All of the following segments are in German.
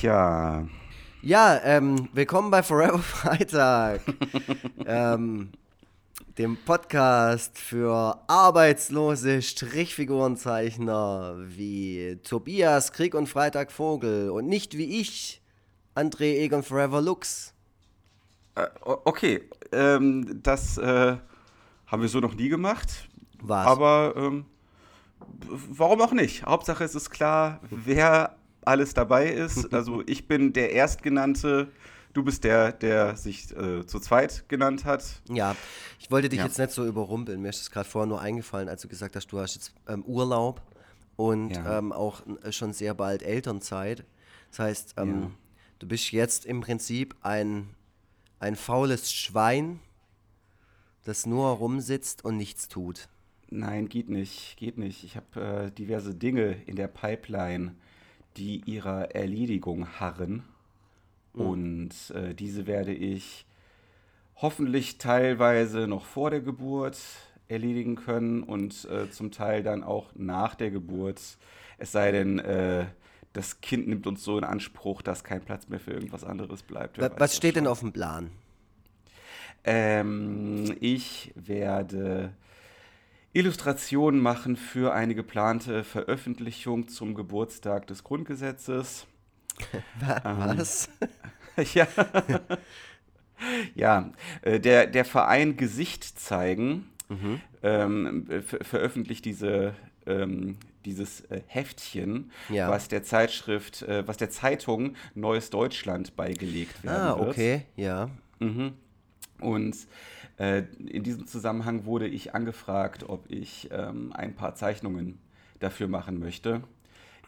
Tja. Ja, ähm, willkommen bei Forever Freitag, ähm, dem Podcast für arbeitslose Strichfigurenzeichner wie Tobias Krieg und Freitag Vogel und nicht wie ich, André Egon Forever Lux. Äh, okay, ähm, das äh, haben wir so noch nie gemacht. Was? Aber ähm, warum auch nicht? Hauptsache es ist klar, wer alles dabei ist. Also ich bin der Erstgenannte. Du bist der, der sich äh, zu zweit genannt hat. Ja, ich wollte dich Ja. jetzt nicht so überrumpeln. Mir ist es gerade vorher nur eingefallen, als du gesagt hast, du hast jetzt ähm, Urlaub und Ja. ähm, auch äh, schon sehr bald Elternzeit. Das heißt, ähm, Ja. du bist jetzt im Prinzip ein, ein faules Schwein, das nur rumsitzt und nichts tut. Nein, geht nicht, geht nicht. Ich habe äh, diverse Dinge in der Pipeline, die ihrer Erledigung harren. Und äh, diese werde ich hoffentlich teilweise noch vor der Geburt erledigen können und äh, zum Teil dann auch nach der Geburt. Es sei denn, äh, das Kind nimmt uns so in Anspruch, dass kein Platz mehr für irgendwas anderes bleibt. Wer Was steht denn auf dem Plan? Ähm, ich werde Illustrationen machen für eine geplante Veröffentlichung zum Geburtstag des Grundgesetzes. Ähm. Was? ja. ja, äh, der, der Verein Gesicht zeigen Mhm. ähm, ver veröffentlicht diese, ähm, dieses äh, Heftchen, Ja. was der Zeitschrift, äh, was der Zeitung Neues Deutschland beigelegt werden Ah, wird. okay, ja. Mhm. Und in diesem Zusammenhang wurde ich angefragt, ob ich ähm, ein paar Zeichnungen dafür machen möchte.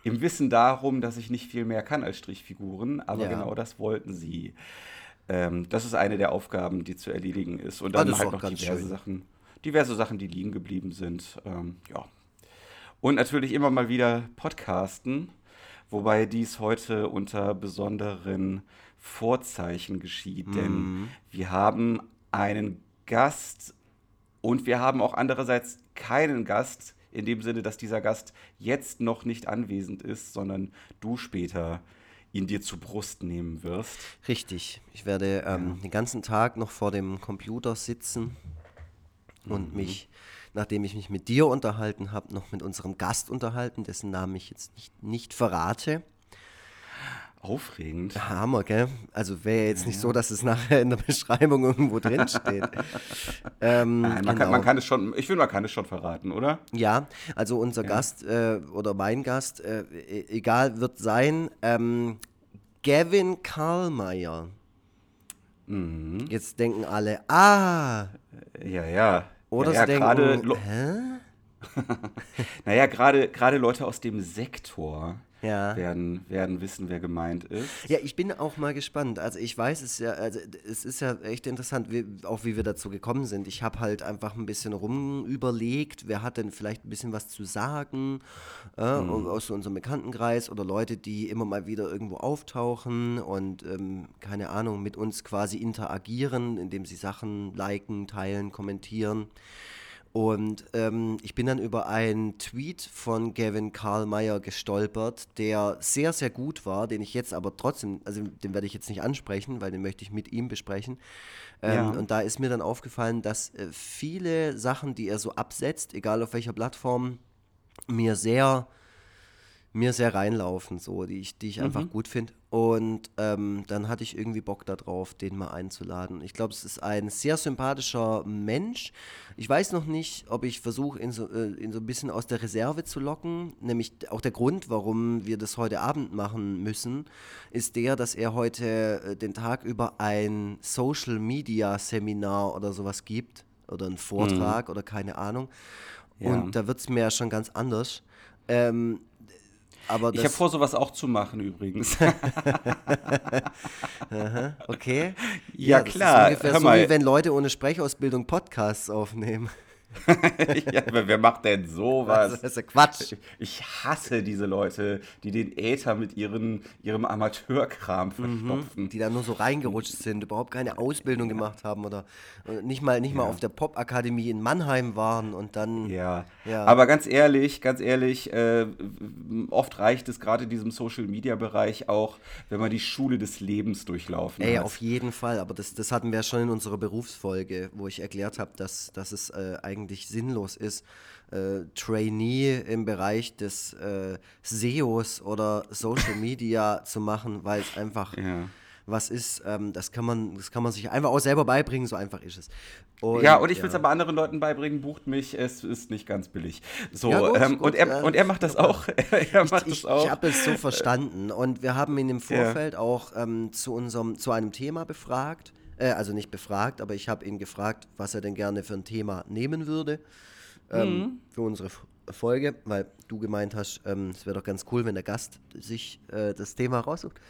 Im Wissen darum, dass ich nicht viel mehr kann als Strichfiguren, aber Ja. genau das wollten sie. Ähm, das ist eine der Aufgaben, die zu erledigen ist. Und Ah, dann ist halt noch diverse schön. Sachen, diverse Sachen, die liegen geblieben sind. Ähm, ja. Und natürlich immer mal wieder Podcasten, wobei dies heute unter besonderen Vorzeichen geschieht, Mhm. denn wir haben einen Gast und wir haben auch andererseits keinen Gast, in dem Sinne, dass dieser Gast jetzt noch nicht anwesend ist, sondern du später ihn dir zur Brust nehmen wirst. Richtig. Ich werde ähm, den ganzen Tag noch vor dem Computer sitzen und mich, nachdem ich mich mit dir unterhalten habe, noch mit unserem Gast unterhalten, dessen Namen ich jetzt nicht, nicht verrate. Aufregend. Hammer, gell? Also wäre jetzt nicht so, dass es nachher in der Beschreibung irgendwo drin steht. ähm, man, kann, genau. man kann es schon, ich finde, man kann es schon verraten, oder? Ja, also unser Gast äh, oder mein Gast, äh, e- egal, wird sein ähm, Gavin Karlmeier. Mhm. Jetzt denken alle, ah, Ja, ja. oder ja, ja, denken, Lo- hä? naja, gerade Leute aus dem Sektor Ja. werden, werden wissen, wer gemeint ist. Ja, ich bin auch mal gespannt. Also ich weiß es ja, also es ist ja echt interessant, wie, auch wie wir dazu gekommen sind. Ich habe halt einfach ein bisschen rumüberlegt, wer hat denn vielleicht ein bisschen was zu sagen äh, aus so unserem Bekanntenkreis oder Leute, die immer mal wieder irgendwo auftauchen und ähm, keine Ahnung, mit uns quasi interagieren, indem sie Sachen liken, teilen, kommentieren. Und ähm, ich bin dann über einen Tweet von Gavin Karlmeier gestolpert, der sehr, sehr gut war, den ich jetzt aber trotzdem, also den werde ich jetzt nicht ansprechen, weil den möchte ich mit ihm besprechen. Ähm, Ja. Und da ist mir dann aufgefallen, dass äh, viele Sachen, die er so absetzt, egal auf welcher Plattform, mir sehr mir sehr reinlaufen, so, die ich, die ich einfach gut finde. Und ähm, dann hatte ich irgendwie Bock darauf, den mal einzuladen. Ich glaube, es ist ein sehr sympathischer Mensch. Ich weiß noch nicht, ob ich versuche, ihn so, äh, ihn so ein bisschen aus der Reserve zu locken. Nämlich auch der Grund, warum wir das heute Abend machen müssen, ist der, dass er heute äh, den Tag über ein Social Media Seminar oder sowas gibt. Oder einen Vortrag oder keine Ahnung. Ja. Und da wird es mir ja schon ganz anders. Ähm, aber Ich habe das, vor, sowas auch zu machen übrigens. okay. Ja, das klar. Ist ungefähr Hör so, mal. wie wenn Leute ohne Sprechausbildung Podcasts aufnehmen. ja, wer macht denn sowas? Das ist ja Quatsch. Ich hasse diese Leute, die den Äther mit ihren, ihrem Amateurkram verstopfen. Die da nur so reingerutscht sind, überhaupt keine Ausbildung gemacht haben oder äh, nicht mal, nicht mal auf der Popakademie in Mannheim waren und dann. Ja. Ja. aber ganz ehrlich, ganz ehrlich, äh, oft reicht es gerade in diesem Social-Media-Bereich auch, wenn man die Schule des Lebens durchlaufen Ey, hat. auf jeden Fall, aber das, das hatten wir ja schon in unserer Berufsfolge, wo ich erklärt habe, dass, dass es äh, eigentlich sinnlos ist, äh, Trainee im Bereich des äh, SEOs oder Social Media zu machen, weil es einfach Ja. was ist, ähm, das, kann man, das kann man sich einfach auch selber beibringen, so einfach ist es. ja, und ich will es aber anderen Leuten beibringen, bucht mich, es ist nicht ganz billig. So, Ja, gut, ähm, gut, und, er, ja. und er macht das auch. er macht ich, das auch. ich habe es so verstanden und wir haben ihn im Vorfeld auch ähm, zu unserem zu einem Thema befragt, äh, also nicht befragt, aber ich habe ihn gefragt, was er denn gerne für ein Thema nehmen würde ähm, Mhm. für unsere Folge, weil du gemeint hast, ähm, es wäre doch ganz cool, wenn der Gast sich äh, das Thema raussucht.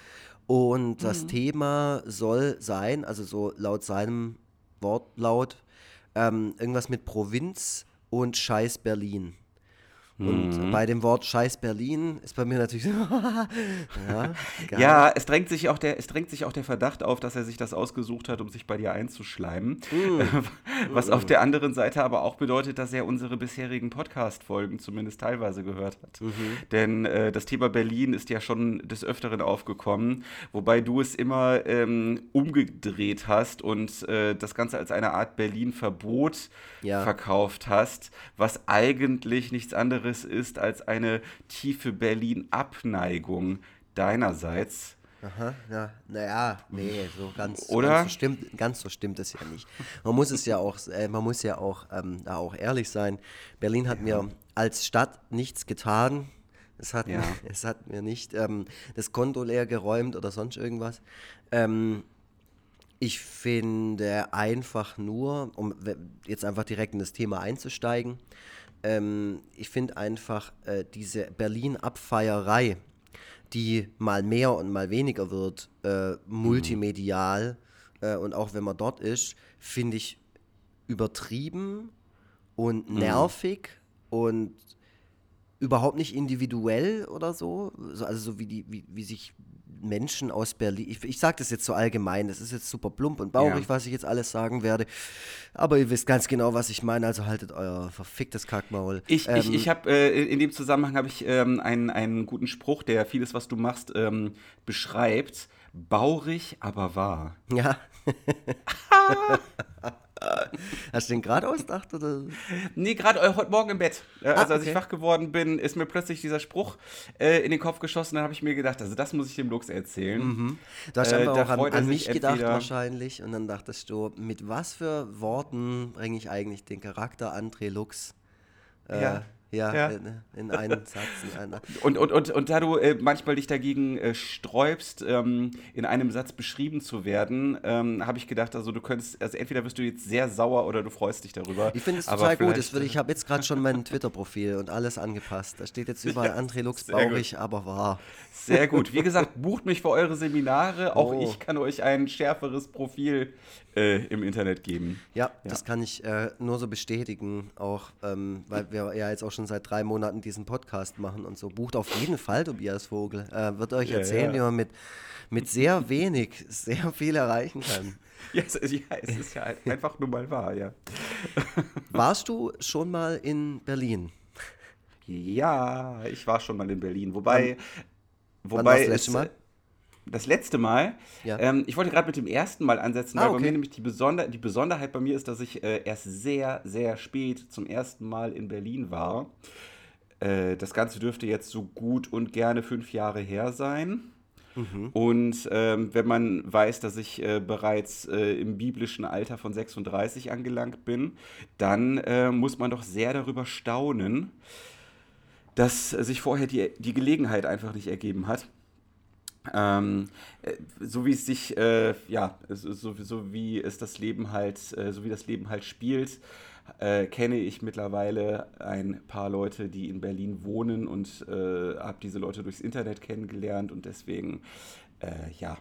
Und Mhm. das Thema soll sein, also so laut seinem Wortlaut, ähm, irgendwas mit Provinz und Scheiß Berlin. Und Mhm. bei dem Wort Scheiß Berlin ist bei mir natürlich so, ja. Ja, es drängt, sich auch der, es drängt sich auch der Verdacht auf, dass er sich das ausgesucht hat, um sich bei dir einzuschleimen. Was auf der anderen Seite aber auch bedeutet, dass er unsere bisherigen Podcast-Folgen zumindest teilweise gehört hat. Denn äh, das Thema Berlin ist ja schon des Öfteren aufgekommen, wobei du es immer ähm, umgedreht hast und äh, das Ganze als eine Art Berlin-Verbot Ja. verkauft hast, was eigentlich nichts anderes ist als eine tiefe Berlin-Abneigung deinerseits. Aha, ja, naja, nee, so ganz, Oder? ganz so stimmt, ganz so stimmt es ja nicht. Man muss es ja auch, äh, man muss ja auch, ähm, da auch ehrlich sein. Berlin hat mir als Stadt nichts getan. Es hat, Ja. mir, es hat mir nicht ähm, das Konto leer geräumt oder sonst irgendwas. Ähm, ich finde einfach nur, um jetzt einfach direkt in das Thema einzusteigen, ähm, ich finde einfach äh, diese Berlin-Abfeierei, die mal mehr und mal weniger wird, äh, multimedial äh, und auch wenn man dort ist, finde ich übertrieben und nervig und überhaupt nicht individuell oder so. So- Also so wie, die, wie, wie sich Menschen aus Berlin, ich, ich sage das jetzt so allgemein, das ist jetzt super plump und baurig, Ja. was ich jetzt alles sagen werde, aber ihr wisst ganz genau, was ich meine, also haltet euer verficktes Kackmaul. Ich, ich, Ähm, ich habe äh, in dem Zusammenhang habe ich ähm, einen, einen guten Spruch, der vieles, was du machst, ähm, beschreibt. Baurig, aber wahr. Ja. Hast du den gerade ausgedacht oder? Nee, gerade äh, heute Morgen im Bett. Äh, also als ich okay. wach geworden bin, ist mir plötzlich dieser Spruch äh, in den Kopf geschossen. Dann habe ich mir gedacht, also das muss ich dem Lux erzählen. Du hast Äh, einfach da auch an, an mich gedacht wahrscheinlich und dann dachtest du, mit was für Worten bringe ich eigentlich den Charakter André Lux äh, Ja. Ja, Ja. In, in einen Satz, in einer. Und, und, und, und da du äh, manchmal dich dagegen äh, sträubst, ähm, in einem Satz beschrieben zu werden, ähm, habe ich gedacht, also du könntest, also entweder wirst du jetzt sehr sauer oder du freust dich darüber. Ich finde es total gut. würde, ich habe jetzt gerade schon mein Twitter-Profil und alles angepasst. Da steht jetzt überall André Lux baurig, aber wahr. Sehr gut. Wie gesagt, bucht mich für eure Seminare. Auch Oh. ich kann euch ein schärferes Profil äh, im Internet geben. Ja, das kann ich äh, nur so bestätigen, auch ähm, weil wir ja jetzt auch schon seit drei Monaten diesen Podcast machen und so. Bucht auf jeden Fall Tobias Vogel. Äh, wird euch Ja, erzählen, ja. wie man mit, mit sehr wenig sehr viel erreichen kann. Ja, es, ja, es ist ja ein- einfach nur mal wahr, ja. Warst du schon mal in Berlin? Ja, ich war schon mal in Berlin. Wobei, wann wobei war's das es, letzte Mal? Das letzte Mal, Ja. ähm, ich wollte gerade mit dem ersten Mal ansetzen, Ah, weil bei okay. mir nämlich die, Besonder die Besonderheit bei mir ist, dass ich äh, erst sehr, sehr spät zum ersten Mal in Berlin war. Äh, das Ganze dürfte jetzt so gut und gerne fünf Jahre her sein. Mhm. Und ähm, wenn man weiß, dass ich äh, bereits äh, im biblischen Alter von 36 angelangt bin, dann äh, muss man doch sehr darüber staunen, dass sich vorher die, die Gelegenheit einfach nicht ergeben hat. Ähm, äh, so wie es sich, äh, ja, so, so, wie es das Leben halt, äh, so wie das Leben halt spielt, äh, kenne ich mittlerweile ein paar Leute, die in Berlin wohnen und äh, habe diese Leute durchs Internet kennengelernt und deswegen, äh, ja,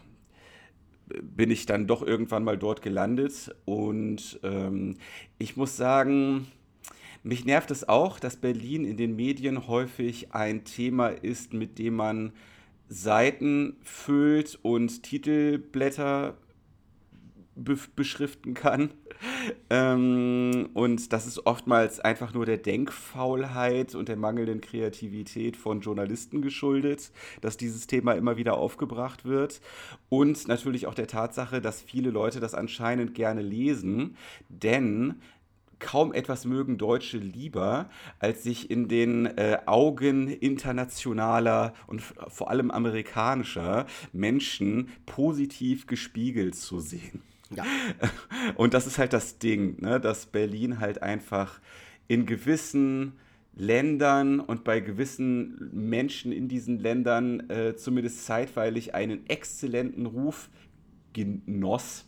bin ich dann doch irgendwann mal dort gelandet. Und ähm, ich muss sagen, mich nervt es auch, dass Berlin in den Medien häufig ein Thema ist, mit dem man Seiten füllt und Titelblätter be beschriften kann. Ähm, und das ist oftmals einfach nur der Denkfaulheit und der mangelnden Kreativität von Journalisten geschuldet, dass dieses Thema immer wieder aufgebracht wird. Und natürlich auch der Tatsache, dass viele Leute das anscheinend gerne lesen, denn kaum etwas mögen Deutsche lieber, als sich in den äh, Augen internationaler und vor allem amerikanischer Menschen positiv gespiegelt zu sehen. Ja. Und das ist halt das Ding, ne? dass Berlin halt einfach in gewissen Ländern und bei gewissen Menschen in diesen Ländern äh, zumindest zeitweilig einen exzellenten Ruf genoss.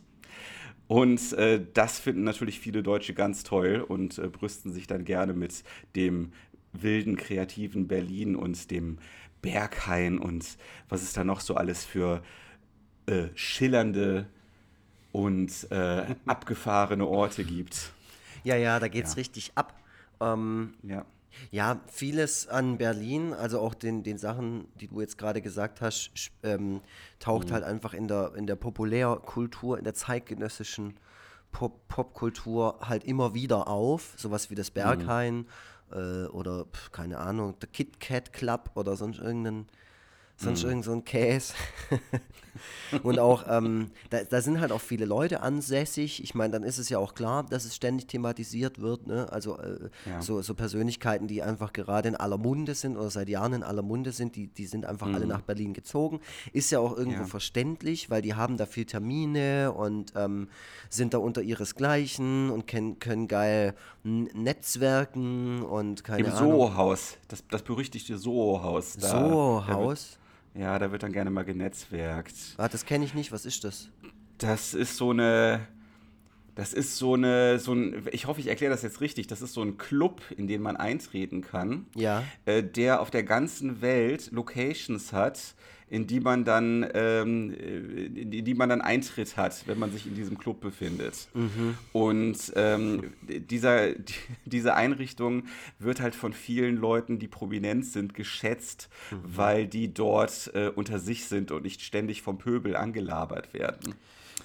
Und äh, das finden natürlich viele Deutsche ganz toll und äh, brüsten sich dann gerne mit dem wilden, kreativen Berlin und dem Berghain und was es da noch so alles für äh, schillernde und äh, abgefahrene Orte gibt. Ja, ja, da geht es ja. richtig ab. Ähm, ja. Ja, vieles an Berlin, also auch den, den Sachen, die du jetzt gerade gesagt hast, ähm, taucht mhm. halt einfach in der, in der Populärkultur, in der zeitgenössischen Pop Popkultur halt immer wieder auf. Sowas wie das mhm. Berghain mhm. äh, oder, pf, keine Ahnung, der Kit Kat Club oder sonst irgendein sonst mm. irgend so ein Käse. und auch, ähm, da, da, sind halt auch viele Leute ansässig. Ich meine, dann ist es ja auch klar, dass es ständig thematisiert wird. Ne? Also äh, ja. so, so, Persönlichkeiten, die einfach gerade in aller Munde sind oder seit Jahren in aller Munde sind, die, die sind einfach mm. alle mhm. nach Berlin gezogen. Ist ja auch irgendwo ja. verständlich, weil die haben da viel Termine und ähm, sind da unter ihresgleichen und können, können geil netzwerken und keine Im Ahnung. Im Soho-Haus, das, das berüchtigte Soho-Haus. Soho-Haus? Ja, da wird dann gerne mal genetzwerkt. Ah, das kenne ich nicht. Was ist das? Das ist so eine. Das ist so eine, so ein, ich hoffe, ich erkläre das jetzt richtig. Das ist so ein Club, in den man eintreten kann, ja. äh, der auf der ganzen Welt Locations hat, in die man dann, ähm, in die man dann Eintritt hat, wenn man sich in diesem Club befindet. Mhm. Und ähm, dieser, die, diese Einrichtung wird halt von vielen Leuten, die prominent sind, geschätzt, mhm. weil die dort äh, unter sich sind und nicht ständig vom Pöbel angelabert werden.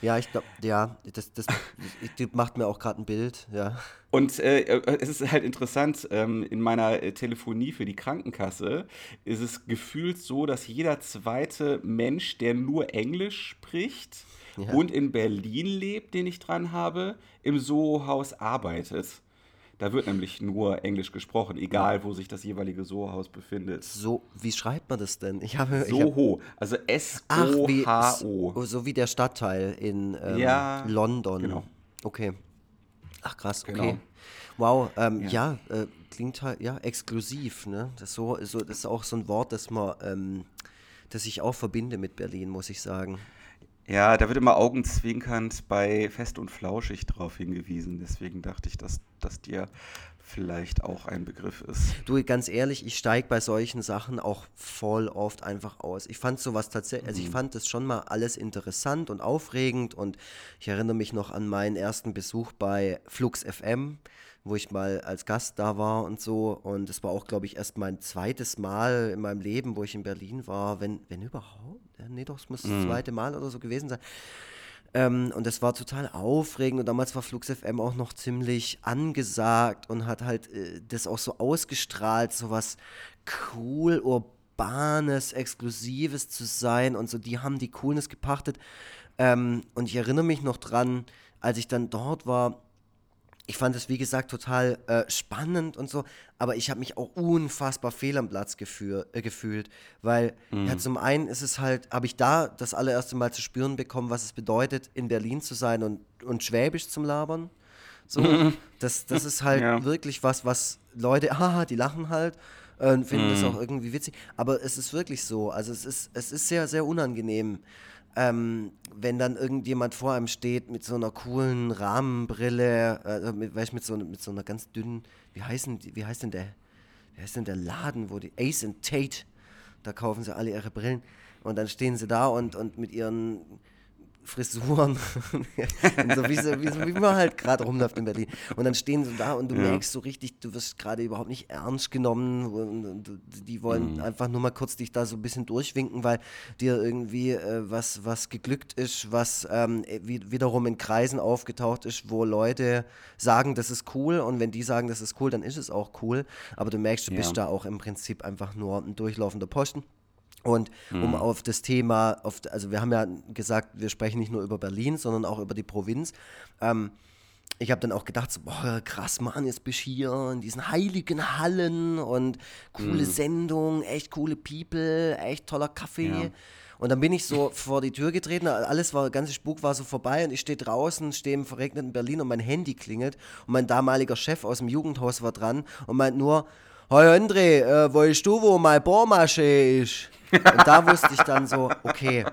Ja, ich glaube, ja, das, das, das macht mir auch gerade ein Bild, ja. Und äh, es ist halt interessant, ähm, in meiner äh, Telefonie für die Krankenkasse ist es gefühlt so, dass jeder zweite Mensch, der nur Englisch spricht ja. und in Berlin lebt, den ich dran habe, im Soho-Haus arbeitet. Da wird nämlich nur Englisch gesprochen, egal wo sich das jeweilige Soho-Haus befindet. So, wie schreibt man das denn? Ich habe Soho, hab, also S-O-H-O. So, so, wie der Stadtteil in ähm, ja, London. Genau. Okay. Ach krass, okay. Genau. Wow, ähm, ja, ja äh, klingt halt, ja, exklusiv, ne? Das, so, so, das ist auch so ein Wort, das man, ähm, das ich auch verbinde mit Berlin, muss ich sagen. Ja, da wird immer augenzwinkernd bei Fest und Flauschig drauf hingewiesen. Deswegen dachte ich, dass das dir vielleicht auch ein Begriff ist. Du, ganz ehrlich, ich steige bei solchen Sachen auch voll oft einfach aus. Ich fand sowas tatsächlich, also ich mhm. fand das schon mal alles interessant und aufregend und ich erinnere mich noch an meinen ersten Besuch bei Flux FM wo ich mal als Gast da war und so. Und es war auch, glaube ich, erst mein zweites Mal in meinem Leben, wo ich in Berlin war, wenn, wenn überhaupt. Ja, nee, doch, es muss mhm. das zweite Mal oder so gewesen sein. Ähm, und das war total aufregend und damals war Flux FM auch noch ziemlich angesagt und hat halt äh, das auch so ausgestrahlt, so was cool, urbanes, exklusives zu sein und so, die haben die Coolness gepachtet. Ähm, und ich erinnere mich noch dran, als ich dann dort war, ich fand es, wie gesagt, total äh, spannend und so, aber ich habe mich auch unfassbar fehl am Platz gefühl, äh, gefühlt, weil mhm. ja, zum einen ist es halt, habe ich da das allererste Mal zu spüren bekommen, was es bedeutet, in Berlin zu sein und, und Schwäbisch zum Labern. So, mhm. das, das ist halt ja. wirklich was, was Leute, haha, die lachen halt äh, und finden mhm. das auch irgendwie witzig, aber es ist wirklich so, also es ist, es ist sehr, sehr unangenehm ähm, wenn dann irgendjemand vor einem steht mit so einer coolen Rahmenbrille, äh, mit, weißt, mit, so, mit so einer ganz dünnen, wie, heißen, wie heißt denn der, wie heißt denn der Laden, wo die Ace and Tate, da kaufen sie alle ihre Brillen. Und dann stehen sie da und, und mit ihren Frisuren. so, wie, so, wie, so, wie man halt gerade rumläuft in Berlin. Und dann stehen sie da und du ja. merkst so richtig, du wirst gerade überhaupt nicht ernst genommen. Und die wollen mhm. einfach nur mal kurz dich da so ein bisschen durchwinken, weil dir irgendwie äh, was, was geglückt ist, was ähm, wiederum in Kreisen aufgetaucht ist, wo Leute sagen, das ist cool. Und wenn die sagen, das ist cool, dann ist es auch cool. Aber du merkst, du ja. bist da auch im Prinzip einfach nur ein durchlaufender Posten. Und um mhm. auf das Thema, auf, also wir haben ja gesagt, wir sprechen nicht nur über Berlin, sondern auch über die Provinz. Ähm, ich habe dann auch gedacht, so, boah, krass, Mann, jetzt bist du hier in diesen heiligen Hallen und coole mhm. Sendung, echt coole People, echt toller Kaffee. Ja. Und dann bin ich so vor die Tür getreten, alles war, der ganze Spuk war so vorbei und ich stehe draußen, stehe im verregneten Berlin und mein Handy klingelt und mein damaliger Chef aus dem Jugendhaus war dran und meint nur, Hey André, äh, weißt du, wo mein Bohrmasche ist? Und da wusste ich dann so, okay,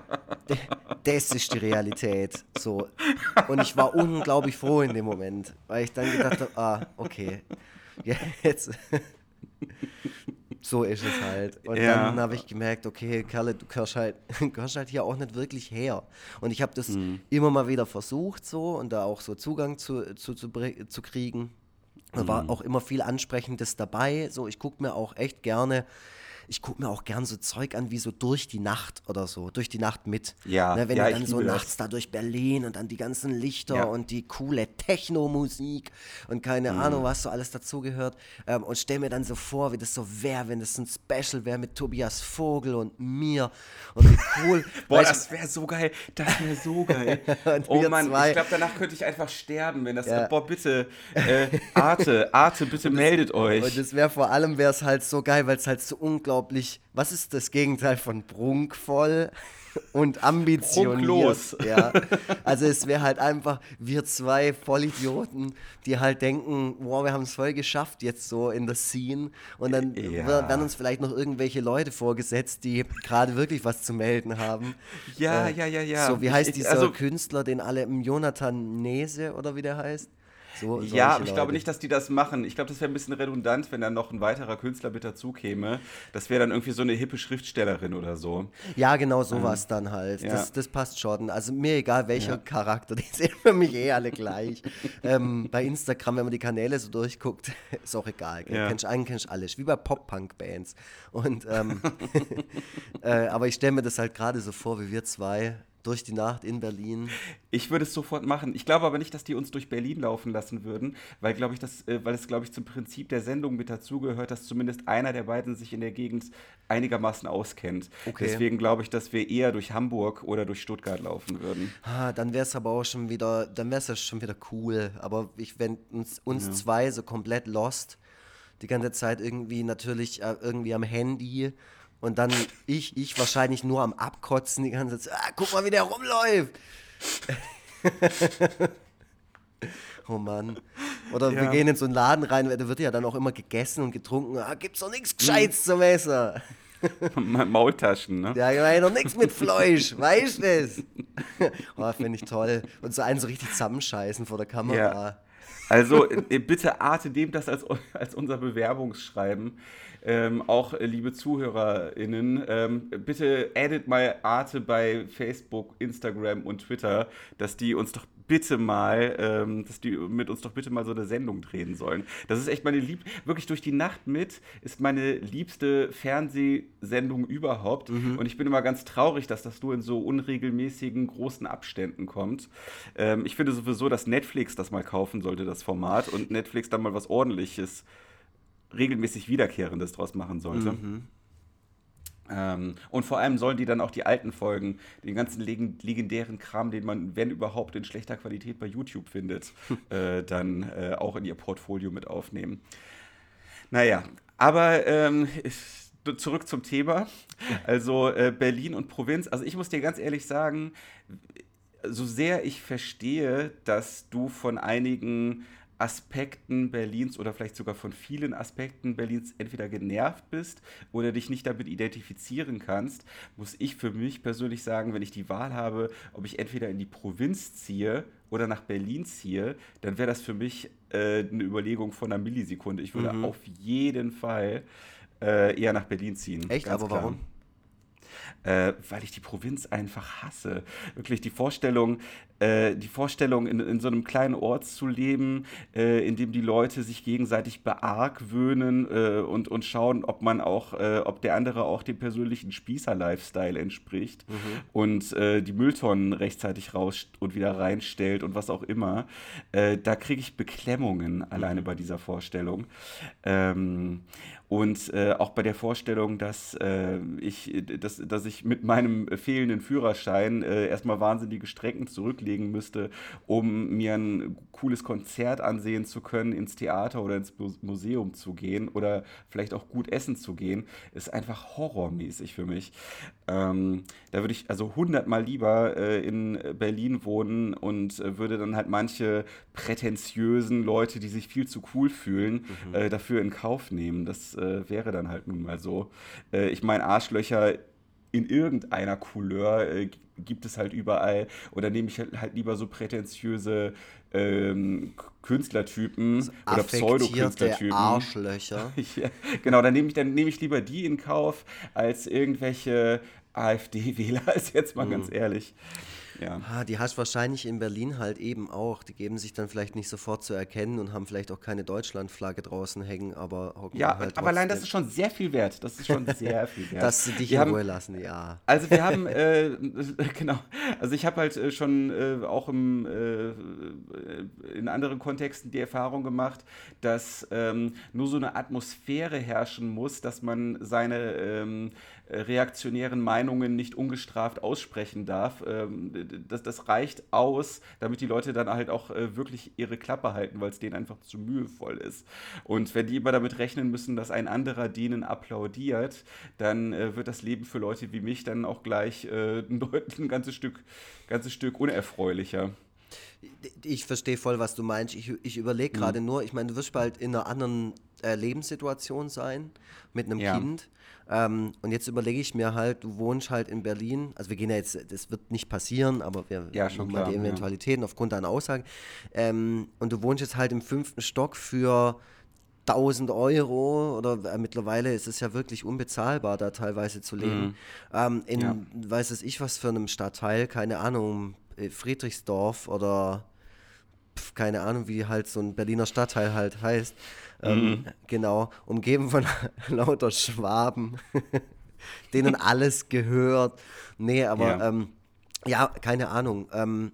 das ist die Realität. So. Und ich war unglaublich froh in dem Moment, weil ich dann gedacht habe, ah, okay, jetzt. so ist es halt. Und ja. dann habe ich gemerkt, okay, Kerle, du gehörst halt, gehörst halt hier auch nicht wirklich her. Und ich habe das mhm. immer mal wieder versucht so und da auch so Zugang zu, zu, zu, zu kriegen. Da war mhm. auch immer viel Ansprechendes dabei. So, ich gucke mir auch echt gerne ich gucke mir auch gern so Zeug an wie so durch die Nacht oder so, durch die Nacht mit. Ja. Ne, wenn ja, du dann so nachts da durch Berlin und dann die ganzen Lichter ja. und die coole Techno-Musik und keine mhm. Ahnung, was so alles dazugehört. Ähm, und stell mir dann so vor, wie das so wäre, wenn das ein Special wäre mit Tobias Vogel und mir. Und wie cool. Boah, das wäre so geil. Das wäre so geil. oh Mann, zwei. ich glaube, danach könnte ich einfach sterben, wenn das. Ja. Boah, bitte, äh, Arte, Arte, bitte meldet euch. Und das wäre vor allem, wäre es halt so geil, weil es halt so unglaublich unglaublich, was ist das Gegenteil von prunkvoll? und ambitioniert. Ja. Also es wäre halt einfach wir zwei Vollidioten, die halt denken, wow, wir haben es voll geschafft jetzt so in der Scene und dann ja. werden uns vielleicht noch irgendwelche Leute vorgesetzt, die gerade wirklich was zu melden haben. Ja, äh, ja, ja, ja. So, wie heißt dieser also, Künstler, den alle, Jonathan Nese oder wie der heißt? So, ja, aber ich glaube nicht, dass die das machen. Ich glaube, das wäre ein bisschen redundant, wenn dann noch ein weiterer Künstler mit dazu käme. Das wäre dann irgendwie so eine hippe Schriftstellerin oder so. Ja, genau sowas ähm, dann halt. Ja. Das, das passt schon. Also mir egal welcher ja. Charakter, die sehen für mich eh alle gleich. ähm, bei Instagram, wenn man die Kanäle so durchguckt, ist auch egal. Ja. Kennst einen, kennst alles. Wie bei Pop-Punk-Bands. Und ähm, äh, aber ich stelle mir das halt gerade so vor, wie wir zwei durch die Nacht in Berlin. Ich würde es sofort machen. Ich glaube aber nicht, dass die uns durch Berlin laufen lassen würden, weil glaube ich, das, äh, weil es glaube ich zum Prinzip der Sendung mit dazugehört, dass zumindest einer der beiden sich in der Gegend einigermaßen auskennt. Okay. Deswegen glaube ich, dass wir eher durch Hamburg oder durch Stuttgart laufen würden. Ah, dann wäre es aber auch schon wieder, dann wäre es ja schon wieder cool. Aber ich, wenn uns, uns ja. zwei so komplett lost, die ganze Zeit irgendwie natürlich äh, irgendwie am Handy und dann ich, ich wahrscheinlich nur am Abkotzen die ganze Zeit. Ah, guck mal, wie der rumläuft. oh Mann. Oder ja. wir gehen in so einen Laden rein, da wird ja dann auch immer gegessen und getrunken. Ah, gibt's doch nichts Gescheites zum Messer. Maultaschen, ne? Ja, genau, noch nichts mit Fleisch, weißt du das? oh, finde ich toll. Und so einen so richtig zusammenscheißen vor der Kamera. Ja. Also äh, bitte arte dem das als, als unser Bewerbungsschreiben. Ähm, auch äh, liebe ZuhörerInnen, ähm, bitte addet mal Arte bei Facebook, Instagram und Twitter, dass die uns doch bitte mal, ähm, dass die mit uns doch bitte mal so eine Sendung drehen sollen. Das ist echt meine lieb, wirklich durch die Nacht mit ist meine liebste Fernsehsendung überhaupt. Mhm. Und ich bin immer ganz traurig, dass das nur in so unregelmäßigen großen Abständen kommt. Ähm, ich finde sowieso, dass Netflix das mal kaufen sollte, das Format, und Netflix dann mal was Ordentliches regelmäßig Wiederkehrendes draus machen sollte. Mhm. Ähm, und vor allem sollen die dann auch die alten Folgen, den ganzen legendären Kram, den man, wenn überhaupt, in schlechter Qualität bei YouTube findet, äh, dann äh, auch in ihr Portfolio mit aufnehmen. Naja, aber ähm, zurück zum Thema. Also äh, Berlin und Provinz. Also ich muss dir ganz ehrlich sagen, so sehr ich verstehe, dass du von einigen Aspekten Berlins oder vielleicht sogar von vielen Aspekten Berlins entweder genervt bist oder dich nicht damit identifizieren kannst, muss ich für mich persönlich sagen, wenn ich die Wahl habe, ob ich entweder in die Provinz ziehe oder nach Berlin ziehe, dann wäre das für mich äh, eine Überlegung von einer Millisekunde. Ich würde mhm. auf jeden Fall äh, eher nach Berlin ziehen. Echt? Aber klar. warum? Äh, weil ich die Provinz einfach hasse. Wirklich die Vorstellung, äh, die Vorstellung, in, in so einem kleinen Ort zu leben, äh, in dem die Leute sich gegenseitig beargwöhnen äh, und, und schauen, ob man auch, äh, ob der andere auch dem persönlichen Spießer-Lifestyle entspricht mhm. und äh, die Mülltonnen rechtzeitig raus und wieder reinstellt und was auch immer. Da kriege ich Beklemmungen alleine mhm. bei dieser Vorstellung. Ähm, und äh, auch bei der Vorstellung, dass, äh, ich, dass, dass ich mit meinem fehlenden Führerschein äh, erstmal wahnsinnige Strecken zurücklegen müsste, um mir ein cooles Konzert ansehen zu können, ins Theater oder ins Museum zu gehen oder vielleicht auch gut essen zu gehen, ist einfach horrormäßig für mich. Ähm, da würde ich also hundertmal lieber äh, in Berlin wohnen und äh, würde dann halt manche prätentiösen Leute, die sich viel zu cool fühlen, mhm. äh, dafür in Kauf nehmen. Das äh, wäre dann halt nun mal so. Äh, ich meine, Arschlöcher in irgendeiner Couleur äh, gibt es halt überall. Oder nehme ich halt, halt lieber so prätentiöse ähm, Künstlertypen oder Pseudokünstlertypen. Arschlöcher. ja, genau, dann nehme ich, dann ich lieber die in Kauf als irgendwelche AfD-Wähler, ist jetzt mal mhm. ganz ehrlich. Ja. Ah, die hast du wahrscheinlich in Berlin halt eben auch. Die geben sich dann vielleicht nicht sofort zu erkennen und haben vielleicht auch keine Deutschlandflagge draußen hängen, aber Ja, halt aber allein das ist schon sehr viel wert. Das ist schon sehr viel wert. Dass sie dich wir in Ruhe lassen, ja. Also wir haben, äh, genau, also ich habe halt äh, schon äh, auch im, äh, in anderen Kontexten die Erfahrung gemacht, dass ähm, nur so eine Atmosphäre herrschen muss, dass man seine ähm, reaktionären Meinungen nicht ungestraft aussprechen darf. Ähm, das, das reicht aus, damit die Leute dann halt auch äh, wirklich ihre Klappe halten, weil es denen einfach zu mühevoll ist. Und wenn die immer damit rechnen müssen, dass ein anderer denen applaudiert, dann äh, wird das Leben für Leute wie mich dann auch gleich äh, ein, ein ganzes Stück, ganzes Stück unerfreulicher. Ich verstehe voll, was du meinst. Ich, ich überlege mhm. gerade mhm. nur, ich meine, du wirst bald in einer anderen äh, Lebenssituation sein mit einem ja. Kind. Ähm, und jetzt überlege ich mir halt, du wohnst halt in Berlin, also wir gehen ja jetzt, das wird nicht passieren, aber wir ja, schon mal die Eventualitäten ja. aufgrund deiner Aussagen. Ähm, und du wohnst jetzt halt im fünften Stock für 1000 Euro oder äh, mittlerweile ist es ja wirklich unbezahlbar, da teilweise zu leben. Mhm. Ähm, in, ja. weiß es ich was für einem Stadtteil, keine Ahnung, äh, Friedrichsdorf oder keine Ahnung, wie halt so ein Berliner Stadtteil halt heißt. Ähm, mhm. Genau, umgeben von lauter Schwaben, denen alles gehört. Nee, aber ja, ähm, ja keine Ahnung. Ähm,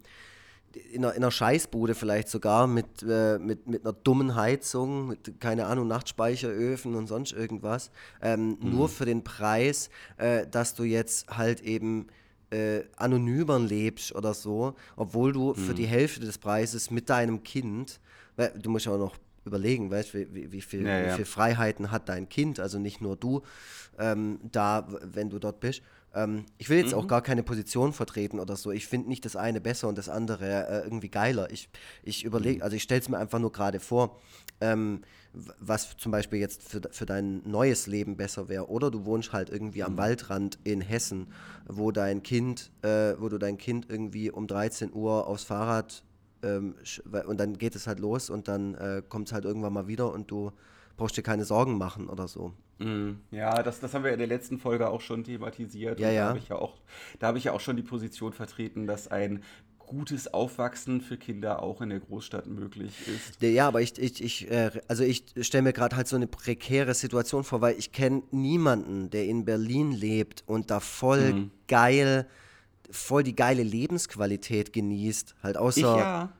in, einer, in einer Scheißbude vielleicht sogar mit, äh, mit, mit einer dummen Heizung, mit, keine Ahnung, Nachtspeicheröfen und sonst irgendwas. Ähm, mhm. Nur für den Preis, äh, dass du jetzt halt eben äh, anonymer lebst oder so, obwohl du mhm. für die Hälfte des Preises mit deinem Kind, weil du musst ja auch noch überlegen, weißt wie, wie, wie, viel, ja, ja. wie viel Freiheiten hat dein Kind, also nicht nur du, ähm, da, wenn du dort bist. Ähm, ich will jetzt mhm. auch gar keine Position vertreten oder so. Ich finde nicht das eine besser und das andere äh, irgendwie geiler. Ich, ich überlege, mhm. also ich stelle es mir einfach nur gerade vor, ähm, was zum Beispiel jetzt für, für dein neues Leben besser wäre. Oder du wohnst halt irgendwie am mhm. Waldrand in Hessen, wo dein Kind, äh, wo du dein Kind irgendwie um 13 Uhr aufs Fahrrad ähm, und dann geht es halt los und dann äh, kommt es halt irgendwann mal wieder und du brauchst dir keine Sorgen machen oder so. Mm, ja, das, das haben wir in der letzten Folge auch schon thematisiert. Ja, ja. Da habe ich ja, auch, hab ich ja auch schon die Position vertreten, dass ein gutes Aufwachsen für Kinder auch in der Großstadt möglich ist. Ja, aber ich, ich, ich äh, also ich stelle mir gerade halt so eine prekäre Situation vor, weil ich kenne niemanden, der in Berlin lebt und da voll mhm. geil voll die geile Lebensqualität genießt. Halt außer. Ich ja.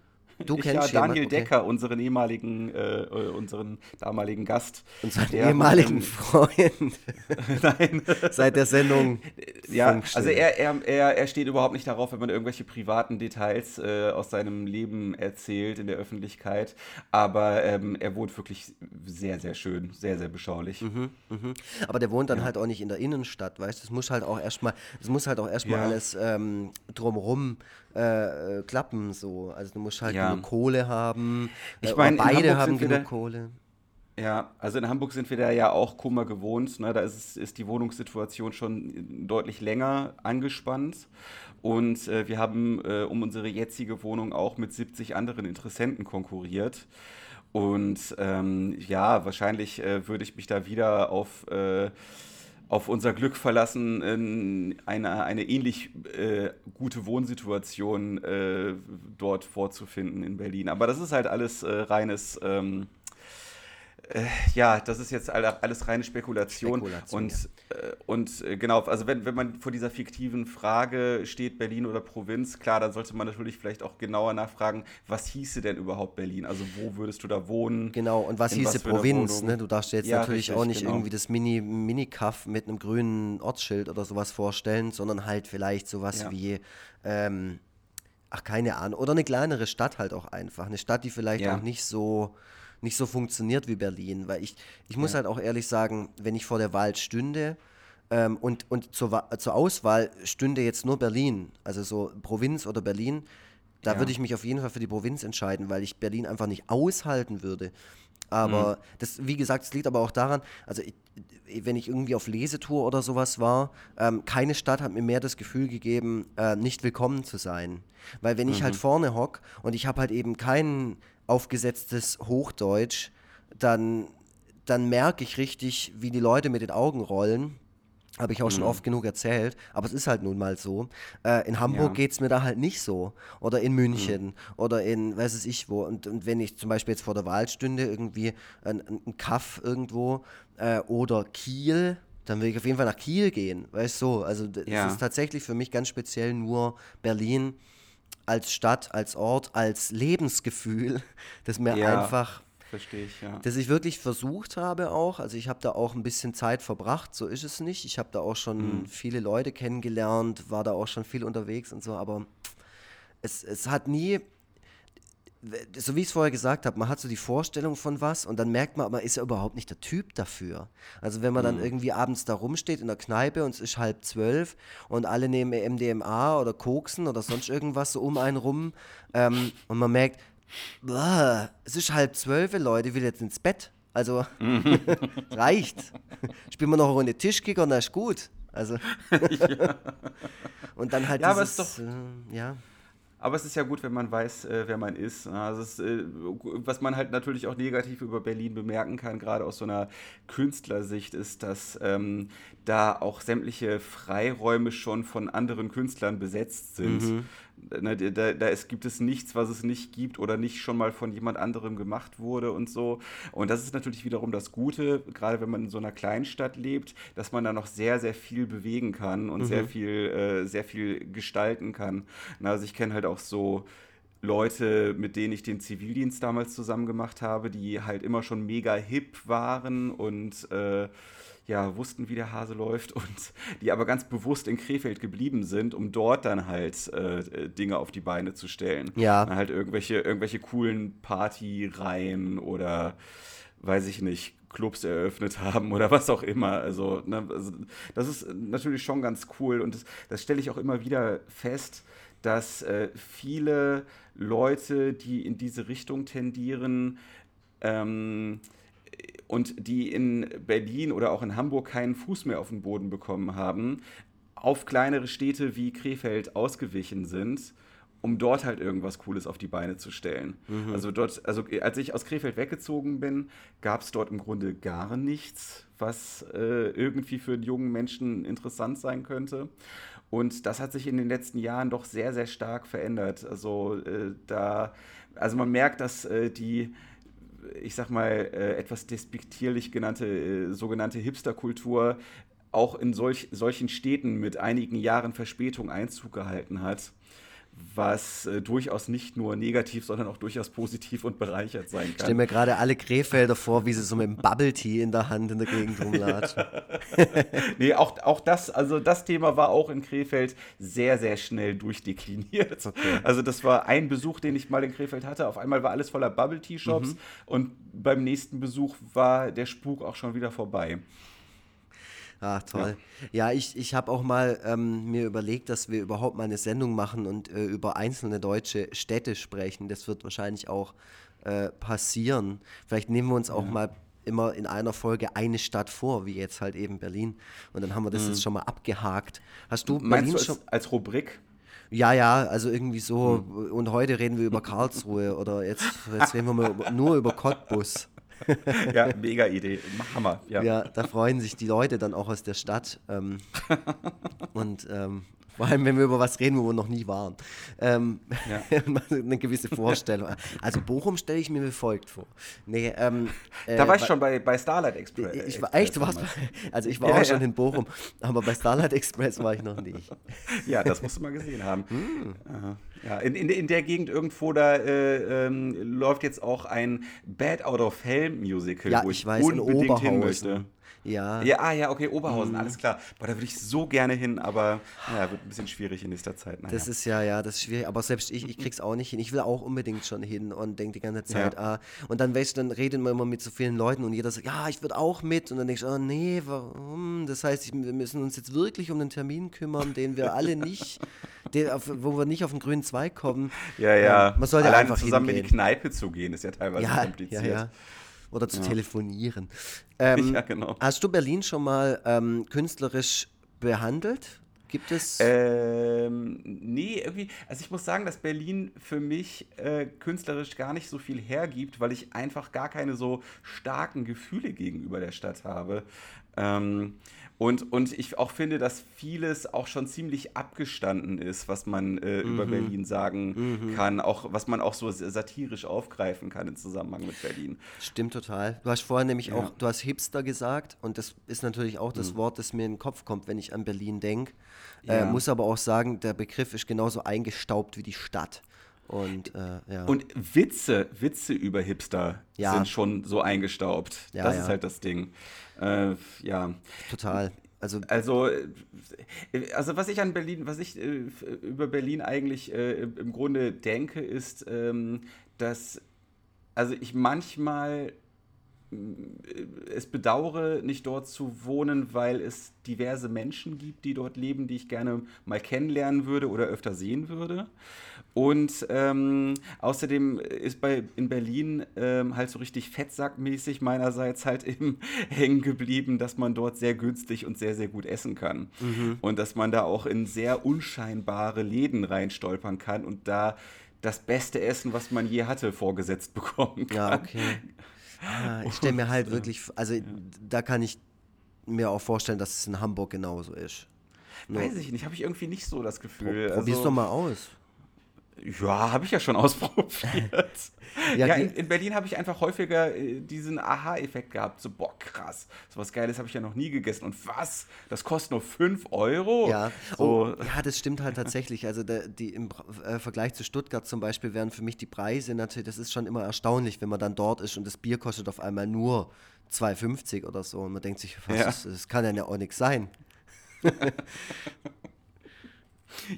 Du ich kennst ja Daniel okay. Decker, unseren ehemaligen, äh, äh, unseren damaligen Gast. Unseren ehemaligen Freund. Nein. Seit der Sendung. Ja, also er, er, er, er steht überhaupt nicht darauf, wenn man irgendwelche privaten Details äh, aus seinem Leben erzählt in der Öffentlichkeit. Aber ähm, er wohnt wirklich sehr, sehr schön, sehr, sehr beschaulich. Mhm, mhm. Aber der wohnt dann ja. halt auch nicht in der Innenstadt, weißt du? Es muss halt auch erstmal, es muss halt auch erstmal ja. alles ähm, drumherum äh, klappen so. Also du musst halt ja. genug Kohle haben. Ich äh, meine, beide haben genug Kohle. Ja, also in Hamburg sind wir da ja auch Kummer gewohnt. Ne? Da ist, ist die Wohnungssituation schon deutlich länger angespannt. Und äh, wir haben äh, um unsere jetzige Wohnung auch mit 70 anderen Interessenten konkurriert. Und ähm, ja, wahrscheinlich äh, würde ich mich da wieder auf äh, auf unser Glück verlassen, eine, eine ähnlich äh, gute Wohnsituation äh, dort vorzufinden in Berlin. Aber das ist halt alles äh, reines. Ähm, äh, ja, das ist jetzt alles reine Spekulation. Spekulation und, ja. äh, und äh, genau, also wenn, wenn man vor dieser fiktiven Frage steht, Berlin oder Provinz, klar, dann sollte man natürlich vielleicht auch genauer nachfragen, was hieße denn überhaupt Berlin? Also wo würdest du da wohnen? Genau, und was hieße was Provinz? Ne? Du darfst dir jetzt ja, natürlich richtig, auch nicht genau. irgendwie das Mini, Mini-Kaff mit einem grünen Ortsschild oder sowas vorstellen, sondern halt vielleicht sowas ja. wie ähm, ach, keine Ahnung, oder eine kleinere Stadt halt auch einfach. Eine Stadt, die vielleicht auch nicht so nicht so funktioniert wie Berlin. Weil ich, ich muss ja. halt auch ehrlich sagen, wenn ich vor der Wahl stünde ähm, und, und zur, zur Auswahl stünde jetzt nur Berlin, also so Provinz oder Berlin, da ja. würde ich mich auf jeden Fall für die Provinz entscheiden, weil ich Berlin einfach nicht aushalten würde. Aber mhm. das, wie gesagt, es liegt aber auch daran, also ich, wenn ich irgendwie auf Lesetour oder sowas war, ähm, keine Stadt hat mir mehr das Gefühl gegeben, äh, nicht willkommen zu sein. Weil wenn mhm. ich halt mhm. vorne hock und ich habe halt eben keinen aufgesetztes Hochdeutsch, dann, dann merke ich richtig, wie die Leute mit den Augen rollen. Habe ich auch schon mhm. oft genug erzählt, aber es ist halt nun mal so. Äh, in Hamburg ja. geht es mir da halt nicht so. Oder in München mhm. oder in weiß es ich wo. Und, und wenn ich zum Beispiel jetzt vor der Wahl stünde, irgendwie ein, ein Kaff irgendwo äh, oder Kiel, dann will ich auf jeden Fall nach Kiel gehen. Weißt du, so. also es ja. ist tatsächlich für mich ganz speziell nur Berlin als Stadt, als Ort, als Lebensgefühl, das mir ja, einfach, verstehe ich, ja. dass ich wirklich versucht habe auch, also ich habe da auch ein bisschen Zeit verbracht, so ist es nicht. Ich habe da auch schon mhm. viele Leute kennengelernt, war da auch schon viel unterwegs und so, aber es, es hat nie so wie ich es vorher gesagt habe, man hat so die Vorstellung von was und dann merkt man, man ist ja überhaupt nicht der Typ dafür. Also wenn man mhm. dann irgendwie abends da rumsteht in der Kneipe und es ist halb zwölf und alle nehmen MDMA oder Koksen oder sonst irgendwas so um einen rum ähm, und man merkt, boah, es ist halb zwölf, Leute, ich will jetzt ins Bett. Also reicht. Spielen wir noch eine Runde Tischkicker und das ist gut. Also ja. und dann halt ja, dieses, aber ist doch, äh, ja. Aber es ist ja gut, wenn man weiß, äh, wer man ist. Also ist, äh, was man halt natürlich auch negativ über Berlin bemerken kann, gerade aus so einer Künstlersicht, ist, dass ähm, da auch sämtliche Freiräume schon von anderen Künstlern besetzt sind. Mhm. Ne, da, da es gibt es nichts, was es nicht gibt oder nicht schon mal von jemand anderem gemacht wurde und so. Und das ist natürlich wiederum das Gute, gerade wenn man in so einer Kleinstadt lebt, dass man da noch sehr, sehr viel bewegen kann und mhm. sehr viel, äh, sehr viel gestalten kann. Na, also ich kenne halt auch so Leute, mit denen ich den Zivildienst damals zusammen gemacht habe, die halt immer schon mega hip waren und äh, ja, wussten, wie der Hase läuft und die aber ganz bewusst in Krefeld geblieben sind, um dort dann halt äh, Dinge auf die Beine zu stellen. Ja. Dann halt irgendwelche, irgendwelche coolen Partyreihen oder weiß ich nicht, Clubs eröffnet haben oder was auch immer. Also, ne, also das ist natürlich schon ganz cool und das, das stelle ich auch immer wieder fest, dass äh, viele Leute, die in diese Richtung tendieren, ähm, und die in Berlin oder auch in Hamburg keinen Fuß mehr auf den Boden bekommen haben, auf kleinere Städte wie Krefeld ausgewichen sind, um dort halt irgendwas Cooles auf die Beine zu stellen. Mhm. Also dort, also als ich aus Krefeld weggezogen bin, gab es dort im Grunde gar nichts, was äh, irgendwie für einen jungen Menschen interessant sein könnte. Und das hat sich in den letzten Jahren doch sehr, sehr stark verändert. Also äh, da, also man merkt, dass äh, die ich sag mal, äh, etwas despektierlich genannte, äh, sogenannte Hipsterkultur auch in solch, solchen Städten mit einigen Jahren Verspätung Einzug gehalten hat was äh, durchaus nicht nur negativ, sondern auch durchaus positiv und bereichert sein kann. Ich stelle mir gerade alle Krefelder vor, wie sie so mit einem Bubble Tea in der Hand in der Gegend rumlatschen. nee, auch, auch das, also das Thema war auch in Krefeld sehr, sehr schnell durchdekliniert. Okay. Also das war ein Besuch, den ich mal in Krefeld hatte. Auf einmal war alles voller Bubble Tea Shops mhm. und beim nächsten Besuch war der Spuk auch schon wieder vorbei. Ach, toll. Ja, ja ich, ich habe auch mal ähm, mir überlegt, dass wir überhaupt mal eine Sendung machen und äh, über einzelne deutsche Städte sprechen. Das wird wahrscheinlich auch äh, passieren. Vielleicht nehmen wir uns auch ja. mal immer in einer Folge eine Stadt vor, wie jetzt halt eben Berlin. Und dann haben wir das mhm. jetzt schon mal abgehakt. Hast du Meinst Berlin du schon als Rubrik? Ja, ja, also irgendwie so. Hm. Und heute reden wir über Karlsruhe oder jetzt, jetzt reden wir mal nur über Cottbus. Ja, mega Idee. Hammer. Ja. ja, da freuen sich die Leute dann auch aus der Stadt. Ähm, und ähm, vor allem, wenn wir über was reden, wo wir noch nie waren. Ähm, ja. eine gewisse Vorstellung. Also Bochum stelle ich mir wie folgt vor. Nee, ähm, äh, da war ich schon bei, bei Starlight Express. Ich war echt, was, also ich war ja, auch ja. schon in Bochum, aber bei Starlight Express war ich noch nicht. Ja, das musst du mal gesehen haben. Hm. Ja, in, in, in der Gegend irgendwo, da äh, ähm, läuft jetzt auch ein Bad Out of Hell Musical, ja, wo ich, ich weiß, unbedingt hin möchte. Ja. Ja, ah, ja, okay, Oberhausen, mhm. alles klar. Boah, da würde ich so gerne hin, aber naja, wird ein bisschen schwierig in nächster Zeit. Naja. Das ist ja, ja, das ist schwierig, aber selbst ich, ich krieg's auch nicht hin. Ich will auch unbedingt schon hin und denke die ganze Zeit, ja. ah, und dann weißt du, dann reden wir immer mit so vielen Leuten und jeder sagt, ja, ich würde auch mit und dann denkst du, oh nee, warum? Das heißt, wir müssen uns jetzt wirklich um den Termin kümmern, den wir alle nicht, den, auf, wo wir nicht auf den grünen Zweig kommen. Ja, ja. Ähm, man sollte Allein einfach zusammen hingehen. in die Kneipe zu gehen, ist ja teilweise ja, kompliziert. Ja, ja oder zu ja. telefonieren. Ähm, ja, genau. Hast du Berlin schon mal ähm, künstlerisch behandelt? Gibt es? Ähm, nee, irgendwie. Also ich muss sagen, dass Berlin für mich äh, künstlerisch gar nicht so viel hergibt, weil ich einfach gar keine so starken Gefühle gegenüber der Stadt habe. Ähm, und, und ich auch finde, dass vieles auch schon ziemlich abgestanden ist, was man äh, mhm. über Berlin sagen mhm. kann, auch was man auch so satirisch aufgreifen kann im Zusammenhang mit Berlin. Stimmt total. Du hast vorhin nämlich ja. auch, du hast Hipster gesagt und das ist natürlich auch das mhm. Wort, das mir in den Kopf kommt, wenn ich an Berlin denke. Äh, ja. Äh, muss aber auch sagen, der Begriff ist genauso eingestaubt wie die Stadt. Und, äh, ja. und Witze, Witze über Hipster ja. sind schon so eingestaubt. Ja, das ist halt das Ding. Äh, ja. Total. Also, also, äh, also was ich an Berlin, was ich äh, über Berlin eigentlich äh, im Grunde denke, ist, ähm, dass also ich manchmal äh, es bedauere, nicht dort zu wohnen, weil es diverse Menschen gibt, die dort leben, die ich gerne mal kennenlernen würde oder öfter sehen würde. Und ähm, außerdem ist bei in Berlin ähm, halt so richtig fettsackmäßig meinerseits halt eben hängen geblieben, dass man dort sehr günstig und sehr, sehr gut essen kann. Mhm. Und dass man da auch in sehr unscheinbare Läden reinstolpern kann und da das beste Essen, was man je hatte, vorgesetzt bekommen kann. Ja, okay. Ah, ich stelle mir halt wirklich, also ja. da kann ich mir auch vorstellen, dass es in Hamburg genauso ist. Weiß ich nicht, habe ich irgendwie nicht so das Gefühl. Probier's also, doch mal aus. Ja, habe ich ja schon ausprobiert. ja, ja in, in, Berlin habe ich einfach häufiger äh, diesen Aha-Effekt gehabt. So, boah, krass, so was Geiles habe ich ja noch nie gegessen. Und was? Das kostet nur 5 Euro? Ja. So. Oh, ja, das stimmt halt tatsächlich. Also der, die, im äh, Vergleich zu Stuttgart zum Beispiel wären für mich die Preise natürlich, das ist schon immer erstaunlich, wenn man dann dort ist und das Bier kostet auf einmal nur 2,50 oder so. Und man denkt sich, was, ja. das, das kann ja auch nichts sein.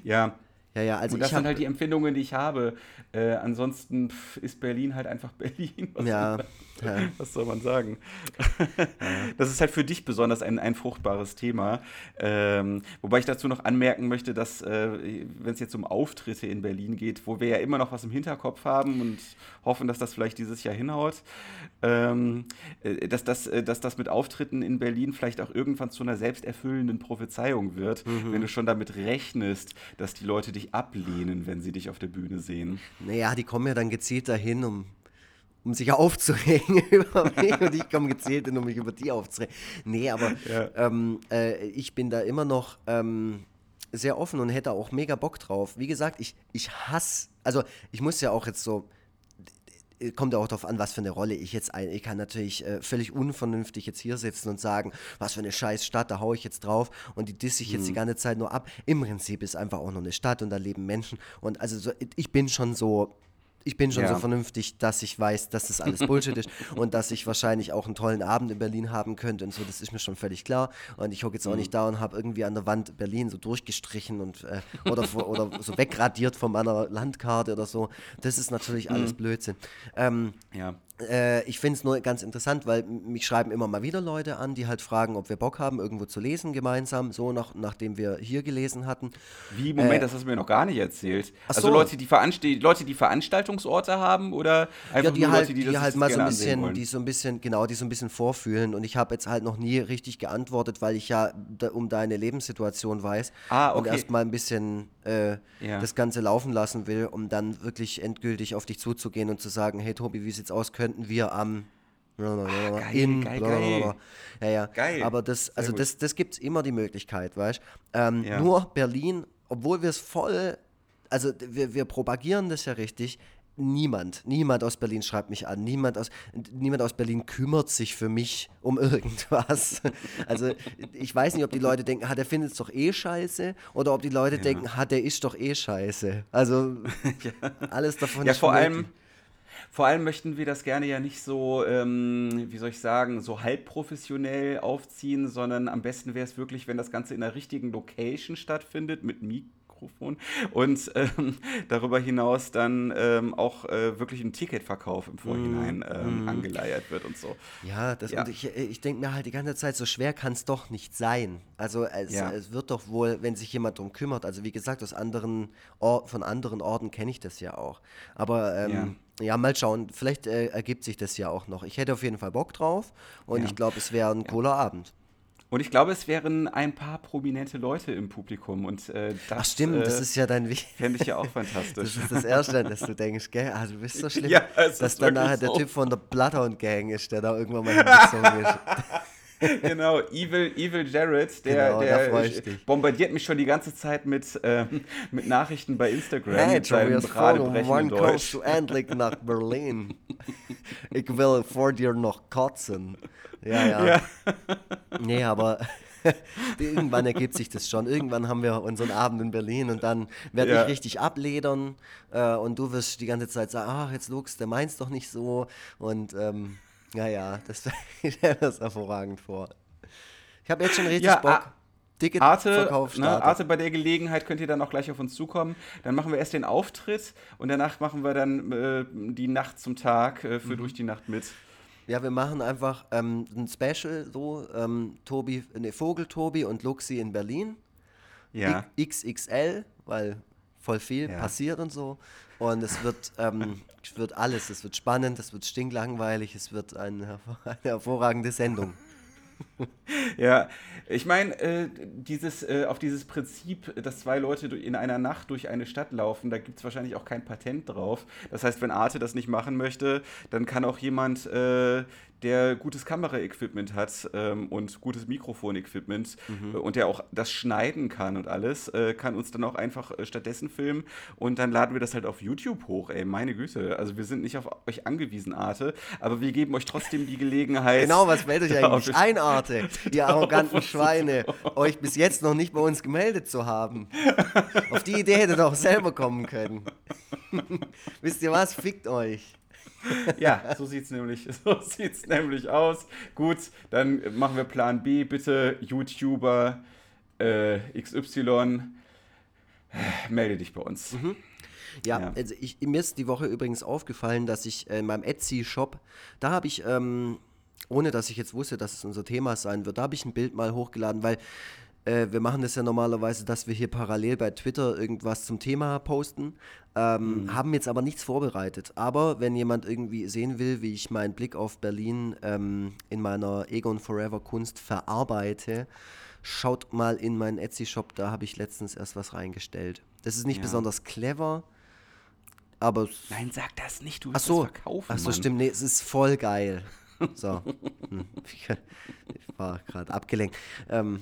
ja, ja, ja, also und das sind halt die Empfindungen, die ich habe. Äh, ansonsten pff, ist Berlin halt einfach Berlin. Ja, ja. was soll man sagen? das ist halt für dich besonders ein, ein fruchtbares Thema. Ähm, wobei ich dazu noch anmerken möchte, dass, äh, wenn es jetzt um Auftritte in Berlin geht, wo wir ja immer noch was im Hinterkopf haben und hoffen, dass das vielleicht dieses Jahr hinhaut, ähm, äh, dass, das, äh, dass das mit Auftritten in Berlin vielleicht auch irgendwann zu einer selbsterfüllenden Prophezeiung wird, mhm. wenn du schon damit rechnest, dass die Leute dich ablehnen, wenn sie dich auf der Bühne sehen. Naja, die kommen ja dann gezielt dahin, um, um sich aufzuregen über mich und ich komme gezielt hin, um mich über die aufzuregen. Nee, aber ja. ähm, äh, ich bin da immer noch ähm, sehr offen und hätte auch mega Bock drauf. Wie gesagt, ich, ich hasse, also ich muss ja auch jetzt so kommt ja auch darauf an, was für eine Rolle ich jetzt ein. Ich kann natürlich äh, völlig unvernünftig jetzt hier sitzen und sagen, was für eine scheiß Stadt, da haue ich jetzt drauf und die disse ich jetzt mhm. die ganze Zeit nur ab. Im Prinzip ist einfach auch nur eine Stadt und da leben Menschen und also so, ich bin schon so ich bin schon ja. so vernünftig, dass ich weiß, dass das alles Bullshit ist und dass ich wahrscheinlich auch einen tollen Abend in Berlin haben könnte und so, das ist mir schon völlig klar. Und ich hocke jetzt auch mhm. nicht da und habe irgendwie an der Wand Berlin so durchgestrichen und äh, oder, oder so wegradiert von meiner Landkarte oder so. Das ist natürlich alles mhm. Blödsinn. Ähm, ja. Äh, ich finde es nur ganz interessant, weil mich schreiben immer mal wieder Leute an, die halt fragen, ob wir Bock haben, irgendwo zu lesen gemeinsam, so nach, nachdem wir hier gelesen hatten. Wie, Moment, äh, das hast du mir noch gar nicht erzählt. Also so. Leute, die Veranst Leute, die Veranstaltungsorte haben oder einfach ja, die halt, Leute, die, die halt mal so ein bisschen, die so ein bisschen, genau, die so ein bisschen vorfühlen. Und ich habe jetzt halt noch nie richtig geantwortet, weil ich ja da, um deine Lebenssituation weiß ah, okay. und erst mal ein bisschen äh, ja. das Ganze laufen lassen will, um dann wirklich endgültig auf dich zuzugehen und zu sagen, hey Tobi, wie sieht's aus? Könnten wir am geil, in, geil. Ja, ja. Geil. Aber das, also das, das gibt es immer die Möglichkeit, weißt ähm, Ja. Nur Berlin, obwohl wir es voll, also wir, wir propagieren das ja richtig. Niemand, niemand aus Berlin schreibt mich an, niemand aus, niemand aus Berlin kümmert sich für mich um irgendwas. Also ich weiß nicht, ob die Leute denken, ha, der findet es doch eh scheiße, oder ob die Leute denken, ha, der ist doch eh scheiße. Also alles davon Ja, ist vor möglich. allem, vor allem möchten wir das gerne ja nicht so, ähm, wie soll ich sagen, so halb professionell aufziehen, sondern am besten wäre es wirklich, wenn das Ganze in der richtigen Location stattfindet, mit Mikrofon und ähm, darüber hinaus dann ähm, auch äh, wirklich ein Ticketverkauf im Vorhinein ähm, angeleiert wird und so. Ja, das, Ja. und ich, ich denke mir halt die ganze Zeit, so schwer kann es doch nicht sein. Also es, Ja. es wird doch wohl, wenn sich jemand darum kümmert, also wie gesagt, aus anderen Or von anderen Orten kenne ich das ja auch. Aber ähm, ja. mal schauen, vielleicht äh, ergibt sich das ja auch noch. Ich hätte auf jeden Fall Bock drauf und Ja. ich glaube, es wäre ein cooler Abend. Und ich glaube, es wären ein paar prominente Leute im Publikum und äh, das Ach stimmt, das äh, ist ja dein Weg. fände ich ja auch Das fantastisch. ist das Erste, an das du denkst, gell? Ah, du bist so schlimm, Ja, dass dann nachher der so. Typ von der Bloodhound Gang ist, der da irgendwann mal hingezogen ist. genau, Evil, Evil Jared, der, Genau, der äh, bombardiert mich schon die ganze Zeit mit, ähm, mit Nachrichten bei Instagram Hey, Tobias wann Deutsch. kommst du endlich nach Berlin? Ich will vor dir noch kotzen. Ja, ja. Ja. Nee, aber irgendwann ergibt sich das schon. Irgendwann haben wir unseren Abend in Berlin und dann werde Ja. ich richtig abledern äh, und du wirst die ganze Zeit sagen, ach, jetzt Lux, der meint's doch nicht so. Und ähm, ja, ja, das mir das hervorragend vor. Ich habe jetzt schon richtig Ja, Bock. A- Ticketverkauf Arte, ne. Arte, bei der Gelegenheit könnt ihr dann auch gleich auf uns zukommen. Dann machen wir erst den Auftritt und danach machen wir dann äh, die Nacht zum Tag äh, Mhm. für durch die Nacht mit. Ja, wir machen einfach ähm, ein Special, so ähm, Tobi, ne, Vogel Tobi und Luxi in Berlin. Ja. X- XXL, weil voll viel Ja. passiert und so. Und es wird, ähm, wird alles, es wird spannend, es wird stinklangweilig, es wird eine, eine hervorragende Sendung. Ja, ich meine, äh, dieses, äh, auf dieses Prinzip, dass zwei Leute in einer Nacht durch eine Stadt laufen, da gibt es wahrscheinlich auch kein Patent drauf. Das heißt, wenn Arte das nicht machen möchte, dann kann auch jemand, äh, der gutes Kameraequipment hat ähm, und gutes Mikrofonequipment äh, und der auch das schneiden kann und alles, äh, kann uns dann auch einfach äh, stattdessen filmen und dann laden wir das halt auf YouTube hoch, ey, meine Güte. Also wir sind nicht auf euch angewiesen, Arte, aber wir geben euch trotzdem die Gelegenheit. Genau, was euch darauf eigentlich ein, Arte, ihr arroganten Schweine, euch bis jetzt noch nicht bei uns gemeldet zu haben? Auf die Idee hättet ihr auch selber kommen können. Wisst ihr was? Fickt euch. Ja, so sieht's nämlich, so sieht's nämlich aus. Gut, dann machen wir Plan B, bitte YouTuber äh, XY. Melde dich bei uns. Ja, Ja. also ich, mir ist die Woche übrigens aufgefallen, dass ich äh, in meinem Etsy-Shop, da habe ich, ähm, ohne dass ich jetzt wusste, dass es unser Thema sein wird, da habe ich ein Bild mal hochgeladen, weil äh, wir machen das ja normalerweise, dass wir hier parallel bei Twitter irgendwas zum Thema posten, ähm, haben jetzt aber nichts vorbereitet. Aber wenn jemand irgendwie sehen will, wie ich meinen Blick auf Berlin ähm, in meiner Egon Forever Kunst verarbeite, schaut mal in meinen Etsy-Shop, da habe ich letztens erst was reingestellt. Das ist nicht Ja. besonders clever, aber. Nein, sag das nicht, du Ach willst so, verkaufen. ach so Mann. stimmt, nee, es ist voll geil. So. Hm, Ich war gerade abgelenkt. Ähm,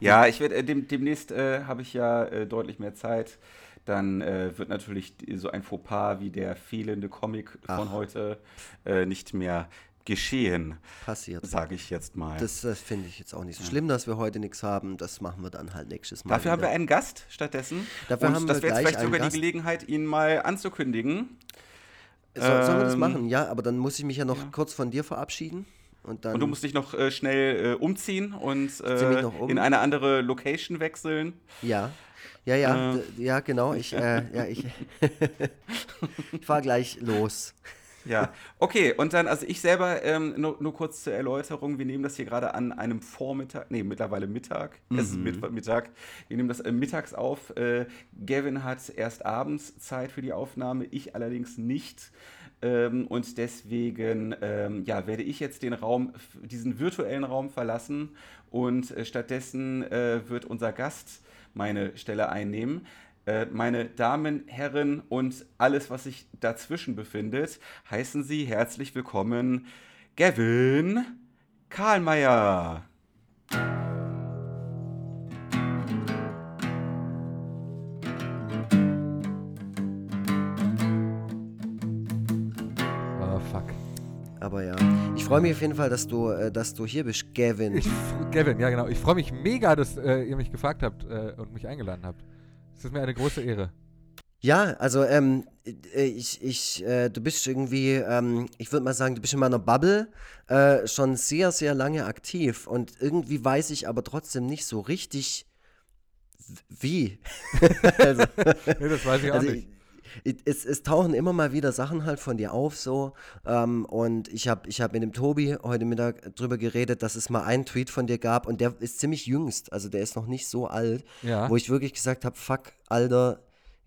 Ja, ich werde äh, dem, demnächst äh, habe ich ja äh, deutlich mehr Zeit. Dann äh, wird natürlich so ein Fauxpas wie der fehlende Comic von Ach. heute äh, nicht mehr geschehen, passiert. sage ich jetzt mal. Das, das finde ich jetzt auch nicht so schlimm, dass wir heute nichts haben. Das machen wir dann halt nächstes Mal. Dafür haben wir wieder. einen Gast stattdessen. Dafür Und haben das wir wäre jetzt vielleicht sogar Gast. die Gelegenheit, ihn mal anzukündigen. So, sollen wir das ähm, machen? Ja, aber dann muss ich mich ja noch ja. kurz von dir verabschieden. Und dann. Und du musst dich noch äh, schnell äh, umziehen und äh, um. in eine andere Location wechseln. Ja. Ja, ja, Äh. ja, genau. Ich, äh, ja, ich, ich fahre gleich los. Ja, okay, und dann, also ich selber, ähm, nur, nur kurz zur Erläuterung, wir nehmen das hier gerade an einem Vormittag, nee, mittlerweile Mittag, es ist Mitt Mittag, wir nehmen das äh, mittags auf. Äh, Gavin hat erst abends Zeit für die Aufnahme, ich allerdings nicht. Ähm, und deswegen ähm, ja, werde ich jetzt den Raum, diesen virtuellen Raum verlassen und äh, stattdessen äh, wird unser Gast meine Stelle einnehmen. Äh, meine Damen, Herren und alles, was sich dazwischen befindet, heißen Sie herzlich willkommen Gavin Karlmeier. Oh, fuck. Aber ja. Ich freue mich auf jeden Fall, dass du, äh, dass du hier bist, Gavin. Ich, Gavin, ja genau. Ich freue mich mega, dass äh, ihr mich gefragt habt äh, und mich eingeladen habt. Es ist mir eine große Ehre. Ja, also ähm, äh, ich, ich, äh, du bist irgendwie, ähm, ich würde mal sagen, du bist in meiner Bubble äh, schon sehr, sehr lange aktiv und irgendwie weiß ich aber trotzdem nicht so richtig, wie. also, Nee, das weiß ich auch also nicht. Es, es tauchen immer mal wieder Sachen halt von dir auf so ähm, und ich habe ich hab mit dem Tobi heute Mittag drüber geredet, dass es mal einen Tweet von dir gab und der ist ziemlich jüngst, also der ist noch nicht so alt, Ja. wo ich wirklich gesagt habe, fuck, Alter,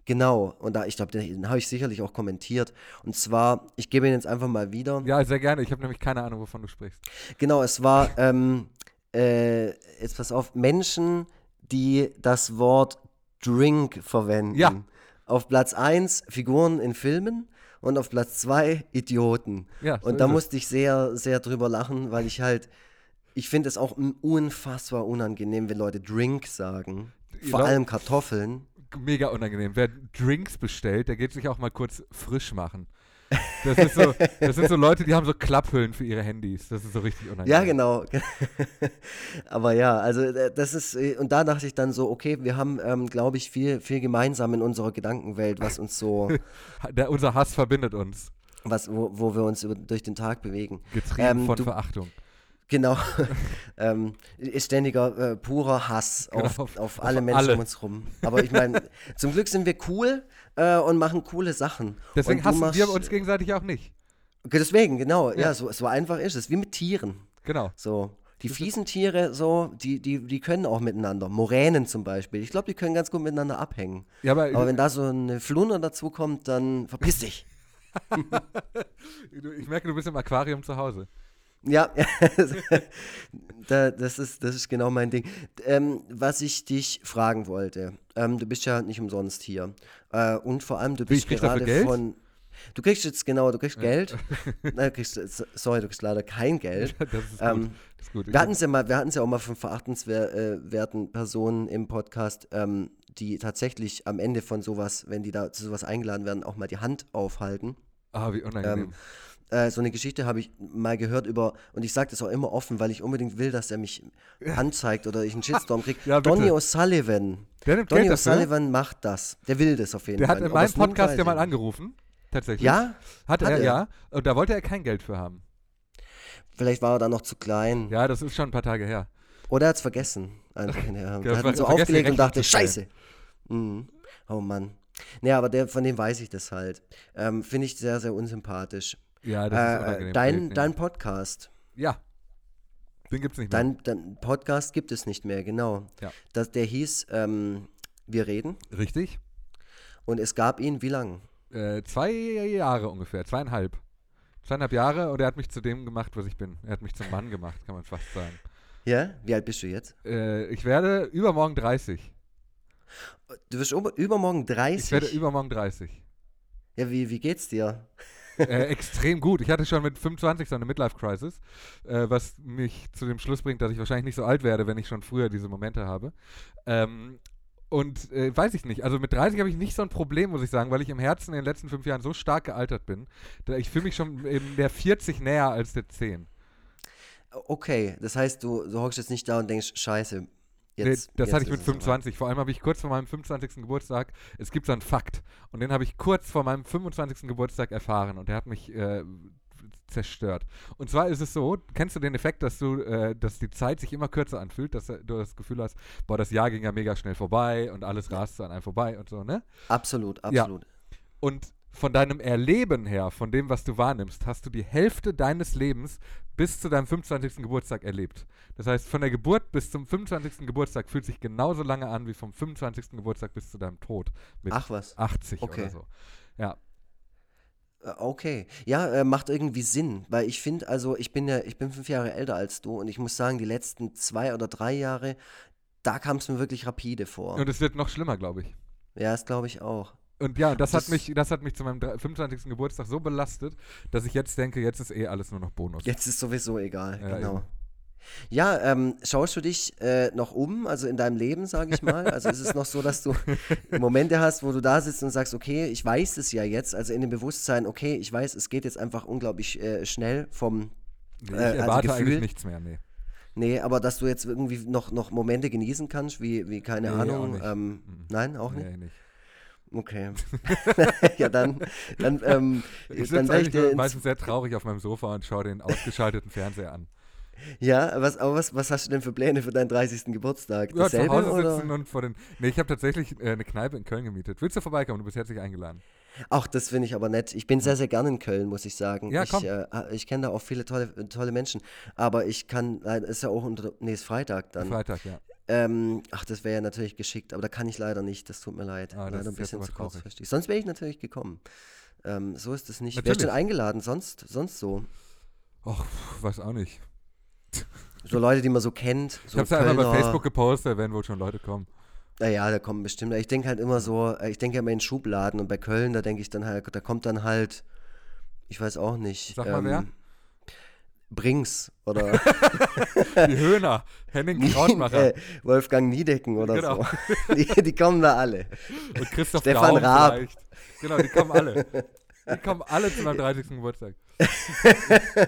genau. Und da, ich glaube, den, den habe ich sicherlich auch kommentiert. Und zwar, ich gebe ihn jetzt einfach mal wieder. Ja, sehr gerne. Ich habe nämlich keine Ahnung, wovon du sprichst. Genau, es war, ähm, äh, jetzt pass auf, Menschen, die das Wort Drink verwenden. Ja. Auf Platz 1 Figuren in Filmen und auf Platz 2 Idioten. Ja, so und da musste ich sehr, sehr drüber lachen, weil ich halt, ich finde es auch un- unfassbar unangenehm, wenn Leute Drink sagen. Vor Ja. allem Kartoffeln. Mega unangenehm. Wer Drinks bestellt, der geht sich auch mal kurz frisch machen. Das, ist so, das sind so Leute, die haben so Klapphüllen für ihre Handys. Das ist so richtig unangenehm. Ja, genau. Aber ja, also äh, das ist, äh, und da dachte ich dann so, okay, wir haben, ähm, glaube ich, viel, viel gemeinsam in unserer Gedankenwelt, was uns so, Der, unser Hass verbindet uns. was, wo, wo wir uns über, durch den Tag bewegen. Getrieben Ähm, von du- Verachtung. Genau. ähm, ist ständiger, äh, purer Hass Genau, auf, auf- auf auf alle Menschen alle. um uns rum. Aber ich meine, zum Glück sind wir cool äh, und machen coole Sachen. Deswegen hassen machst, wir uns gegenseitig auch nicht. Deswegen, genau. Ja, Ja. so, so einfach ist es. Wie mit Tieren. Genau. So. Die fiesen Tiere, so, die, die, die können auch miteinander. Moränen zum Beispiel. Ich glaube, die können ganz gut miteinander abhängen. Ja, aber, Aber wenn da so eine Flunder dazu kommt, dann verpiss dich. ich merke, du bist im Aquarium zu Hause. Ja, da, das, ist, das ist genau mein Ding. Ähm, was ich dich fragen wollte, ähm, du bist ja nicht umsonst hier. Äh, und vor allem, du bist gerade von. Du kriegst jetzt, genau, du kriegst Geld. Nein, du kriegst, sorry, du kriegst leider kein Geld. Das ist gut. Ähm, das ist gut. Wir hatten es ja mal, wir hatten es ja auch mal von verachtenswerten Personen im Podcast, ähm, die tatsächlich am Ende von sowas, wenn die da zu sowas eingeladen werden, auch mal die Hand aufhalten. ah, wie unangenehm. Ähm, äh, so eine Geschichte habe ich mal gehört über, und ich sage das auch immer offen, weil ich unbedingt will, dass er mich anzeigt oder ich einen Shitstorm kriege. Ja. Donny O'Sullivan. der Donny. O'Sullivan macht das. Der will das auf jeden Der Fall. hat in meinem Podcast ja mal ich nicht. angerufen. Tatsächlich. Ja? Hat, Hat er, er? ja. Und da wollte er kein Geld für haben. Vielleicht war er da noch zu klein. Ja, das ist schon ein paar Tage her. Oder er hat es vergessen. Einfach der, der hat ihn so aufgelegt und dachte, scheiße. Mhm. Oh Mann. Nee, aber der, von dem weiß ich das halt. Ähm, Finde ich sehr, sehr unsympathisch. Ja, das ist Äh, unangenehm. dein, Geld nehmen. dein Podcast. Ja. Den gibt's nicht mehr. Dein, dein Podcast gibt es nicht mehr, genau. Ja. Das, der hieß ähm, Wir reden Richtig? und es gab ihn wie lang? Äh, zwei Jahre ungefähr, zweieinhalb. Zweieinhalb Jahre und er hat mich zu dem gemacht, was ich bin. Er hat mich zum Mann gemacht, kann man fast sagen. Ja? Wie alt bist du jetzt? Äh, ich werde übermorgen 30. Du wirst übermorgen 30. Ich werde übermorgen 30. ja, wie, wie geht's dir? äh, extrem gut. Ich hatte schon mit 25 so eine Midlife-Crisis, äh, was mich zu dem Schluss bringt, dass ich wahrscheinlich nicht so alt werde, wenn ich schon früher diese Momente habe. Ähm, und äh, weiß ich nicht. Also mit 30 habe ich nicht so ein Problem, muss ich sagen, weil ich im Herzen in den letzten fünf Jahren so stark gealtert bin. Ich fühle mich schon in der 40 näher als der 10. Okay, das heißt, du, du hockst jetzt nicht da und denkst, scheiße. Jetzt, das jetzt hatte ich mit es soweit. 25. Vor allem habe ich kurz vor meinem 25. Geburtstag, es gibt so einen Fakt, und den habe ich kurz vor meinem 25. Geburtstag erfahren und der hat mich äh, zerstört. Und zwar ist es so, kennst du den Effekt, dass du, äh, dass die Zeit sich immer kürzer anfühlt, dass äh, du das Gefühl hast, boah, das Jahr ging ja mega schnell vorbei und alles raste an einem vorbei und so, ne? Absolut, Ja. absolut. Und von deinem Erleben her, von dem, was du wahrnimmst, hast du die Hälfte deines Lebens bis zu deinem 25. Geburtstag erlebt. Das heißt, von der Geburt bis zum 25. Geburtstag fühlt sich genauso lange an wie vom 25. Geburtstag bis zu deinem Tod mit Ach was. 80 okay. oder so. Ja, Äh, Okay, ja, äh, macht irgendwie Sinn, weil ich finde, also ich bin ja, ich bin fünf Jahre älter als du und ich muss sagen, die letzten zwei oder drei Jahre, da kam es mir wirklich rapide vor. und es wird noch schlimmer, glaube ich. Ja, das glaube ich auch. Und ja, das, Das- hat mich, das hat mich zu meinem dre- 25. Geburtstag so belastet, dass ich jetzt denke, jetzt ist eh alles nur noch Bonus. Jetzt ist sowieso egal, Ja, genau. eben. Ja, ähm, schaust du dich äh, noch um, also in deinem Leben, sage ich mal? Also ist es noch so, dass du Momente hast, wo du da sitzt und sagst, okay, ich weiß es ja jetzt, also in dem Bewusstsein, okay, ich weiß, es geht jetzt einfach unglaublich äh, schnell vom, Nee, ich Äh, also erwarte eigentlich Gefühl- nichts mehr, nee. nee, aber dass du jetzt irgendwie noch, noch Momente genießen kannst, wie, wie keine Nee, Ahnung, nicht. ähm, Mhm. nein, auch nicht? Nee, nicht. Okay. ja, dann, dann, ähm, Ich dann ich dir meistens sehr traurig auf meinem Sofa und schaue den ausgeschalteten Fernseher an. Ja, was, aber was, was hast du denn für Pläne für deinen 30. Geburtstag? Ja, zu Hause oder? sitzen und vor den. Nee, ich habe tatsächlich äh, eine Kneipe in Köln gemietet. Willst du vorbeikommen? Du bist herzlich eingeladen. Ach, das finde ich aber nett. Ich bin sehr, sehr gerne in Köln, muss ich sagen. Ja, ich komm. äh, ich kenne da auch viele tolle, tolle Menschen. Aber ich kann, leider ist ja auch unter, nee, ist Freitag dann. Freitag, ja. Ähm, ach, das wäre ja natürlich geschickt, aber da kann ich leider nicht. Das tut mir leid. Ah, leider ein bisschen zu kurzfristig. Sonst wäre ich natürlich gekommen. Ähm, so ist es nicht. Wer ist Natürlich. denn eingeladen? Sonst, sonst so? Pf, weiß auch nicht. So Leute, die man so kennt. Ich So habe es ja einmal bei Facebook gepostet, da werden wohl schon Leute kommen. Naja, da kommen bestimmt. Ich denke halt immer so, äh, ich denke ja immer in Schubladen und bei Köln, da denke ich dann halt, da kommt dann halt, ich weiß auch nicht. Sag mal, wer? Brings oder Die Höhner, Henning Krautmacher äh, Wolfgang Niedecken oder Genau. so. Die, die kommen da alle. und Christoph Stefan Daum Raab. vielleicht. Genau, die kommen alle. Die kommen alle zu meinem 30. Geburtstag.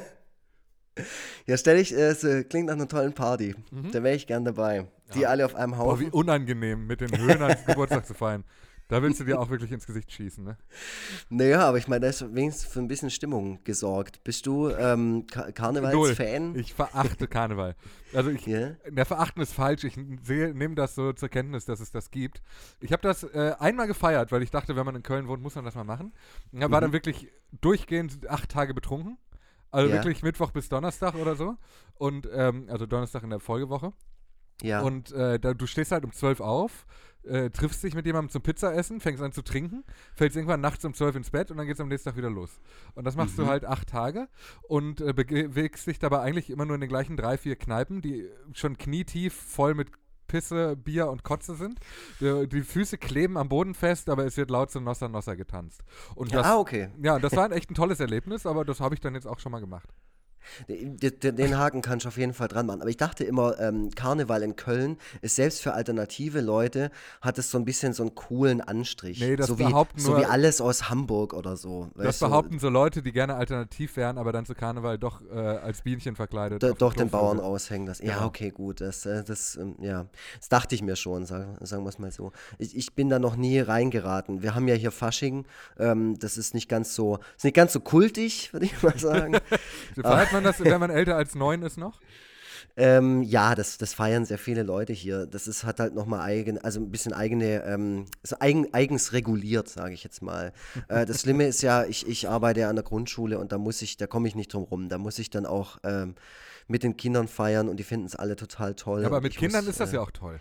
Ja, stell ich, äh, es äh, klingt nach einer tollen Party. Da wäre ich gern dabei. Die alle auf einem Mhm. Boah, wie Haufen. unangenehm, mit den Höhnern Geburtstag zu feiern. Da willst du dir auch wirklich ins Gesicht schießen, ne? Naja, aber ich meine, da ist wenigstens für ein bisschen Stimmung gesorgt. Bist du ähm, Ka Karnevals-Fan? Ich verachte Karneval. Also ich, Ja? der Verachten ist falsch. Ich nehme das so zur Kenntnis, dass es das gibt. Ich habe das äh, einmal gefeiert, weil ich dachte, wenn man in Köln wohnt, muss man das mal machen. Und war dann wirklich durchgehend acht Tage betrunken. Also Mhm. Ja. wirklich Mittwoch bis Donnerstag oder so. Und ähm, also Donnerstag in der Folgewoche. Ja. Und äh, da, du stehst halt um 12 auf, äh, triffst dich mit jemandem zum Pizza essen, fängst an zu trinken, fällst irgendwann nachts um 12 ins Bett und dann geht's am nächsten Tag wieder los. Und das machst Mhm. du halt acht Tage und äh, bewegst dich dabei eigentlich immer nur in den gleichen drei, vier Kneipen, die schon knietief voll mit Pisse, Bier und Kotze sind. Die, die Füße kleben am Boden fest, aber es wird laut zu Nossa Nossa getanzt. Und das, ah, okay. ja, das war ein echt ein tolles Erlebnis, aber das habe ich dann jetzt auch schon mal gemacht. Den, Haken kannst du auf jeden Fall dran machen. Aber ich dachte immer, ähm, Karneval in Köln ist selbst für alternative Leute, hat es so ein bisschen so einen coolen Anstrich. Nee, das so, wie, behaupten so nur- wie alles aus Hamburg oder so. Das weißt du? behaupten so Leute, die gerne alternativ wären, aber dann zu Karneval doch äh, als Bienchen verkleidet. Do, doch den Bauern vögeln. raushängen lassen. Ja, Genau. okay, gut. Das, äh, das, ähm, ja. das dachte ich mir schon, sagen, sagen wir es mal so. Ich, ich bin da noch nie reingeraten. Wir haben ja hier Fasching. Ähm, das ist nicht ganz so, ist nicht ganz so kultig, würde ich mal sagen. Feiert man das, wenn man älter als neun ist noch? ähm, ja, das, das feiern sehr viele Leute hier. Das ist, hat halt nochmal eigen, also ein bisschen eigene, ähm, so eigen, eigens reguliert, sage ich jetzt mal. äh, das Schlimme ist ja, ich, ich arbeite ja an der Grundschule und da muss ich, da komme ich nicht drum rum. Da muss ich dann auch ähm, mit den Kindern feiern und die finden es alle total toll. Ja, aber mit Kindern muss, ist das äh, ja auch toll.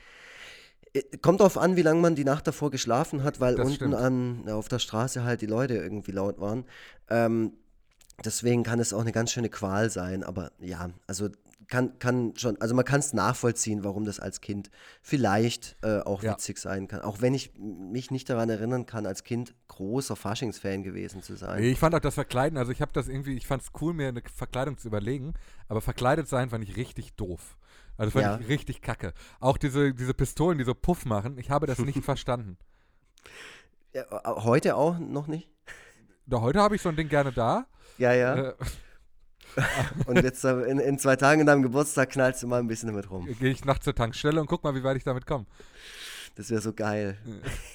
Äh, Kommt drauf an, wie lange man die Nacht davor geschlafen hat, weil Das unten stimmt. an, auf der Straße halt die Leute irgendwie laut waren. Ähm, deswegen kann es auch eine ganz schöne Qual sein. Aber ja, also kann, kann schon, also man kann es nachvollziehen, warum das als Kind vielleicht äh, auch Ja. witzig sein kann. Auch wenn ich mich nicht daran erinnern kann, als Kind großer Faschingsfan gewesen zu sein. Ich fand auch das Verkleiden, also ich habe das irgendwie, ich fand es cool, mir eine Verkleidung zu überlegen, aber verkleidet sein fand ich richtig doof. Also fand Ja. ich richtig kacke. Auch diese, diese Pistolen, die so Puff machen, ich habe das nicht verstanden. Ja, heute auch noch nicht? Da, heute habe ich so ein Ding gerne da. Ja, ja. Äh, Und jetzt äh, in, in zwei Tagen in deinem Geburtstag knallst du mal ein bisschen damit rum. Gehe ich nachts zur Tankstelle und guck mal, wie weit ich damit komme. Das wäre so geil.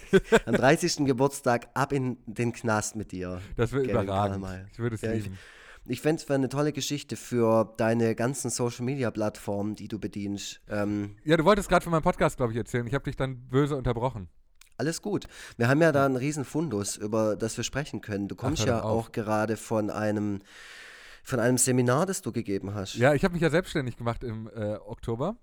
Am 30. Geburtstag ab in den Knast mit dir. Das wäre überragend. Karlmeier. Ich würde es Ja, ich- lieben. Ich fände es eine tolle Geschichte für deine ganzen Social Media Plattformen, die du bedienst. Ähm, Ja, du wolltest gerade von meinem Podcast, glaube ich, erzählen. Ich habe dich dann böse unterbrochen. Alles gut. Wir haben ja da einen riesen Fundus, über das wir sprechen können. Du kommst hör ja auch gerade von einem, von einem Seminar, das du gegeben hast, Ja, ich habe mich ja selbstständig gemacht im äh, Oktober.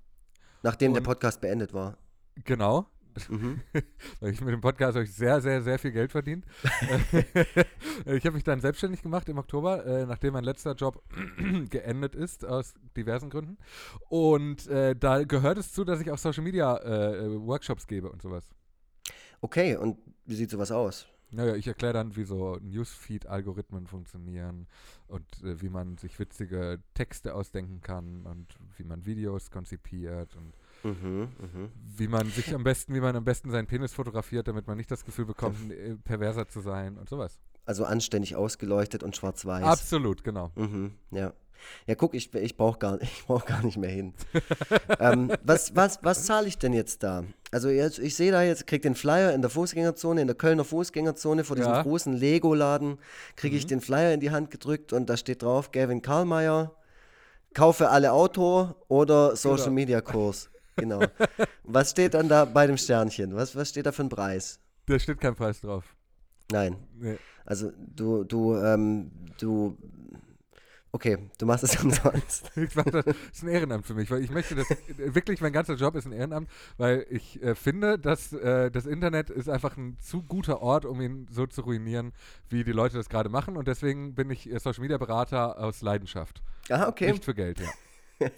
nachdem der Und- Podcast beendet war. Genau. Mhm. Weil ich mit dem Podcast habe ich sehr, sehr, sehr viel Geld verdient. ich habe mich dann selbstständig gemacht im Oktober, äh, nachdem mein letzter Job geendet ist, aus diversen Gründen. Und äh, da gehört es zu, dass ich auch Social Media äh, äh, Workshops gebe und sowas. Okay, und wie sieht sowas aus? Naja, ich erkläre dann, wie so Newsfeed-Algorithmen funktionieren und äh, wie man sich witzige Texte ausdenken kann und wie man Videos konzipiert und Mhm, mhm. wie man sich am besten, wie man am besten seinen Penis fotografiert, damit man nicht das Gefühl bekommt, äh, perverser zu sein und sowas. Also anständig ausgeleuchtet und schwarz-weiß. Absolut, genau. Mhm, ja. Ja, guck, ich, ich brauche gar, ich brauch gar nicht mehr hin. ähm, was was, was zahle ich denn jetzt da? Also jetzt, ich sehe da jetzt, krieg den Flyer in der Fußgängerzone, in der Kölner Fußgängerzone vor diesem Ja. großen Lego-Laden, kriege ich den Flyer in die Hand gedrückt und da steht drauf, Gavin Karlmeier, kaufe alle Auto oder Social Genau. Media Kurs. Genau. was steht dann da bei dem Sternchen? Was, was steht da für ein Preis? Da steht kein Preis drauf. Nein. Nee. Also du, du, ähm, du, okay, du machst es umsonst. Ich mach das, das ist ein Ehrenamt für mich, weil ich möchte das, wirklich mein ganzer Job ist ein Ehrenamt, weil ich äh, finde, dass äh, das Internet ist einfach ein zu guter Ort, um ihn so zu ruinieren, wie die Leute das gerade machen und deswegen bin ich äh, Social Media Berater aus Leidenschaft. Ah, okay. Nicht für Geld, ja.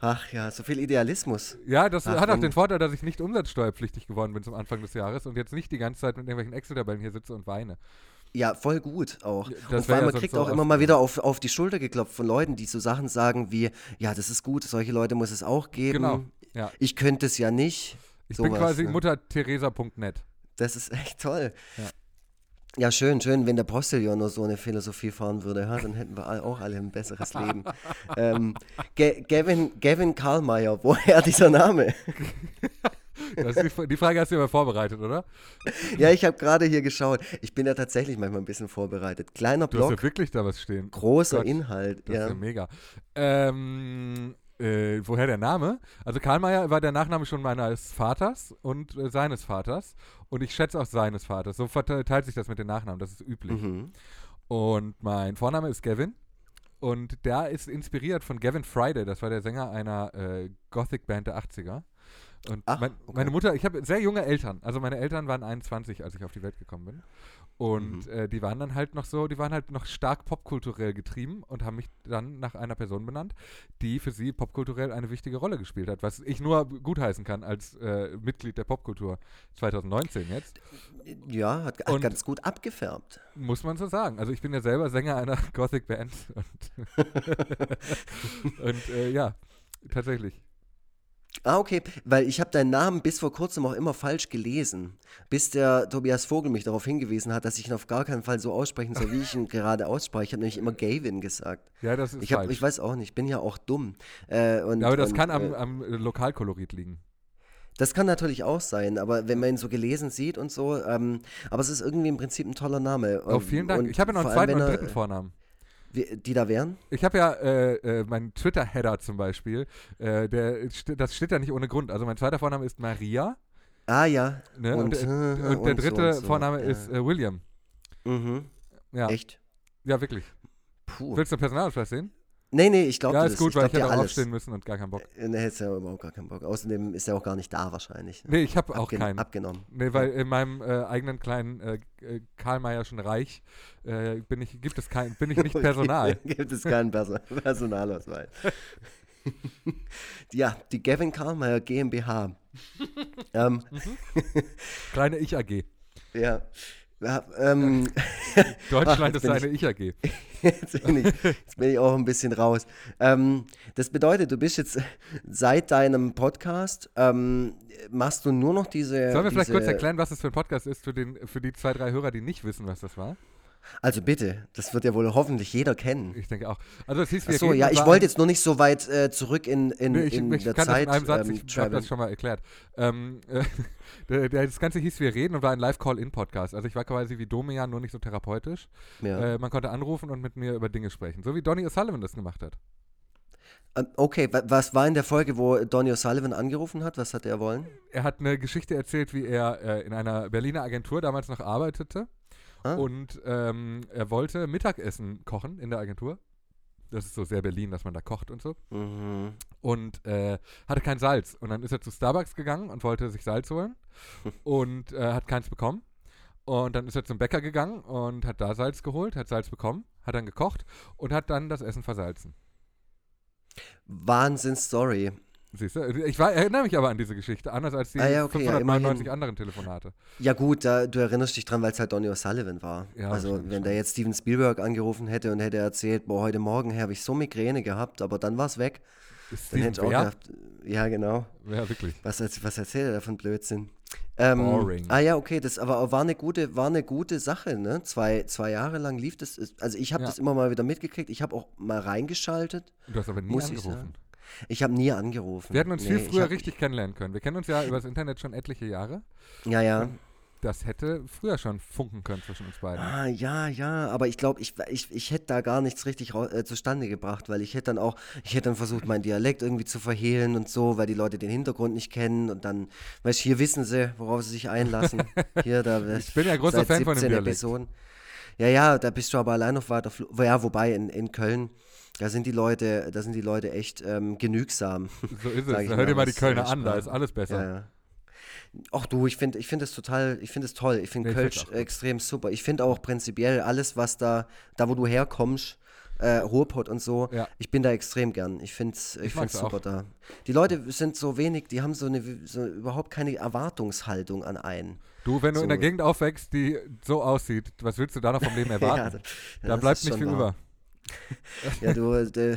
Ach ja, so viel Idealismus. Ja, das Ach, hat auch den Vorteil, dass ich nicht umsatzsteuerpflichtig geworden bin zum Anfang des Jahres und jetzt nicht die ganze Zeit mit irgendwelchen Excel-Tabellen hier sitze und weine. Ja, voll gut auch. Ja, das und vor allem, ja man sonst kriegt auch immer mal ja. wieder auf, auf die Schulter geklopft von Leuten, die so Sachen sagen wie, ja, das ist gut, solche Leute muss es auch geben. Genau, ja. Ich könnte es ja nicht. Ich bin Sowas, quasi ne? muttertheresa.net. Das ist echt toll. Ja. Ja, schön, schön, wenn der Postillon nur so eine Philosophie fahren würde, ja, dann hätten wir all- auch alle ein besseres Leben. ähm, Ge Gavin, Gavin Karlmeier, woher dieser Name? Die, die Frage hast du ja mal vorbereitet, oder? ja, ich habe gerade hier geschaut. Ich bin ja tatsächlich manchmal ein bisschen vorbereitet. Kleiner Du hast Blog, ja wirklich da was stehen. großer Gott, Inhalt. Das ist Ja. ja mega. Ähm, äh, woher der Name? Also Karlmeier war der Nachname schon meines Vaters und äh, seines Vaters. Und ich schätze auch seines Vaters. So verteilt sich das mit den Nachnamen, das ist üblich. Mhm. Und mein Vorname ist Gavin. Und der ist inspiriert von Gavin Friday. Das war der Sänger einer äh, Gothic-Band der 80er. Und Ach, mein, okay. meine Mutter, ich habe sehr junge Eltern. Also meine Eltern waren 21, als ich auf die Welt gekommen bin. Mhm. Und äh, die waren dann halt noch so, die waren halt noch stark popkulturell getrieben und haben mich dann nach einer Person benannt, die für sie popkulturell eine wichtige Rolle gespielt hat. Was ich nur gutheißen kann als äh, Mitglied der Popkultur 2019 jetzt. Ja, hat, hat ganz gut abgefärbt. Muss man so sagen. Also ich bin ja selber Sänger einer Gothic-Band und, und äh, ja, tatsächlich. Ah, okay, weil ich habe deinen Namen bis vor kurzem auch immer falsch gelesen, bis der Tobias Vogel mich darauf hingewiesen hat, dass ich ihn auf gar keinen Fall so aussprechen soll, wie ich ihn gerade ausspreche. Ich habe nämlich immer Gavin gesagt. Ja, das ist Ich, hab, falsch. ich weiß auch nicht, ich bin ja auch dumm. Äh, und, ja, aber das und, kann am, äh, am äh, Lokalkolorit liegen. Das kann natürlich auch sein, aber wenn man ihn so gelesen sieht und so, ähm, aber es ist irgendwie im Prinzip ein toller Name. Oh, Ähm, vielen Dank. und Ich habe ja noch einen zweiten und dritten Vornamen. Die da wären? Ich habe ja äh, äh, meinen Twitter-Header zum Beispiel. Äh, der, das steht ja nicht ohne Grund. Also mein zweiter Vorname ist Maria. Ah ja. Ne? Und, Und, äh, äh, und der und so dritte und so, Vorname ja. ist äh, William. Mhm. Ja, Echt? ja wirklich. Puh. Willst du einen Personalausweis sehen? Nee, nee, ich glaube Ja, das. ist gut, ich weil ich hätte auch alles. aufstehen müssen und gar keinen Bock. Äh, Nee, hättest ja überhaupt gar keinen Bock. Außerdem ist er auch gar nicht da wahrscheinlich. Nee, ich habe auch keinen. Abgenommen. Nee, weil in meinem äh, eigenen kleinen äh, äh, Karl-Mayerschen Reich äh, bin ich, gibt es kein, bin ich nicht Personal. Gibt es keinen Perso Personalausweis. ja, die Gavin Karlmeier GmbH. ähm, Kleine Ich-AG. ja. Ähm, Deutschland ist eine Ich-AG. jetzt, bin ich, jetzt bin ich auch ein bisschen raus. Ähm, das bedeutet, du bist jetzt seit deinem Podcast, ähm, machst du nur noch diese. Sollen wir vielleicht diese, kurz erklären, was das für ein Podcast ist, für, den, für die zwei, drei Hörer, die nicht wissen, was das war? Also bitte, das wird ja wohl hoffentlich jeder kennen. Ich denke auch. Also es hieß, wir Achso, reden ja, ich wollte jetzt nur nicht so weit äh, zurück in, in, Nee, ich, in ich der kann Zeit. das in Satz, ähm, ich habe das schon mal erklärt. Ähm, äh, das Ganze hieß Wir reden und war ein Live-Call-In-Podcast. Also ich war quasi wie Domian, nur nicht so therapeutisch. ja. Äh, man konnte anrufen und mit mir über Dinge sprechen. So wie Donny O'Sullivan das gemacht hat. Ähm, okay, wa was war in der Folge, wo Donny O'Sullivan angerufen hat? Was hat er wollen? Er hat eine Geschichte erzählt, wie er äh, in einer Berliner Agentur damals noch arbeitete. Ah. Und ähm, er wollte Mittagessen kochen in der Agentur. Das ist so sehr Berlin, dass man da kocht und so. Mhm. Und äh, hatte kein Salz. Und dann ist er zu Starbucks gegangen und wollte sich Salz holen. und äh, hat keins bekommen. Und dann ist er zum Bäcker gegangen und hat da Salz geholt, hat Salz bekommen, hat dann gekocht und hat dann das Essen versalzen. Wahnsinn Story. Siehst du? Ich war, erinnere mich aber an diese Geschichte, anders als die Ah ja, okay, ja, 599 immerhin. anderen Telefonate. Ja gut, da, du erinnerst dich dran, weil es halt Donny O'Sullivan war. Ja, also stimmt, wenn da stimmt. jetzt Steven Spielberg angerufen hätte und hätte erzählt, boah, heute Morgen habe ich so Migräne gehabt, aber dann war es weg. Ist Dann hätte ich auch gedacht, ja genau, Ja, wirklich. was, was erzählt er da von Blödsinn? Ähm, Boring. Ah ja, okay, das aber war eine gute, war eine gute Sache, ne? Zwei, zwei Jahre lang lief das. Also ich habe Ja. das immer mal wieder mitgekriegt. Ich habe auch mal reingeschaltet. Du hast aber nie angerufen. Ich habe nie angerufen. Wir hätten uns Nee, viel früher richtig kennenlernen können. Wir kennen uns ja über das Internet schon etliche Jahre. Ja, ja. Das hätte früher schon funken können zwischen uns beiden. Ah, ja, ja, aber ich glaube, ich, ich, ich hätte da gar nichts richtig äh, zustande gebracht, weil ich hätte dann auch, ich hätte dann versucht, meinen Dialekt irgendwie zu verhehlen und so, weil die Leute den Hintergrund nicht kennen und dann, weißt du, hier wissen sie, worauf sie sich einlassen. Hier, da, Ich bin ja großer Fan von dem 17 Dialekt. Episoden. Ja, ja, da bist du aber allein auf weiter Flur. Ja, wobei in, in Köln, da sind die Leute, da sind die Leute echt ähm, genügsam. So ist es. hör dir mal die Kölner an, da ist alles besser. Ja, ja. Ach du, ich finde ich find das total, ich finde es toll. Ich finde Nee, Kölsch extrem super. Ich finde auch prinzipiell alles, was da, da wo du herkommst, äh, Ruhrpott und so, Ja. ich bin da extrem gern. Ich finde es ich Ich super auch. da. Die Leute sind so wenig, die haben so, eine, so überhaupt keine Erwartungshaltung an einen. Du, wenn du in der So. Gegend aufwächst, die so aussieht, was willst du da noch vom Leben erwarten? ja, da bleibt nicht viel wahr. über. Ja, du, äh,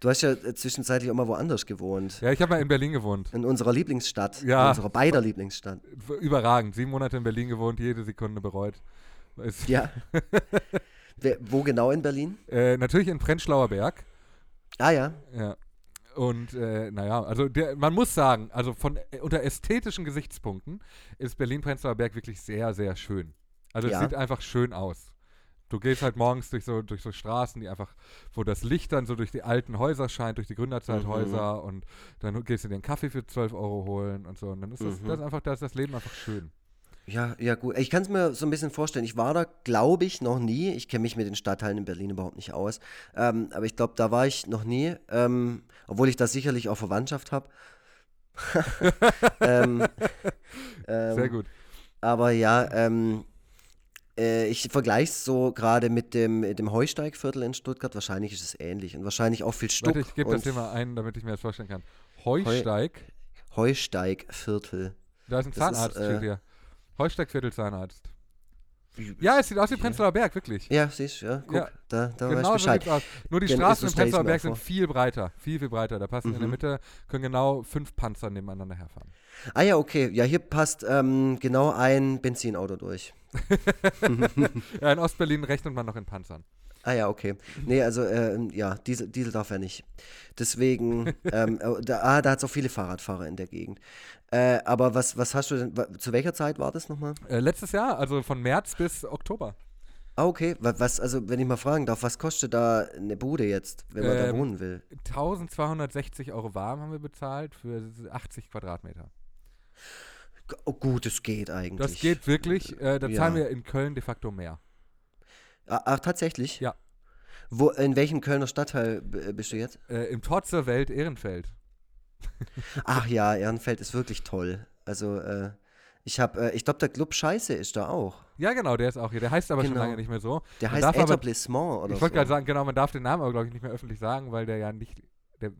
du hast ja zwischenzeitlich auch mal woanders gewohnt. Ja, ich habe mal in Berlin gewohnt. In unserer Lieblingsstadt. Ja. In unserer beider Lieblingsstadt. Überragend. Sieben Monate in Berlin gewohnt, jede Sekunde bereut. Ist, Ja. Wo genau in Berlin? äh, natürlich in Prenzlauer Berg. Ah ja. Ja. Und äh, naja, also der, man muss sagen, also von äh, unter ästhetischen Gesichtspunkten ist Berlin-Prenzlauer Berg wirklich sehr, sehr schön. Also Ja. es sieht einfach schön aus. Du gehst halt morgens durch so, durch so Straßen, die einfach, wo das Licht dann so durch die alten Häuser scheint, durch die Gründerzeithäuser und dann gehst du dir einen Kaffee für 12 Euro holen und so. Und dann ist das, Mhm. das einfach, da ist das Leben einfach schön. Ja, ja, gut. Ich kann es mir so ein bisschen vorstellen. Ich war da, glaube ich, noch nie. Ich kenne mich mit den Stadtteilen in Berlin überhaupt nicht aus. Ähm, aber ich glaube, da war ich noch nie. Ähm, obwohl ich da sicherlich auch Verwandtschaft habe. ähm, ähm, Sehr gut. Aber ja, ähm, äh, ich vergleiche es so gerade mit dem, dem Heusteigviertel in Stuttgart. Wahrscheinlich ist es ähnlich. Und wahrscheinlich auch viel Stuck. Warte, ich gebe das hier mal ein, damit ich mir das vorstellen kann. Heusteig, Heusteigviertel. da ist ein das ist, Zahnarzt, äh. Heusteigviertel Zahnarzt. Ja, es sieht aus wie Prenzlauer Berg, wirklich. Ja, siehst du, ja, guck, Ja, da, da Genau weiß so ich Bescheid. aus. Nur die Gen- Straßen so ich's Prenzlauer Berg sind viel breiter, viel, viel breiter. Da passen in der Mhm. Mitte, können genau fünf Panzer nebeneinander herfahren. Ah ja, okay. Ja, hier passt ähm, genau ein Benzinauto durch. Ja, in Ostberlin rechnet man noch in Panzern. Ah ja, okay. Nee, also ähm, ja, Diesel, Diesel darf er nicht. Deswegen, ähm, äh, da, ah, da hat es auch viele Fahrradfahrer in der Gegend. Äh, aber was, was hast du denn, zu welcher Zeit war das nochmal? Äh, letztes Jahr, also von März bis Oktober. Ah, okay. Wa- Was, also wenn ich mal fragen darf, was kostet da eine Bude jetzt, wenn man da Ähm, wohnen will? 1260 Euro warm haben wir bezahlt für 80 Quadratmeter. G- Oh, gut, es geht eigentlich. Das geht wirklich. Äh, da Ja. zahlen wir in Köln de facto mehr. Ach, tatsächlich? Ja. Wo, in welchem Kölner Stadtteil b- bist du jetzt? Äh, Im Trotz der Welt Ehrenfeld. Ach ja, Ehrenfeld ist wirklich toll. Also, äh, ich habe, äh, ich glaube, der Club Scheiße ist da auch. Ja, genau, der ist auch hier. Der heißt aber schon Genau. lange nicht mehr so. Der Man heißt darf aber- Etablissement oder ich so. wollte gerade sagen, genau, man darf den Namen aber, glaube ich, nicht mehr öffentlich sagen, weil der ja nicht. Der,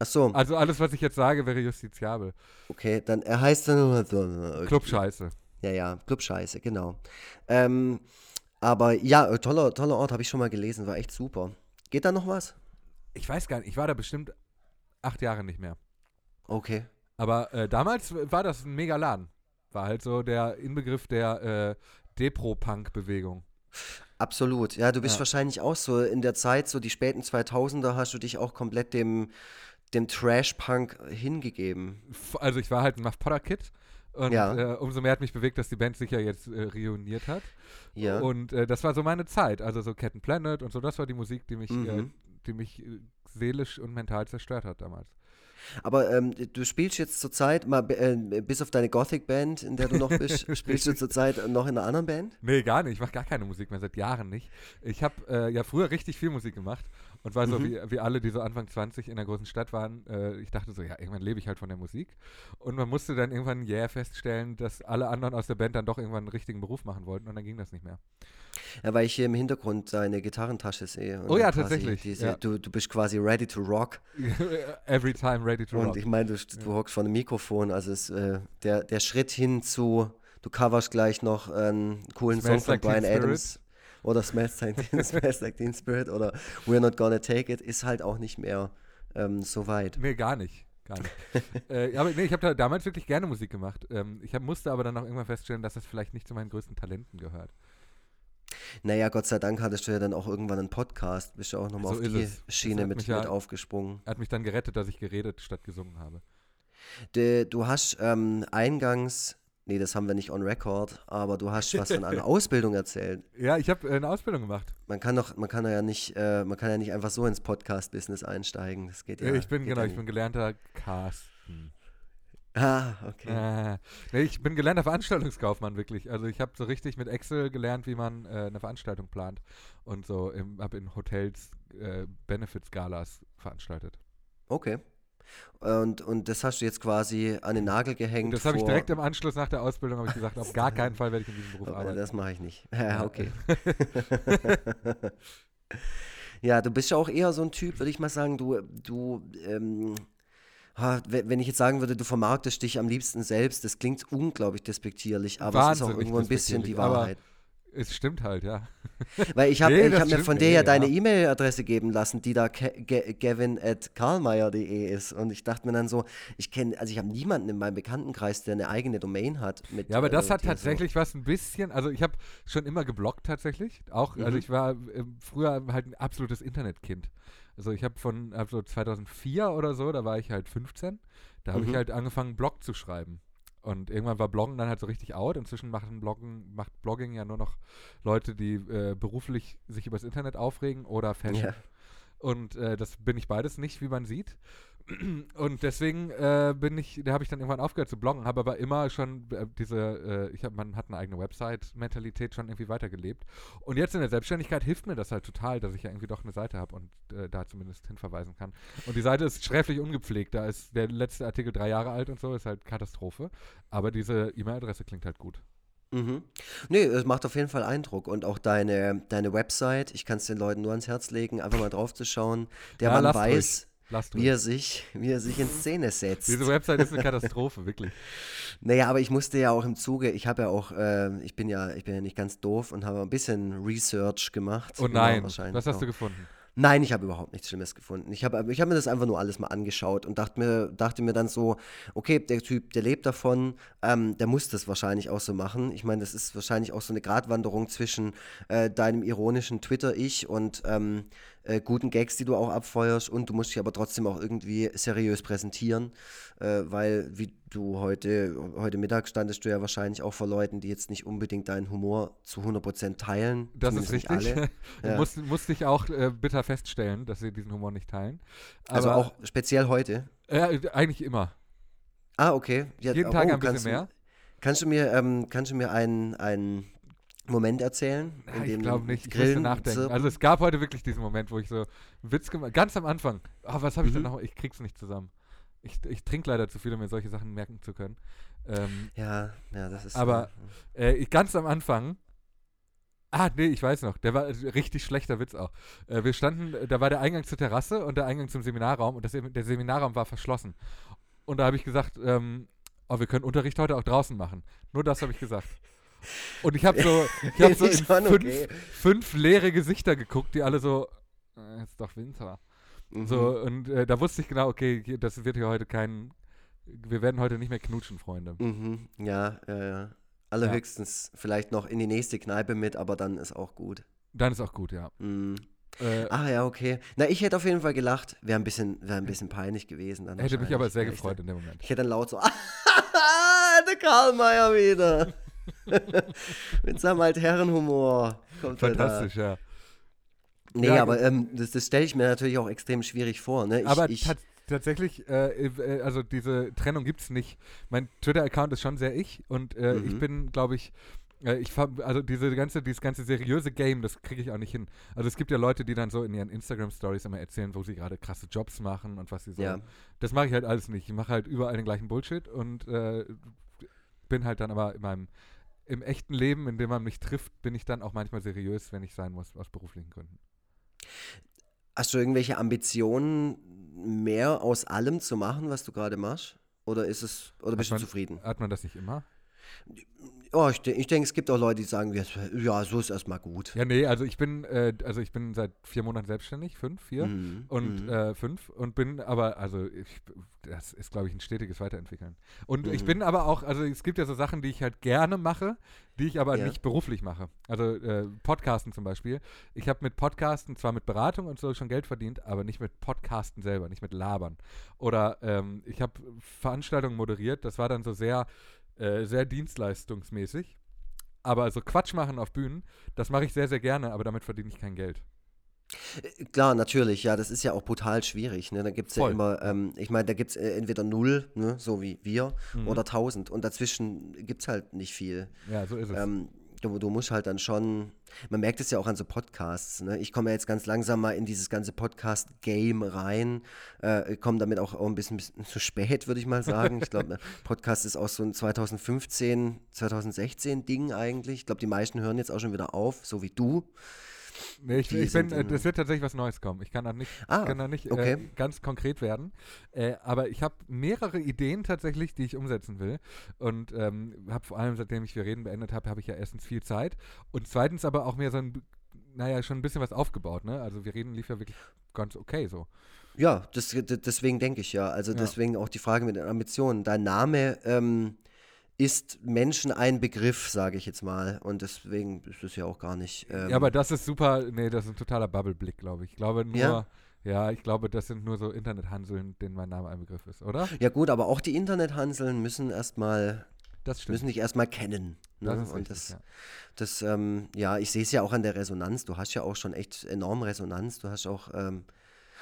Ach so, also alles, was ich jetzt sage, wäre justiziabel. okay, dann er heißt dann so. Club Scheiße. Ja, ja, Club Scheiße, genau. Ähm, aber ja, äh, toller, toller Ort, habe ich schon mal gelesen, war echt super. Geht da noch was? Ich weiß gar nicht, ich war da bestimmt acht Jahre nicht mehr. Okay. Aber äh, damals war das ein mega Laden. War halt so der Inbegriff der äh, Depro-Punk-Bewegung. Absolut. Ja, du bist Ja. wahrscheinlich auch so in der Zeit, so die späten 2000er, hast du dich auch komplett dem, dem Trash-Punk hingegeben. F- Also ich war halt ein Muff Potter Kid. Und Ja. äh, umso mehr hat mich bewegt, dass die Band sich ja jetzt äh, reuniert hat. Ja. Und äh, das war so meine Zeit. Also so Cat Planet und so, das war die Musik, die mich, äh, Mhm. die mich äh, seelisch und mental zerstört hat damals. Aber ähm, du spielst jetzt zurzeit, mal äh, bis auf deine Gothic-Band, in der du noch bist, spielst du zurzeit noch in einer anderen Band? Nee, gar nicht. Ich mache gar keine Musik mehr, seit Jahren nicht. Ich habe äh, ja früher richtig viel Musik gemacht und war so Mhm. wie, wie alle, die so Anfang 20 in der großen Stadt waren. Äh, ich dachte so, ja, irgendwann lebe ich halt von der Musik. Und man musste dann irgendwann yeah feststellen, dass alle anderen aus der Band dann doch irgendwann einen richtigen Beruf machen wollten und dann ging das nicht mehr. Ja, weil ich hier im Hintergrund deine Gitarrentasche sehe. und Oh ja, tatsächlich, Diese, ja. Du, du bist quasi ready to rock. Every time ready to Und rock. ich meine, du, du hockst vor einem Mikrofon. Also es, äh, der, der Schritt hin zu, du coverst gleich noch einen coolen Smells Song von Like Brian. Adams. Oder Smells Like, Smells like Teen Spirit oder We're Not Gonna Take It ist halt auch nicht mehr ähm, so weit. Nee, gar nicht. Gar nicht. äh, aber nee, ich habe da damals wirklich gerne Musik gemacht. Ähm, ich hab, musste aber dann auch irgendwann feststellen, dass das vielleicht nicht zu meinen größten Talenten gehört. Naja, Gott sei Dank hattest du ja dann auch irgendwann einen Podcast. Bist du auch nochmal So auf die es. Schiene mit, ja- mit aufgesprungen. Hat mich dann gerettet, dass ich geredet statt gesungen habe. De, du hast ähm, eingangs, nee, das haben wir nicht on record, aber du hast was von einer Ausbildung erzählt. Ja, ich habe äh, eine Ausbildung gemacht. Man kann doch, man kann ja nicht, äh, man kann ja nicht einfach so ins Podcast-Business einsteigen. Das geht ja. Ich bin, genau, ja ich bin gelernter Carsten. Ah, okay. Äh, nee, ich bin gelernter Veranstaltungskaufmann, wirklich. Also ich habe so richtig mit Excel gelernt, wie man äh, eine Veranstaltung plant. Und so habe in Hotels äh, Benefits-Galas veranstaltet. Okay. Und, und das hast du jetzt quasi an den Nagel gehängt. Und das habe ich direkt im Anschluss nach der Ausbildung habe ich gesagt, auf gar keinen Fall werde ich in diesem Beruf arbeiten. Das mache ich nicht. Ja, okay. ja, du bist ja auch eher so ein Typ, würde ich mal sagen, du, du, ähm, wenn ich jetzt sagen würde, du vermarktest dich am liebsten selbst, das klingt unglaublich despektierlich, aber es ist auch Wahnsinnig irgendwo ein bisschen die despektierlich, aber Wahrheit. Es stimmt halt, ja. Weil ich habe Nee, ich hab mir von dir ja deine E-Mail-Adresse geben lassen, die da gavin at karlmeier.de ist. Und ich dachte mir dann so, ich kenne, also ich habe niemanden in meinem Bekanntenkreis, der eine eigene Domain hat. Mit, Ja, aber das äh, hat die so- tatsächlich was ein bisschen, also ich habe schon immer gebloggt tatsächlich. Auch, also Mhm. ich war ähm, früher halt ein absolutes Internetkind. Also ich habe von also 2004 oder so, da war ich halt 15, da habe ich Mhm. halt angefangen Blog zu schreiben. Und irgendwann war Bloggen dann halt so richtig out. Inzwischen machen Bloggen, macht Blogging ja nur noch Leute, die äh, beruflich sich übers Internet aufregen oder Fashion. Ja. Und äh, das bin ich beides nicht, wie man sieht. Und deswegen äh, bin ich, da habe ich dann irgendwann aufgehört zu bloggen, habe aber immer schon äh, diese, äh, ich hab, man hat eine eigene Website-Mentalität schon irgendwie weitergelebt. Und jetzt in der Selbstständigkeit hilft mir das halt total, dass ich ja irgendwie doch eine Seite habe und äh, da zumindest hinverweisen kann. Und die Seite ist sträflich ungepflegt, da ist der letzte Artikel drei Jahre alt und so, ist halt Katastrophe. Aber diese E-Mail-Adresse klingt halt gut. Mhm. Nee, es macht auf jeden Fall Eindruck. Und auch deine, deine Website, ich kann es den Leuten nur ans Herz legen, einfach mal drauf zu schauen. Der Ja, Mann weiß, wie er, sich, wie er sich in Szene setzt. Diese Website ist eine Katastrophe, wirklich. Naja, aber ich musste ja auch im Zuge, ich habe ja auch, äh, ich bin ja, ich bin ja nicht ganz doof und habe ein bisschen Research gemacht. Oh nein, wahrscheinlich was hast du gefunden? Nein, ich habe überhaupt nichts Schlimmes gefunden. Ich habe ich hab mir das einfach nur alles mal angeschaut und dachte mir, dachte mir dann so, okay, der Typ, der lebt davon, ähm, der muss das wahrscheinlich auch so machen. Ich meine, das ist wahrscheinlich auch so eine Gratwanderung zwischen äh, deinem ironischen Twitter-Ich und ähm, äh, guten Gags, die du auch abfeuerst und du musst dich aber trotzdem auch irgendwie seriös präsentieren, äh, weil wie du heute, heute Mittag standest du ja wahrscheinlich auch vor Leuten, die jetzt nicht unbedingt deinen Humor zu 100% teilen. Das ist richtig. Ja. Musste, musste ich auch äh, bitter feststellen, dass sie diesen Humor nicht teilen. Also Aber, auch speziell heute. Ja, eigentlich immer. Ah, okay. Ja, Jeden oh, Tag ein kannst bisschen du, mehr. Kannst du mir, ähm, kannst du mir einen, einen Moment erzählen? Ja, in ich dem glaube nicht. Ich Grillen, nachdenken. Zirpen? Also es gab heute wirklich diesen Moment, wo ich so einen Witz gemacht Ganz am Anfang. Ah, was habe ich denn Mhm. noch? Ich krieg's nicht zusammen. Ich, ich trinke leider zu viel, um mir solche Sachen merken zu können. Ähm, ja, ja, das ist. Aber- äh, ich, ganz am Anfang. Ah, nee, ich weiß noch. Der war äh, richtig schlechter Witz auch. Äh, wir standen, da war der Eingang zur Terrasse und der Eingang zum Seminarraum und das, der Seminarraum war verschlossen. Und da habe ich gesagt, ähm, oh, wir können Unterricht heute auch draußen machen. Nur das habe ich gesagt. Und ich habe so, ich hab so in fünf, okay. fünf leere Gesichter geguckt, die alle so, äh, ist doch Winter. mhm. So, und äh, da wusste ich genau, okay, hier, das wird hier heute kein, wir werden heute nicht mehr knutschen, Freunde. Mhm. Ja, ja, ja. Allerhöchstens vielleicht noch in die nächste Kneipe mit, aber dann ist auch gut. Dann ist auch gut, ja. Mhm. Äh, Ah ja, okay. Na, ich hätte auf jeden Fall gelacht. Wäre ein bisschen, wäre ein bisschen peinlich gewesen. Dann hätte mich aber sehr Ja, gefreut in dem Moment. Ich hätte dann laut so, der Karl Mayer wieder. Mit seinem Altherrenhumor. Kommt. Fantastisch, ja. Nee, Ja, aber ähm, das, das stelle ich mir natürlich auch extrem schwierig vor. Ne? Ich, aber ich, tats- tatsächlich, äh, äh, also diese Trennung gibt es nicht. Mein Twitter-Account ist schon sehr ich und äh, ich Mhm. bin, glaube ich, Äh, ich also diese ganze, dieses ganze seriöse Game, das kriege ich auch nicht hin. Also es gibt ja Leute, die dann so in ihren Instagram-Stories immer erzählen, wo sie gerade krasse Jobs machen und was sie so. Ja. Das mache ich halt alles nicht. Ich mache halt überall den gleichen Bullshit und äh, bin halt dann aber in meinem im echten Leben, in dem man mich trifft, bin ich dann auch manchmal seriös, wenn ich sein muss, aus beruflichen Gründen. Hast du irgendwelche Ambitionen, mehr aus allem zu machen, was du gerade machst? Oder ist es, oder bist du man- zufrieden? Hat man das nicht immer? Oh, ich, ich denke, es gibt auch Leute, die sagen, ja, so ist erstmal gut. Ja, nee, also ich bin, äh, also ich bin seit vier Monaten selbstständig, fünf, vier Mhm, und mhm. äh, fünf und bin aber, also ich, das ist, glaube ich, ein stetiges Weiterentwickeln. Und ich Mhm. bin aber auch, also es gibt ja so Sachen, die ich halt gerne mache, die ich aber Ja. nicht beruflich mache. Also äh, Podcasten zum Beispiel. Ich habe mit Podcasten zwar mit Beratung und so schon Geld verdient, aber nicht mit Podcasten selber, nicht mit Labern. Oder ähm, ich habe Veranstaltungen moderiert, das war dann so sehr, äh, sehr dienstleistungsmäßig. Aber so Quatsch machen auf Bühnen, das mache ich sehr, sehr gerne, aber damit verdiene ich kein Geld. Äh, Klar, natürlich, ja, das ist ja auch brutal schwierig. Ne? Da gibt es ja immer, ähm, ich meine, da gibt es äh, entweder null, ne, so wie wir, Mhm. oder tausend. Und dazwischen gibt es halt nicht viel. Ja, so ist es. Ähm, du, du musst halt dann schon, man merkt es ja auch an so Podcasts. Ne? Ich komme ja jetzt ganz langsam mal in dieses ganze Podcast-Game rein, äh, komme damit auch, auch ein bisschen, bisschen zu spät, würde ich mal sagen. Ich glaube, Podcast ist auch so ein 2015, 2016 Ding eigentlich. Ich glaube, die meisten hören jetzt auch schon wieder auf, so wie du. Nee, ich, ich bin, äh, das wird tatsächlich was Neues kommen. Ich kann da nicht, Ah, kann da nicht äh, okay. ganz konkret werden. Äh, aber ich habe mehrere Ideen tatsächlich, die ich umsetzen will. Und ähm, habe vor allem, seitdem ich Wir reden beendet habe, habe ich ja erstens viel Zeit. Und zweitens aber auch mehr so ein, naja, schon ein bisschen was aufgebaut. Ne? Also Wir reden lief ja wirklich ganz okay so. Ja, das, deswegen denke ich ja. Also Ja. deswegen deswegen auch die Frage mit den Ambitionen. Dein Name ähm, ist Menschen ein Begriff, sage ich jetzt mal. Und deswegen ist es ja auch gar nicht. Ähm, ja, aber das ist super, nee, das ist ein totaler Bubble-Blick, glaube ich. Ich glaube nur, Ja? ja? ich glaube, das sind nur so Internethanseln, denen mein Name ein Begriff ist, oder? ja gut, aber auch die Internethanseln müssen erstmal, müssen dich erstmal kennen. Ne? das ist Und richtig, das, ja. das ähm, ja, ich sehe es ja auch an der Resonanz. Du hast ja auch schon echt enorm Resonanz. Du hast auch, ähm,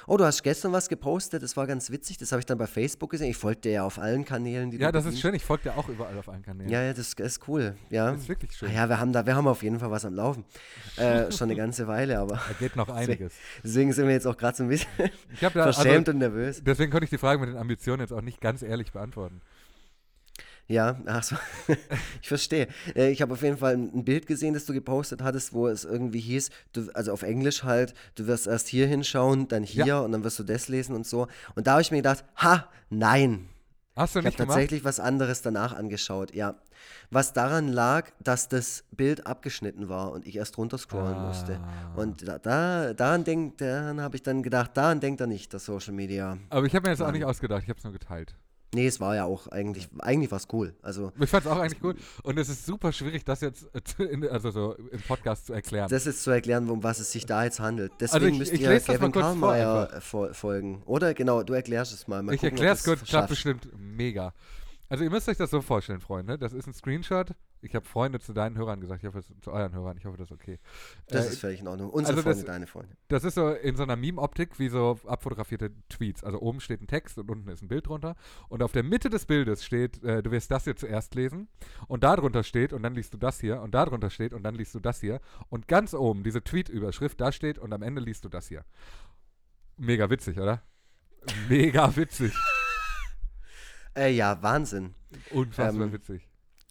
oh, du hast gestern was gepostet, das war ganz witzig. Das habe ich dann bei Facebook gesehen. Ich folge dir ja auf allen Kanälen, die Ja, das ist schön. Ich folge dir auch überall auf allen Kanälen. Ja, ja, das ist cool. Ja. Das ist wirklich schön. Ah ja, wir haben da, wir haben auf jeden Fall was am Laufen. Äh, schon eine ganze Weile, aber Da geht noch einiges. deswegen sind wir jetzt auch gerade so ein bisschen da, verschämt also, und nervös. deswegen konnte ich die Frage mit den Ambitionen jetzt auch nicht ganz ehrlich beantworten. Ja, ach so. ich verstehe. Äh, ich habe auf jeden Fall ein Bild gesehen, das du gepostet hattest, wo es irgendwie hieß, du, also auf Englisch halt, du wirst erst hier hinschauen, dann hier Ja. und dann wirst du das lesen und so. Und da habe ich mir gedacht, ha, nein. Hast du Ich habe nicht gemacht? tatsächlich was anderes danach angeschaut, ja. Was daran lag, dass das Bild abgeschnitten war und ich erst runterscrollen musste. Ah. Und da, da, daran, daran habe ich dann gedacht, daran denkt er nicht, das Social Media. Aber ich habe mir das auch nicht ausgedacht. Ich habe es nur geteilt. Nee, es war ja auch eigentlich, eigentlich war es cool. Also, Ich fand es auch eigentlich gut. Und es ist super schwierig, das jetzt in, also so im Podcast zu erklären. das ist zu erklären, um was es sich da jetzt handelt. Deswegen ich- müsst ich ihr Kevin Karlmeier äh, fol- folgen. Oder? Genau, du erklärst es mal. mal ich erkläre es kurz, klappt bestimmt mega. Also ihr müsst euch das so vorstellen, Freunde. Das ist ein Screenshot. Ich habe Freunde zu deinen Hörern gesagt. Ich hoffe, es, zu euren Hörern. Ich hoffe, das ist okay. Das Äh, ist völlig in Ordnung. Unsere also das- Freunde, deine Freunde. Das ist so in so einer Meme-Optik wie so abfotografierte Tweets. Also oben steht ein Text und unten ist ein Bild drunter. Und auf der Mitte des Bildes steht, äh, du wirst das hier zuerst lesen. Und da drunter steht, und dann liest du das hier. Und da drunter steht, und dann liest du das hier. Und ganz oben, diese Tweet-Überschrift, da steht, und am Ende liest du das hier. Mega witzig, oder? Mega witzig. Äh, ja, Wahnsinn. Unfassbar Ähm, witzig.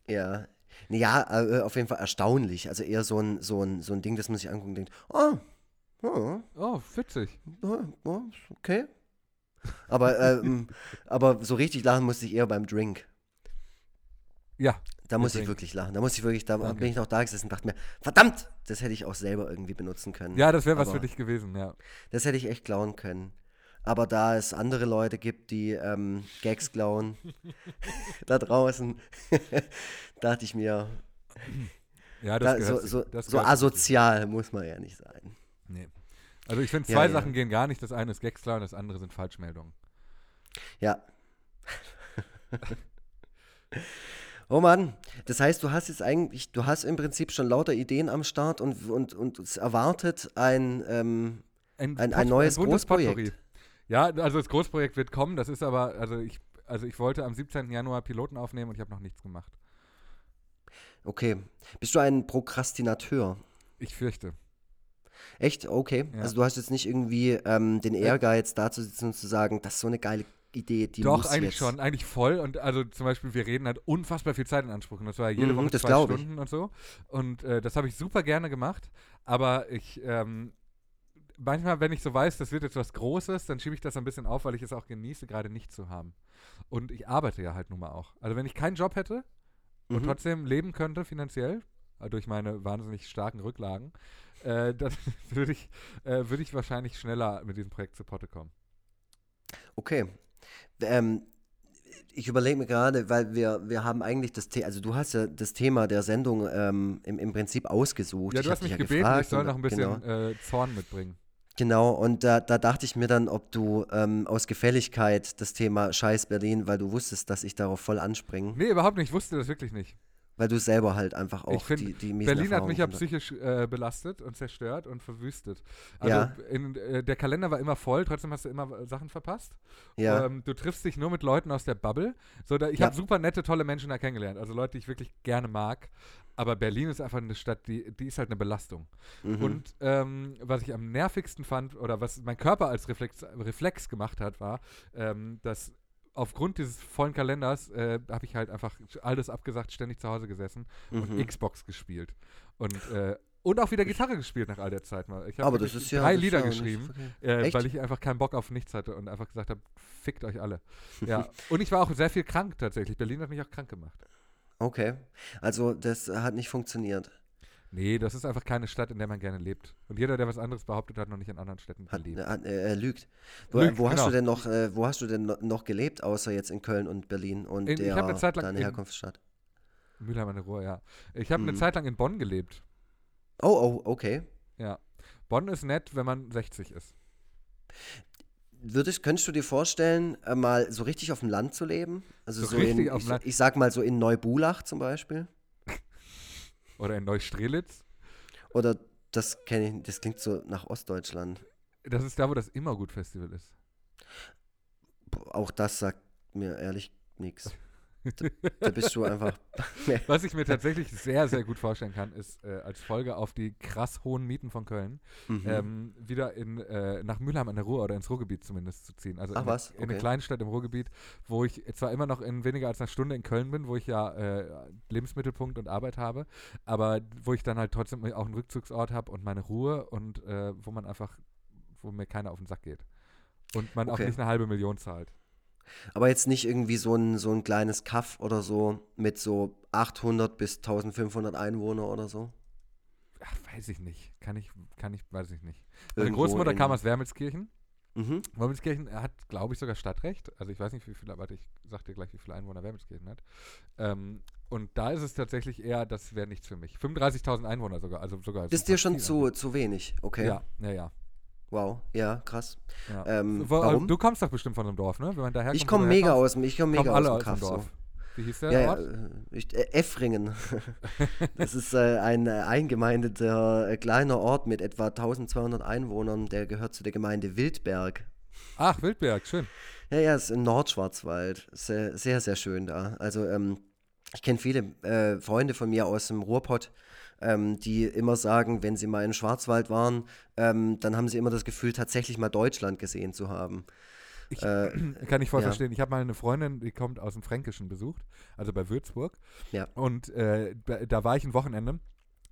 Ja. Ja, äh, auf jeden Fall erstaunlich. Also eher so ein, so ein, so ein Ding, das man sich anguckt und denkt, oh, oh, Oh, witzig. oh, oh okay. Aber, ähm, aber so richtig lachen musste ich eher beim Drink. Ja, Da muss ich wirklich lachen. Da muss ich wirklich, da Danke. bin ich noch da gesessen und dachte mir, verdammt, das hätte ich auch selber irgendwie benutzen können. ja das wäre was für dich gewesen, ja. Das hätte ich echt klauen können. Aber da es andere Leute gibt, die ähm, Gags klauen, da draußen, dachte ich mir, Ja, das da, gehört so, so, so asozial muss man ja nicht sein. Nee. Also ich finde, Ja, zwei ja. Sachen gehen gar nicht. Das eine ist Gagsklar und das andere sind Falschmeldungen. Ja. Oh Mann, das heißt, du hast jetzt eigentlich, du hast im Prinzip schon lauter Ideen am Start und, und, und es erwartet ein, ähm, Ein- ein Pot- neues buntes Großprojekt. Ja, also das Großprojekt wird kommen. Das ist aber, also ich, also ich wollte am 17. Januar Piloten aufnehmen und ich habe noch nichts gemacht. Okay. Bist du ein Prokrastinateur? Ich fürchte. Echt? Okay. Ja. Also du hast jetzt nicht irgendwie ähm, den Ehrgeiz, da zu sitzen und zu sagen, das ist so eine geile Idee, die Doch, muss eigentlich jetzt. schon, eigentlich voll. Und also zum Beispiel, wir reden halt unfassbar viel Zeit in Anspruch. Und das war jede Mhm, Woche zwei glaub ich. Stunden und so. Und äh, das habe ich super gerne gemacht. Aber ich, ähm, manchmal, wenn ich so weiß, das wird jetzt was Großes, dann schiebe ich das ein bisschen auf, weil ich es auch genieße, gerade nicht zu haben. Und ich arbeite ja halt nun mal auch. Also wenn ich keinen Job hätte und Mhm. trotzdem leben könnte finanziell, äh, durch meine wahnsinnig starken Rücklagen, äh, dann würde ich, äh, würde ich wahrscheinlich schneller mit diesem Projekt zu Potte kommen. Okay. Ähm, ich überlege mir gerade, weil wir, wir haben eigentlich das Thema, also du hast ja das Thema der Sendung ähm, im, im Prinzip ausgesucht. Ja, Ich du hab hast mich ja gebeten, gefragt ich soll und- noch ein bisschen Genau, äh, Zorn mitbringen. Genau. und da, da dachte ich mir dann, ob du ähm, aus Gefälligkeit das Thema Scheiß Berlin, weil du wusstest, dass ich darauf voll anspringe, Nee, überhaupt nicht. Ich wusste das wirklich nicht. Weil du selber halt einfach auch find, die, die Berlin hat mich ja psychisch äh, belastet und zerstört und verwüstet. Also Ja. in, äh, der Kalender war immer voll, trotzdem hast du immer äh, Sachen verpasst. Ja, Ähm, du triffst dich nur mit Leuten aus der Bubble. So, da, ich Ja. habe super nette, tolle Menschen da kennengelernt. Also Leute, die ich wirklich gerne mag. Aber Berlin ist einfach eine Stadt, die, die ist halt eine Belastung. mhm. Und ähm, was ich am nervigsten fand, oder was mein Körper als Reflex, Reflex gemacht hat, war, ähm, dass aufgrund dieses vollen Kalenders äh, habe ich halt einfach alles abgesagt, ständig zu Hause gesessen und Mhm. Xbox gespielt. Und, äh, und auch wieder Gitarre gespielt nach all der Zeit mal. Ich habe ja drei Lieder ja geschrieben, äh, weil ich einfach keinen Bock auf nichts hatte und einfach gesagt habe, fickt euch alle. Ja. und ich war auch sehr viel krank tatsächlich. Berlin hat mich auch krank gemacht. Okay, also das hat nicht funktioniert. Nee, das ist einfach keine Stadt, in der man gerne lebt. Und jeder, der was anderes behauptet, hat noch nicht in anderen Städten Hat, gelebt. hat, äh, er lügt. Wo, Lügt, wo hast genau. du denn noch, äh, wo hast du denn no- noch gelebt, außer jetzt in Köln und Berlin und In- ich der, eine Zeit lang deine in- Herkunftsstadt? Mülheim an der Ruhr, ja. Ich habe eine Mhm. Zeit lang in Bonn gelebt. Oh, oh, okay. Ja. Bonn ist nett, wenn man 60 ist. Würdest, könntest du dir vorstellen, äh, mal so richtig auf dem Land zu leben? Also So so, richtig in, auf dem ich, Land? ich sag mal so in Neubulach zum Beispiel. Oder in Neustrelitz. Oder das kenne ich, das klingt so nach Ostdeutschland. Das ist da, wo das Immergut-Festival ist. Auch das sagt mir ehrlich nichts. Da, da bist du einfach. Was ich mir tatsächlich sehr, sehr gut vorstellen kann, ist äh, als Folge auf die krass hohen Mieten von Köln Mhm. ähm, wieder in, äh, nach Mülheim an der Ruhr oder ins Ruhrgebiet zumindest zu ziehen. Also Ach in, was, eine, in eine okay. Kleinstadt im Ruhrgebiet, wo ich zwar immer noch in weniger als einer Stunde in Köln bin, wo ich ja äh, Lebensmittelpunkt und Arbeit habe, aber wo ich dann halt trotzdem auch einen Rückzugsort habe und meine Ruhe und äh, wo man einfach, wo mir keiner auf den Sack geht. Und man Okay. auch nicht eine halbe Million zahlt. Aber jetzt nicht irgendwie so ein, so ein kleines Kaff oder so mit so 800 bis 1500 Einwohner oder so. Ach, weiß ich nicht. Kann ich, kann ich, weiß ich nicht. Meine Irgendwo Großmutter kam aus Wermelskirchen. Mhm. Wermelskirchen hat, glaube ich, sogar Stadtrecht. Also ich weiß nicht, wie viele, warte, ich sag dir gleich, wie viele Einwohner Wermelskirchen hat. Ähm, und da ist es tatsächlich eher, das wäre nichts für mich. 35.000 Einwohner sogar, also sogar. Das ist dir schon zu, zu wenig, okay? Ja, ja, ja. Wow, ja, krass. ja. Ähm, warum? Du kommst doch bestimmt von einem Dorf, ne? Wenn man daher Ich komme mega aus dem, ich komme mega aus dem Kaff. Dorf. So. Wie hieß der Ja, ja, Ort? äh, ich, äh, Effringen. das ist äh, ein äh, eingemeindeter äh, kleiner Ort mit etwa 1200 Einwohnern. Der gehört zu der Gemeinde Wildberg. Ach, Wildberg, schön. Ja, ja, ist im Nordschwarzwald. Sehr, sehr, sehr schön da. Also, ähm, ich kenne viele äh, Freunde von mir aus dem Ruhrpott, ähm, die immer sagen, wenn sie mal in Schwarzwald waren, ähm, dann haben sie immer das Gefühl, tatsächlich mal Deutschland gesehen zu haben. Ich, Äh, Kann ich voll ja. verstehen. Ich habe mal eine Freundin, die kommt aus dem Fränkischen besucht, also bei Würzburg. Ja. Und äh, da- war ich ein Wochenende,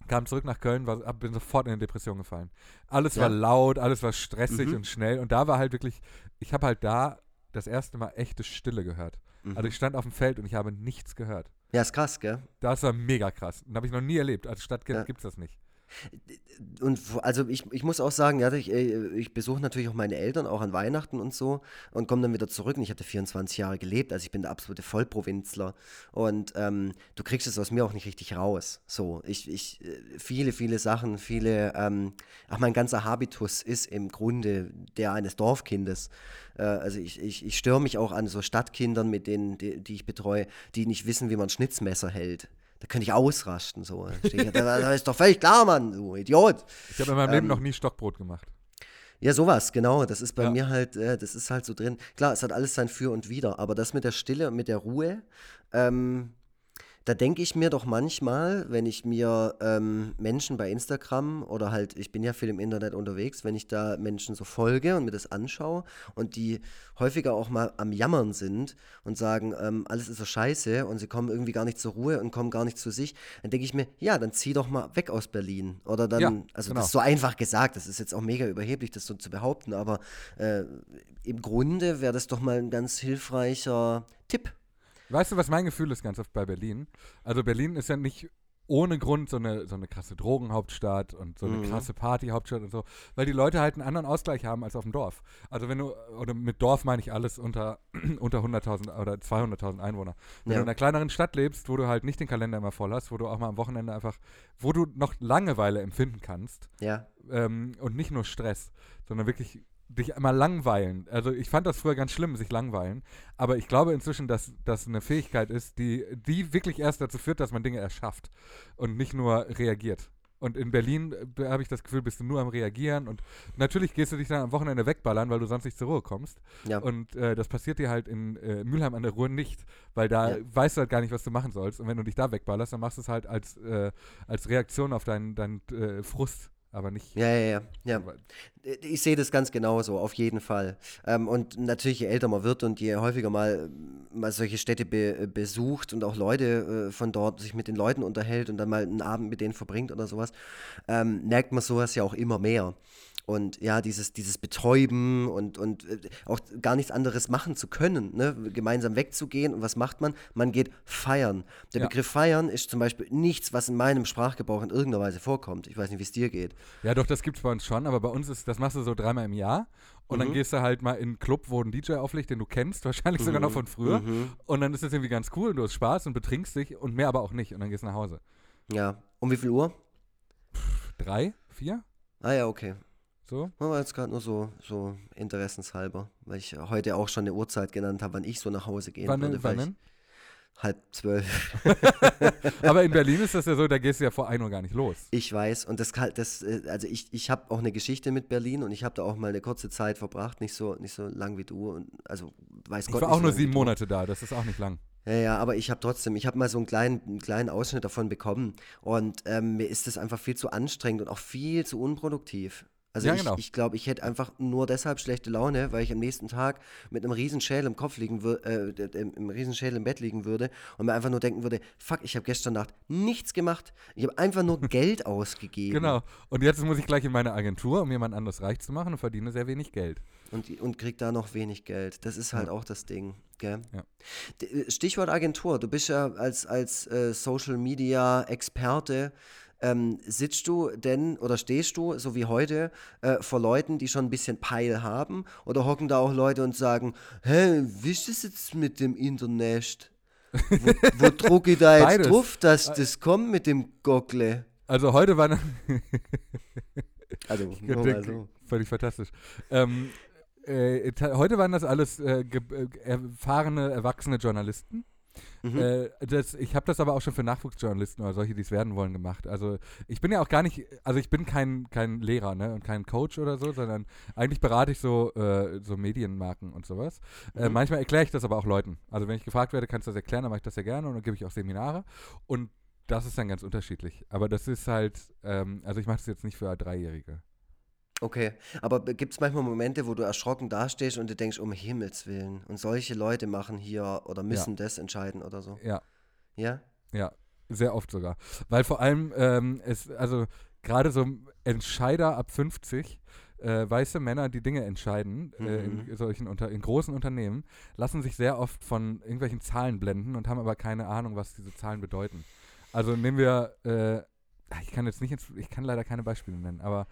kam zurück nach Köln, war, bin sofort in eine Depression gefallen. Alles Ja. war laut, alles war stressig Mhm. und schnell. Und da war halt wirklich, ich habe halt da das erste Mal echte Stille gehört. Mhm. Also ich stand auf dem Feld und ich habe nichts gehört. Ja, ist krass, gell? Das war mega krass. Und habe ich noch nie erlebt. Als Stadtkind Ja. gibt es das nicht. Und also ich, ich muss auch sagen, ja, ich, äh, ich besuche natürlich auch meine Eltern, auch an Weihnachten und so und komme dann wieder zurück und ich hatte 24 Jahre gelebt, also ich bin der absolute Vollprovinzler und ähm, du kriegst es aus mir auch nicht richtig raus. So, ich, ich, äh, viele, viele Sachen, viele, ähm, ach mein ganzer Habitus ist im Grunde der eines Dorfkindes. Äh, also ich, ich, ich störe mich auch an so Stadtkindern, mit denen, die, die ich betreue, die nicht wissen, wie man ein Schnitzmesser hält. Da könnte ich ausrasten. So. Da ist doch völlig klar, Mann, du Idiot. Ich habe in meinem Leben Ähm, noch nie Stockbrot gemacht. Ja, sowas, genau. Das ist bei Ja. mir halt, äh, das ist halt so drin. Klar, es hat alles sein Für und Wider, aber das mit der Stille und mit der Ruhe, ähm, Da denke ich mir doch manchmal, wenn ich mir ähm, Menschen bei Instagram oder halt, ich bin ja viel im Internet unterwegs, wenn ich da Menschen so folge und mir das anschaue und die häufiger auch mal am Jammern sind und sagen, ähm, alles ist so scheiße und sie kommen irgendwie gar nicht zur Ruhe und kommen gar nicht zu sich, dann denke ich mir, ja, dann zieh doch mal weg aus Berlin. Oder dann, Ja, also genau. das ist so einfach gesagt, das ist jetzt auch mega überheblich, das so zu behaupten, aber äh, im Grunde wäre das doch mal ein ganz hilfreicher Tipp. Weißt du, was mein Gefühl ist ganz oft bei Berlin? Also Berlin ist ja nicht ohne Grund so eine, so eine krasse Drogenhauptstadt und so eine Mhm. krasse Partyhauptstadt und so, weil die Leute halt einen anderen Ausgleich haben als auf dem Dorf. Also wenn du, oder mit Dorf meine ich alles unter, unter 100.000 oder 200.000 Einwohner. Wenn Ja. du in einer kleineren Stadt lebst, wo du halt nicht den Kalender immer voll hast, wo du auch mal am Wochenende einfach, wo du noch Langeweile empfinden kannst, Ja, ähm, und nicht nur Stress, sondern wirklich dich immer langweilen. Also ich fand das früher ganz schlimm, sich langweilen, aber ich glaube inzwischen, dass das eine Fähigkeit ist, die, die wirklich erst dazu führt, dass man Dinge erschafft und nicht nur reagiert. Und in Berlin äh, habe ich das Gefühl, bist du nur am Reagieren und natürlich gehst du dich dann am Wochenende wegballern, weil du sonst nicht zur Ruhe kommst. ja. Und äh, das passiert dir halt in äh, Mülheim an der Ruhr nicht, weil da Ja. weißt du halt gar nicht, was du machen sollst. Und wenn du dich da wegballerst, dann machst du es halt als, äh, als Reaktion auf deinen, deinen äh, Frust, aber nicht. Ja, ja, ja. ja. Ich sehe das ganz genauso, auf jeden Fall. Ähm, und natürlich, je älter man wird und je häufiger mal, mal solche Städte be, besucht und auch Leute äh, von dort sich mit den Leuten unterhält und dann mal einen Abend mit denen verbringt oder sowas, ähm, merkt man sowas ja auch immer mehr. Und ja, dieses, dieses Betäuben und, und äh, auch gar nichts anderes machen zu können, ne? gemeinsam wegzugehen. Und was macht man? Man geht feiern. Der Ja. Begriff feiern ist zum Beispiel nichts, was in meinem Sprachgebrauch in irgendeiner Weise vorkommt. Ich weiß nicht, wie es dir geht. Ja, doch, das gibt's bei uns schon, aber bei uns ist, das machst du so dreimal im Jahr. Und dann Mhm. gehst du halt mal in einen Club, wo ein DJ auflegt, den du kennst, wahrscheinlich sogar noch von früher. Mhm. Und dann ist das irgendwie ganz cool und du hast Spaß und betrinkst dich und mehr aber auch nicht. Und dann gehst du nach Hause. Ja. Um wie viel Uhr? Drei? Vier? Ah ja, okay. So? War jetzt gerade nur so, so interessenshalber, weil ich heute auch schon eine Uhrzeit genannt habe, wann ich so nach Hause gehen Wann, würde. wann ich denn? halb zwölf. Aber in Berlin ist das ja so, da gehst du ja vor 1 Uhr gar nicht los. Ich weiß und das das, äh, also ich, ich habe auch eine Geschichte mit Berlin und ich habe da auch mal eine kurze Zeit verbracht, nicht so, nicht so lang wie du und also weiß Ich Gott war nicht auch so nur sieben. Monate da, das ist auch nicht lang. Ja, ja, aber ich habe trotzdem, ich habe mal so einen kleinen, einen kleinen Ausschnitt davon bekommen und ähm, mir ist das einfach viel zu anstrengend und auch viel zu unproduktiv. Also Ja, ich, genau. ich glaube, ich hätte einfach nur deshalb schlechte Laune, weil ich am nächsten Tag mit einem riesen Schädel im Kopf liegen würde, äh, im, im riesen Schädel im Bett liegen würde und mir einfach nur denken würde, fuck, ich habe gestern Nacht nichts gemacht. Ich habe einfach nur Geld ausgegeben. Genau. Und jetzt muss ich gleich in meine Agentur, um jemand anderes reich zu machen und verdiene sehr wenig Geld. Und, und krieg da noch wenig Geld. Das ist halt auch das Ding. Gell? Ja. Äh, Stichwort Agentur. Du bist ja als, als äh, Social Media Experte. Ähm, sitzt du denn oder stehst du, so wie heute, äh, vor Leuten, die schon ein bisschen Peil haben? Oder hocken da auch Leute und sagen, hä, wie ist das jetzt mit dem Internet? Wo, wo druck ich da jetzt Beides. drauf, dass das kommt mit dem Goggle? Also heute war Also, mal so. völlig fantastisch. Ähm, äh, heute waren das alles äh, äh, erfahrene, erwachsene Journalisten. Mhm. Äh, das, ich habe das aber auch schon für Nachwuchsjournalisten oder solche, die es werden wollen, gemacht. Also ich bin ja auch gar nicht, also ich bin kein, kein Lehrer ne, und kein Coach oder so, sondern eigentlich berate ich so, äh, so Medienmarken und sowas. Äh, Mhm. manchmal erkläre ich das aber auch Leuten. Also wenn ich gefragt werde, kannst du das erklären, dann mache ich das sehr gerne und dann gebe ich auch Seminare. Und das ist dann ganz unterschiedlich. Aber das ist halt, ähm, also ich mache das jetzt nicht für Dreijährige. Okay, aber gibt es manchmal Momente, wo du erschrocken dastehst und du denkst, um Himmels Willen, und solche Leute machen hier oder müssen das entscheiden oder so? Ja, Ja? Ja, sehr oft sogar. Weil vor allem, ähm, es, also gerade so Entscheider ab 50, äh, weiße Männer, die Dinge entscheiden, äh, in Mhm. solchen unter, in großen Unternehmen, lassen sich sehr oft von irgendwelchen Zahlen blenden und haben aber keine Ahnung, was diese Zahlen bedeuten. Also nehmen wir, äh, ich kann jetzt nicht, ins, ich kann leider keine Beispiele nennen, aber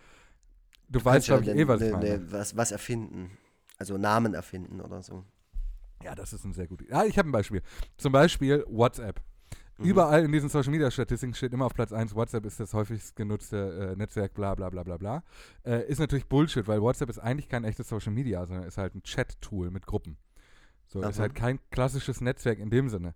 du, weißt, glaube ich, eh, was ich ne- meine. ne- was, was erfinden. Also Namen erfinden oder so. Ja, das ist ein sehr gutes. Ja, ich habe ein Beispiel. Zum Beispiel WhatsApp. Mhm. Überall in diesen Social Media Statistiken steht immer auf Platz 1, WhatsApp ist das häufigst genutzte äh, Netzwerk, bla bla bla bla bla. Äh, ist natürlich Bullshit, weil WhatsApp ist eigentlich kein echtes Social Media, sondern ist halt ein Chat-Tool mit Gruppen. So, ist Aha. halt kein klassisches Netzwerk in dem Sinne.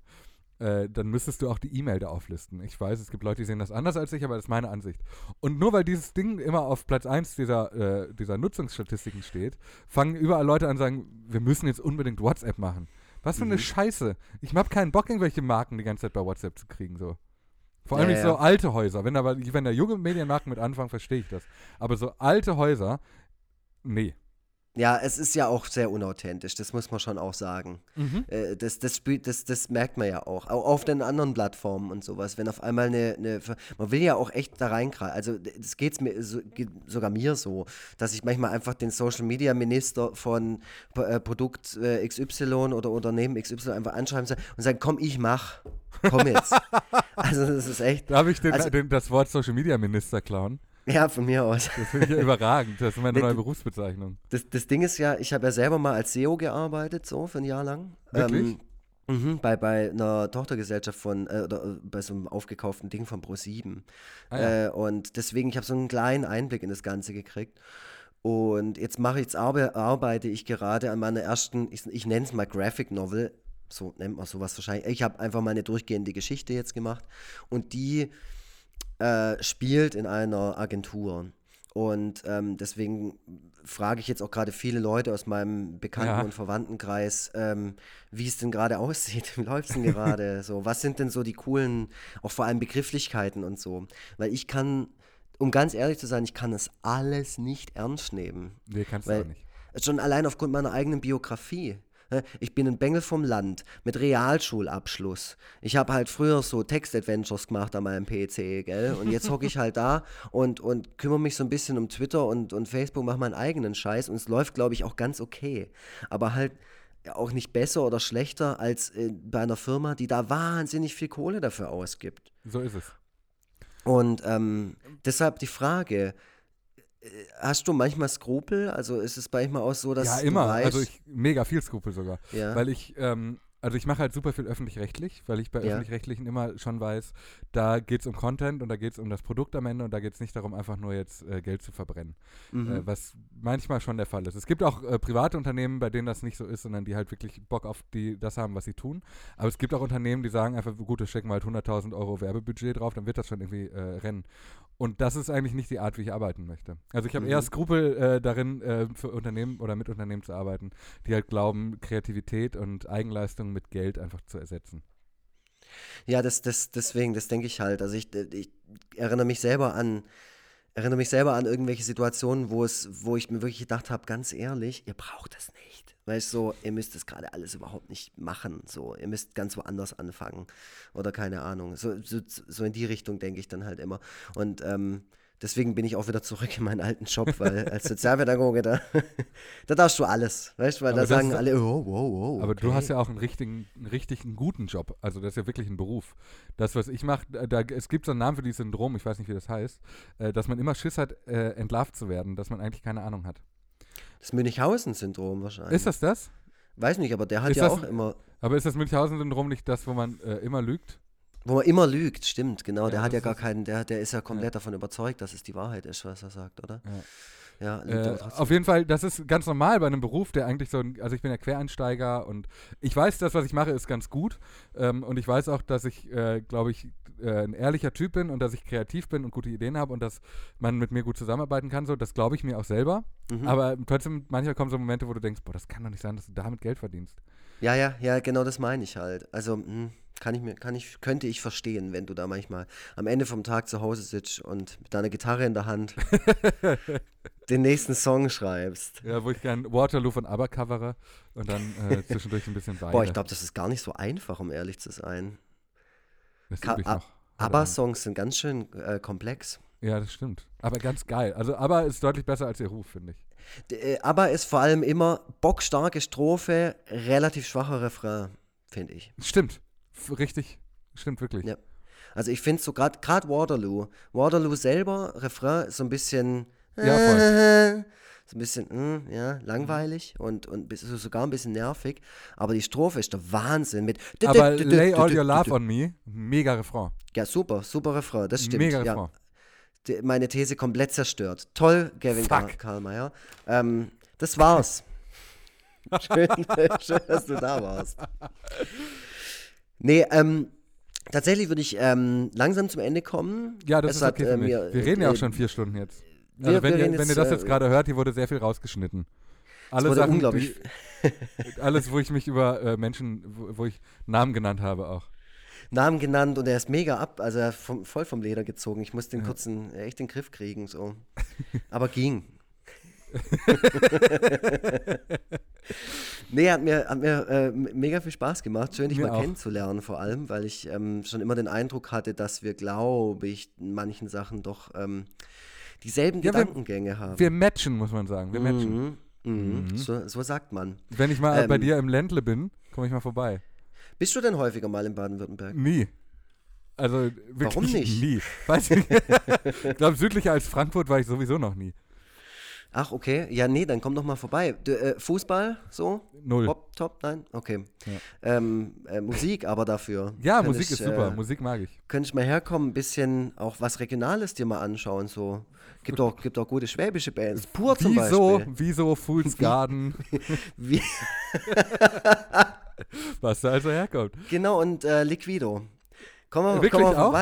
Äh, dann müsstest du auch die E-Mail da auflisten. Ich weiß, es gibt Leute, die sehen das anders als ich, aber das ist meine Ansicht. Und nur weil dieses Ding immer auf Platz 1 dieser, äh, dieser Nutzungsstatistiken steht, fangen überall Leute an zu sagen, wir müssen jetzt unbedingt WhatsApp machen. Was für eine Mhm. Scheiße. Ich hab keinen Bock, irgendwelche Marken die ganze Zeit bei WhatsApp zu kriegen, so. Vor allem Ja, nicht ja. so alte Häuser. Wenn, aber, wenn da junge Medienmarken mit anfangen, verstehe ich das. Aber so alte Häuser, nee. Ja, es ist ja auch sehr unauthentisch, das muss man schon auch sagen. Mhm. Äh, das, das, spielt, das, das merkt man ja auch. Auch auf den anderen Plattformen und sowas. Wenn auf einmal eine. eine man will ja auch echt da reingreifen. Also, es geht mir so, geht sogar mir so, dass ich manchmal einfach den Social Media Minister von äh, Produkt äh, XY oder Unternehmen XY einfach anschreiben soll und sagen: Komm, ich mach. Komm jetzt. also, das ist echt. Darf ich den, Also- den, das Wort Social Media Minister klauen? Ja, von mir aus. Das finde ich ja überragend. Das ist meine neue Berufsbezeichnung. Das, das Ding ist ja, ich habe ja selber mal als SEO gearbeitet, so für ein Jahr lang. Wirklich? Ähm, mhm, bei, bei einer Tochtergesellschaft von, äh, oder äh, bei so einem aufgekauften Ding von Pro7. Ah, ja. äh, und deswegen, ich habe so einen kleinen Einblick in das Ganze gekriegt. Und jetzt mache ich, jetzt arbe, arbeite ich gerade an meiner ersten, ich, ich nenne es mal Graphic Novel, so nennt man sowas wahrscheinlich. Ich habe einfach meine durchgehende Geschichte jetzt gemacht und die äh, spielt in einer Agentur. Und ähm, deswegen frage ich jetzt auch gerade viele Leute aus meinem Bekannten- Ja. und Verwandtenkreis, ähm, wie es denn gerade aussieht, wie läuft es denn gerade so, was sind denn so die coolen, auch vor allem Begrifflichkeiten und so. Weil ich kann, um ganz ehrlich zu sein, ich kann das alles nicht ernst nehmen. Nee, kannst du auch nicht. Schon allein aufgrund meiner eigenen Biografie. Ne? Ich bin ein Bengel vom Land mit Realschulabschluss. Ich habe halt früher so Text-Adventures gemacht an meinem PC, gell? Und jetzt hocke ich halt da und, und kümmere mich so ein bisschen um Twitter und, und Facebook, mache meinen eigenen Scheiß und es läuft, glaube ich, auch ganz okay. Aber halt auch nicht besser oder schlechter als äh, bei einer Firma, die da wahnsinnig viel Kohle dafür ausgibt. So ist es. Und ähm, deshalb die Frage, hast du manchmal Skrupel? Also ist es manchmal auch so, dass ja, immer. weißt, Also ich mega viel Skrupel sogar. ja. Weil ich, ähm, also ich mache halt super viel öffentlich-rechtlich, weil ich bei Ja. öffentlich-rechtlichen immer schon weiß, da geht es um Content und da geht es um das Produkt am Ende und da geht es nicht darum, einfach nur jetzt äh, Geld zu verbrennen. mhm. Äh, was manchmal schon der Fall ist. Es gibt auch äh, private Unternehmen, bei denen das nicht so ist, sondern die halt wirklich Bock auf die, das haben, was sie tun. Aber es gibt auch Unternehmen, die sagen einfach, gut, da stecken wir halt 100.000 Euro Werbebudget drauf, dann wird das schon irgendwie äh, rennen. Und das ist eigentlich nicht die Art, wie ich arbeiten möchte. Also ich habe eher Mhm. Skrupel äh, darin, äh, für Unternehmen oder mit Unternehmen zu arbeiten, die halt glauben, Kreativität und Eigenleistung mit Geld einfach zu ersetzen. Ja, das, das, deswegen, das denke ich halt. Also ich, ich erinnere mich selber an, erinnere mich selber an irgendwelche Situationen, wo es, wo ich mir wirklich gedacht habe, ganz ehrlich, ihr braucht das nicht. Weißt du, so, ihr müsst das gerade alles überhaupt nicht machen. So, ihr müsst ganz woanders anfangen. Oder keine Ahnung. So, so, so in die Richtung denke ich dann halt immer. Und ähm, deswegen bin ich auch wieder zurück in meinen alten Job, weil als Sozialpädagoge, da, da darfst du alles. Weißt du, weil Aber da sagen ist- alle, oh, wow, wow. Aber du hast ja auch einen richtigen, einen richtigen guten Job. Also das ist ja wirklich ein Beruf. Das, was ich mache, da, es gibt so einen Namen für dieses Syndrom, ich weiß nicht, wie das heißt, äh, dass man immer Schiss hat, äh, entlarvt zu werden, dass man eigentlich keine Ahnung hat. Das Münchhausen-Syndrom wahrscheinlich. Ist das das? Weiß nicht, aber der hat Ist ja das- auch immer, Aber ist das Münchhausen-Syndrom nicht das, wo man äh, immer lügt? Wo man immer lügt, stimmt, genau. Ja, der hat ja gar ist- keinen, der, der ist ja komplett davon überzeugt, dass es die Wahrheit ist, was er sagt, oder? Ja, lügt Äh, auf jeden Fall, das ist ganz normal bei einem Beruf, der eigentlich so ein, also ich bin ja Quereinsteiger und ich weiß, das, was ich mache, ist ganz gut. Ähm, und ich weiß auch, dass ich, äh, glaube ich, äh, ein ehrlicher Typ bin und dass ich kreativ bin und gute Ideen habe und dass man mit mir gut zusammenarbeiten kann. So, das glaube ich mir auch selber. Mhm. Aber trotzdem, manchmal kommen so Momente, wo du denkst, boah, das kann doch nicht sein, dass du damit Geld verdienst. Ja, ja, ja, genau das meine ich halt. Also, hm, kann ich mir, kann ich, könnte ich verstehen, wenn du da manchmal am Ende vom Tag zu Hause sitzt und mit deiner Gitarre in der Hand den nächsten Song schreibst. Ja, wo ich gern Waterloo von ABBA covere und dann äh, zwischendurch ein bisschen weine. Boah, ich glaube, das ist gar nicht so einfach, um ehrlich zu sein. ABBA-Songs sind ganz schön äh, komplex. Ja, das stimmt. Aber ganz geil. Also ABBA ist deutlich besser als ihr Ruf, finde ich. D- äh, ABBA ist vor allem immer bockstarke Strophe, relativ schwacher Refrain, finde ich. Stimmt. Richtig. Stimmt wirklich. Ja. Also ich finde so gerade Waterloo. Waterloo selber, Refrain, ist so ein bisschen Ja, voll. so ein bisschen, mm, ja, langweilig und, und so sogar ein bisschen nervig. Aber die Strophe ist der Wahnsinn mit Aber Lay All Your Love on Me, mega Refrain. Ja, super, super Refrain, das stimmt. Mega ja. Refrain. Die, meine These komplett zerstört. Toll, Gavin Fuck. Karlmeier. Ähm, das war's. schön, schön, dass du da warst. Nee, ähm, tatsächlich würde ich ähm, langsam zum Ende kommen. Ja, das Es ist hat, okay für äh, mir, Wir reden ja auch äh, schon vier Stunden jetzt. wir- Also wenn, ihr, wenn ihr das äh, jetzt gerade hört, hier wurde sehr viel rausgeschnitten. Alle Sachen, unglaublich. die, alles, wo ich mich über äh, Menschen, wo, wo ich Namen genannt habe auch. Namen genannt und er ist mega ab, also er ist vom, voll vom Leder gezogen. Ich musste den Ja. kurzen, echt den Griff kriegen, so. Aber ging. nee, hat mir, hat mir äh, mega viel Spaß gemacht. Schön, dich Mir mal auch. kennenzulernen, vor allem, weil ich ähm, schon immer den Eindruck hatte, dass wir, glaube ich, in manchen Sachen doch ähm, dieselben Ja, wir- Gedankengänge haben. Wir matchen, muss man sagen. Wir matchen. Mhm, mhm. Mhm. So, so sagt man. Wenn ich mal bei Ähm. dir im Ländle bin, komme ich mal vorbei. Bist du denn häufiger mal in Baden-Württemberg? Nie. Also wirklich Warum nicht? Nie. Weiß ich Ich glaube, südlicher als Frankfurt war ich sowieso noch nie. Ach, okay. Ja, nee, dann komm doch mal vorbei. Du, äh, Fußball, so? Null. Pop, top, nein? Okay. Ja. Ähm, äh, Musik aber dafür. Ja, Kann Musik ich, ist super. Äh, Musik mag ich. könnte ich mal herkommen, ein bisschen auch was Regionales dir mal anschauen, so. Gibt auch, gibt auch gute schwäbische Bands. Pur zum Wieso, Beispiel. wieso Fool's Garden, Wie, was da also herkommt. genau, und äh, Liquido. Komm mal, Wirklich komm mal auch?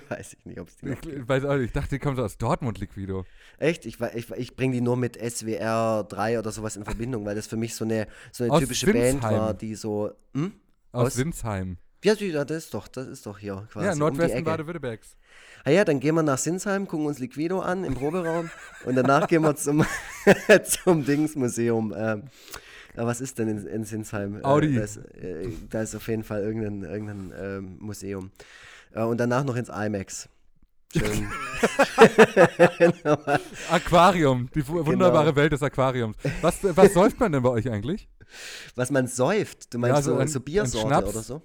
weiß ich nicht, ob es die noch. Ich weiß auch nicht, ich dachte, die kommt so aus Dortmund, Liquido. Echt? Ich, ich, ich bringe die nur mit SWR 3 oder sowas in Verbindung, weil das für mich so eine, so eine Aus typische Band Sinsheim. war, die so. Hm? Aus, Aus- Sinsheim. Ja, das ist doch, das ist doch hier quasi. Ja, um Nordwesten Ecke. Baden-Württembergs. Ah ja, dann gehen wir nach Sinsheim, gucken uns Liquido an im Proberaum und danach gehen wir zum, zum Dingsmuseum. Ähm, ja, was ist denn in, in Sinsheim? Äh, Audi. Da ist, äh, da ist auf jeden Fall irgendein, irgendein ähm, Museum. Äh, und danach noch ins IMAX. Schön. Aquarium, die wu- wunderbare Welt des Aquariums. Was, was säuft man denn bei euch eigentlich? Was man säuft. Du meinst Ja, so so, ein- so Biersorte Schnaps. oder so?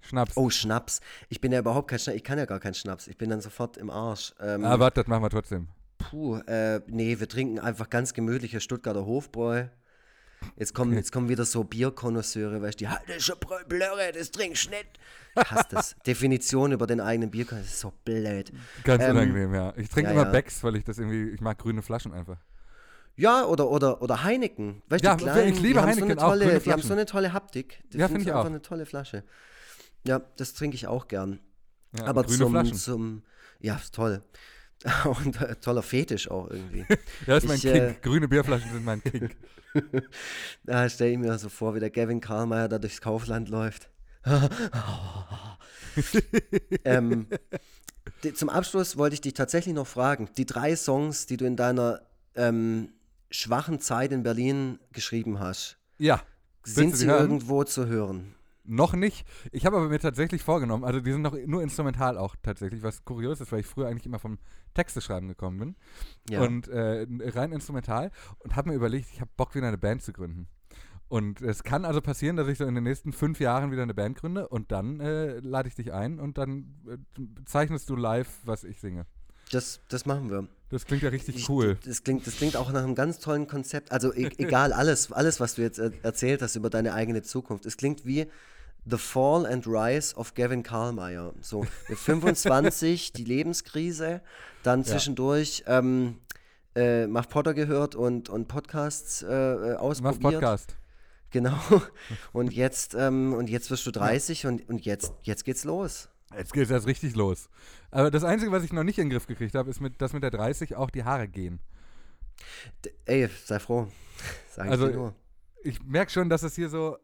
Schnaps. Oh, Schnaps. Ich bin ja überhaupt kein Schnaps. Ich kann ja gar keinen Schnaps. Ich bin dann sofort im Arsch. Ähm, Ah, warte, das machen wir trotzdem. Puh, äh, nee, wir trinken einfach ganz gemütliche Stuttgarter Hofbräu. Jetzt kommen, jetzt kommen wieder so Bierkonnoisseure, weißt du, die, "Ha, das ist schon Blöre, das trinkst nicht. Ich hasse das. Definition über den eigenen Bierkonnoisseur, das ist so blöd. Ganz Ähm, unangenehm, ja. Ich trinke ja, immer ja. Becks, weil ich das irgendwie, ich mag grüne Flaschen einfach. Ja, oder, oder, oder Heineken. Weißt du, Ja, die kleinen, ich liebe Heineken so auch, grüne tolle, Die haben so eine tolle Haptik. Die Ja, sind find ich einfach auch. eine tolle Flasche. Ja, das trinke ich auch gern. Ja, Aber zum, Flaschen. zum, ja, ist toll. Und äh, toller Fetisch auch irgendwie. Ja, das ist mein ich, King. äh, Grüne Bierflaschen sind mein King. Da stelle ich mir so vor, wie der Gavin Karlmeier da durchs Kaufland läuft. ähm, die, zum Abschluss wollte ich dich tatsächlich noch fragen. Die drei Songs, die du in deiner ähm, schwachen Zeit in Berlin geschrieben hast, Ja. sind sie hören? irgendwo zu hören? Noch nicht. Ich habe aber mir tatsächlich vorgenommen, also die sind noch nur instrumental auch tatsächlich, was kurios ist, weil ich früher eigentlich immer vom Texte schreiben gekommen bin. Ja. Und äh, rein instrumental und habe mir überlegt, ich habe Bock, wieder eine Band zu gründen. Und es kann also passieren, dass ich so in den nächsten fünf Jahren wieder eine Band gründe und dann äh, lade ich dich ein und dann äh, zeichnest du live, was ich singe. das, das machen wir. Das klingt ja richtig Ich- cool. Das klingt, das klingt auch nach einem ganz tollen Konzept. Also e egal, alles, alles, was du jetzt er erzählt hast über deine eigene Zukunft. Es klingt wie The Fall and Rise of Gavin Karlmeier. So mit 25, die Lebenskrise, dann zwischendurch ähm, äh, Mach Potter gehört und, und Podcasts äh, äh, Mach ausprobiert. Podcast. Genau. Und jetzt, ähm, und jetzt wirst du 30 und, und jetzt, jetzt geht's los. Jetzt geht es erst richtig los. Aber das Einzige, was ich noch nicht in den Griff gekriegt habe, ist, mit, dass mit der 30 auch die Haare gehen. D ey, sei froh. Sag Also, ich dir nur. Ich merke schon, dass es hier so,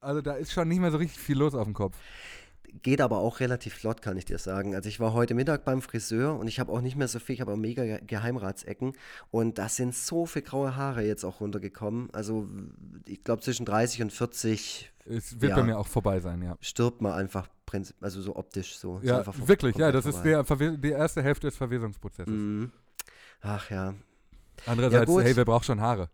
also da ist schon nicht mehr so richtig viel los auf dem Kopf. Geht aber auch relativ flott, kann ich dir sagen. Also ich war heute Mittag beim Friseur und ich habe auch nicht mehr so viel, ich habe auch mega Ge- Geheimratsecken und da sind so viele graue Haare jetzt auch runtergekommen. Also ich glaube zwischen 30 und 40 Es wird Ja. bei mir auch vorbei sein, ja. stirbt man einfach, also so optisch so. Ja, einfach vor- wirklich, ja, das ist der, die erste Hälfte des Verwesungsprozesses. Mhm. Ach ja. Andererseits, gut. hey, wer braucht schon Haare?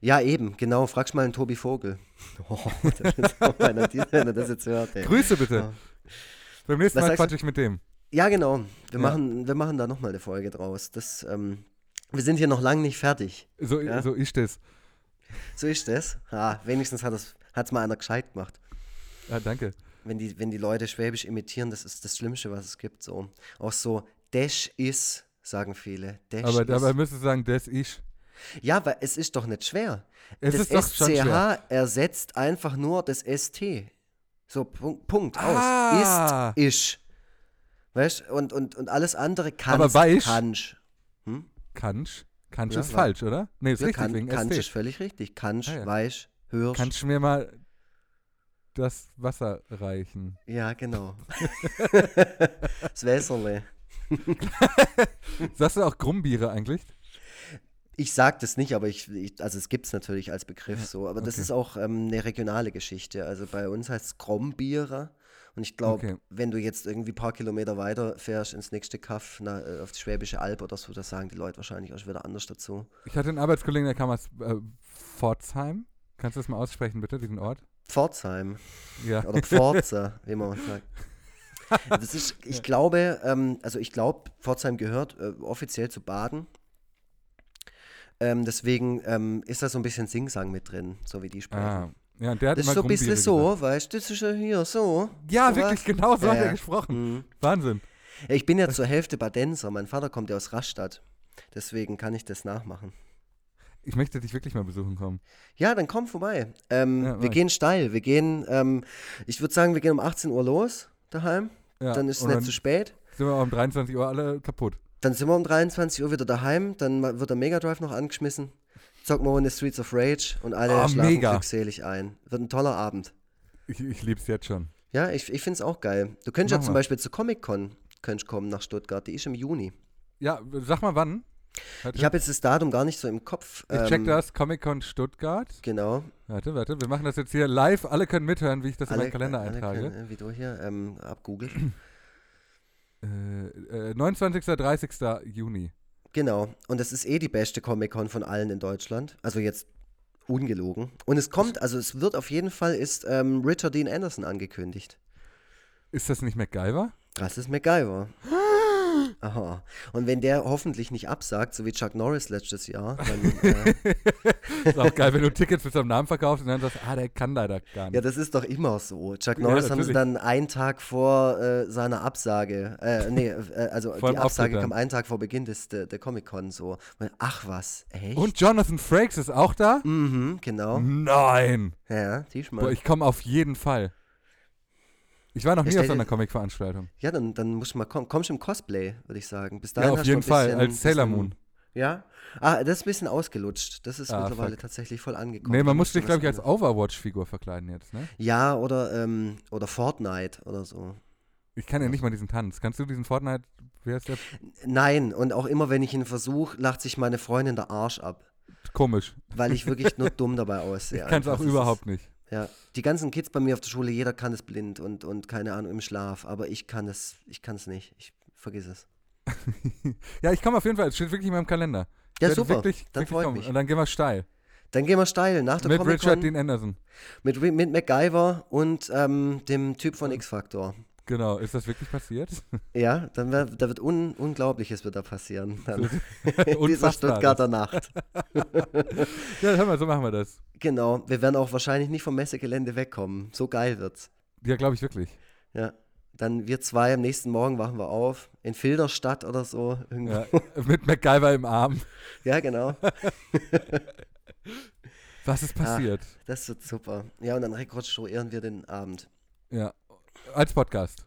Ja, eben, genau. Fragst mal einen Tobi Vogel. Oh, das ist einer, wenn er das jetzt hört. Ey. Grüße bitte. Ja. Beim nächsten Was Mal quatsche ich mit dem. Ja, genau. Wir, Ja. machen, wir machen da nochmal eine Folge draus. Das, ähm, wir sind hier noch lange nicht fertig. So, Ja. so ist es. So ist das. Ah, wenigstens hat es mal einer gescheit gemacht. Ja, danke. Wenn die, wenn die Leute Schwäbisch imitieren, das ist das Schlimmste, was es gibt. So. Auch so, Dash is, sagen viele. Dash Aber dabei müsstest du sagen, das ist. Ja, weil es ist doch nicht schwer. Es das ist doch SCH schwer. ersetzt einfach nur das ST. So, Punkt, Punkt aus. Ah. Ist, isch. Weißt und, und, und alles andere Aber kannst, weich? kannst. Kannst. Ja, ist war- falsch, oder? Nee, ist Ja, richtig, kann, wegen Kansch ST. ist völlig richtig. Kansch, Ah, ja. Weich, Hirsch. Kannst du mir mal das Wasser reichen? Ja, genau. das Wässerle. Sagst du auch Grumbiere eigentlich? Ich sag das nicht, aber ich, ich also es gibt es natürlich als Begriff Ja, so. Aber das okay. ist auch ähm, eine regionale Geschichte. Also bei uns heißt es Krombierer. Und ich glaube, Okay. wenn du jetzt irgendwie ein paar Kilometer weiter fährst ins nächste Kaff, na, äh, auf die Schwäbische Alb oder so, da sagen die Leute wahrscheinlich auch wieder anders dazu. Ich hatte einen Arbeitskollegen, der kam aus äh, Pforzheim. Kannst du das mal aussprechen, bitte, diesen Ort? Pforzheim Ja. oder Pforza, wie man sagt. Das ist, ich glaube, ähm, also ich glaube, Pforzheim gehört äh, offiziell zu Baden. Ähm, deswegen ähm, ist da so ein bisschen Singsang mit drin, so wie die sprechen. Ah. Ja, der hat Das ist so ein bisschen gesagt. so, weißt du, das ist ja hier so. Ja, so wirklich, was. genau so Ja, hat er ja. gesprochen. Mhm. Wahnsinn. Ja, Ich bin ja zur Hälfte Badenser. Mein Vater kommt ja aus Rastatt. Deswegen kann ich das nachmachen. Ich möchte dich wirklich mal besuchen kommen. Ja, dann komm vorbei. Ähm, Ja, wir gehen steil. Wir gehen, ähm, ich würde sagen, wir gehen um 18 Uhr los daheim. Ja, dann ist es nicht zu spät. sind wir um 23 Uhr alle kaputt. Dann sind wir um 23 Uhr wieder daheim. Dann wird der Mega Drive noch angeschmissen. Zocken wir in die Streets of Rage und alle Ah, schlafen mega. glückselig ein. Wird ein toller Abend. Ich, ich lieb's jetzt schon. Ja, ich, ich finde es auch geil. Du könntest ja Mach zum mal. Beispiel zur Comic-Con könntest kommen nach Stuttgart. Die ist im Juni. Ja, sag mal wann. Warte. Ich habe jetzt das Datum gar nicht so im Kopf. ich check ähm, das, Comic-Con Stuttgart. Genau. Warte, warte, wir machen das jetzt hier live. Alle können mithören, wie ich das in meinen Kalender alle eintrage. können, äh, wie du hier ähm, abgoogelt. Äh, äh, 29. 30. Juni. genau. Und das ist eh die beste Comic-Con von allen in Deutschland. Also jetzt ungelogen. Und es kommt, also es wird auf jeden Fall, ist ähm, Richard Dean Anderson angekündigt. Ist das nicht MacGyver? Das ist MacGyver. Aha. Und wenn der hoffentlich nicht absagt, so wie Chuck Norris letztes Jahr, dann, äh, Ist auch geil, wenn du Tickets mit seinem Namen verkaufst und dann sagst, ah, der kann leider gar nicht. ja, das ist doch immer so. Chuck Ja, Norris haben sie dann einen Tag vor äh, seiner Absage, äh, nee, äh, also Vor die Absage Auftritt kam einen Tag vor Beginn des, der, der Comic-Con so. Ach was, echt? Und Jonathan Frakes ist auch da? Mhm, genau. Nein. Ja, siehst Boah, ich komme auf jeden Fall. Ich war noch Ja, nie auf so einer Comic-Veranstaltung. Ja, dann, dann musst du mal kommen. Kommst du im Cosplay, würde ich sagen. Bis Ja, dahin auf hast du jeden Fall, bisschen- als Sailor Moon. Ja? Ah, das ist ein bisschen ausgelutscht. Das ist Ah, mittlerweile fuck. tatsächlich voll angekommen. Nee, man muss dich, glaube ich, als Overwatch-Figur verkleiden jetzt, ne? Ja, oder, ähm, oder Fortnite oder so. Ich kann ja nicht mal diesen Tanz. Kannst du diesen Fortnite, wer ist der? Nein, und auch immer, wenn ich ihn versuche, lacht sich meine Freundin der Arsch ab. Komisch. Weil ich wirklich nur dumm dabei aussehe. Ich kann es auch überhaupt nicht. Ja, die ganzen Kids bei mir auf der Schule, jeder kann es blind und, und keine Ahnung im Schlaf, aber ich kann es, ich kann es nicht. Ich vergiss es. Ja, ich komme auf jeden Fall. Es steht wirklich in meinem Kalender. Ich Ja, super. Wirklich, dann wirklich freut kommen. mich. Und dann gehen wir steil. Dann gehen wir steil nach der Mit Richard Dean Anderson. mit, mit MacGyver und ähm, dem Typ von X-Factor. Genau. Ist das wirklich passiert? Ja, dann wär, da wird un, Unglaubliches wird da passieren. Dann. in dieser. Stuttgarter Nacht. Ja, hör mal, so machen wir das. Genau, wir werden auch wahrscheinlich nicht vom Messegelände wegkommen. So geil wird's. Ja, glaube ich wirklich. Ja. Dann wir zwei am nächsten Morgen wachen wir auf. In Filderstadt oder so. Ja, mit MacGyver im Arm. ja genau. Was ist passiert? Das wird super. Ja, und dann rekonstruieren wir den Abend. Ja. Als Podcast.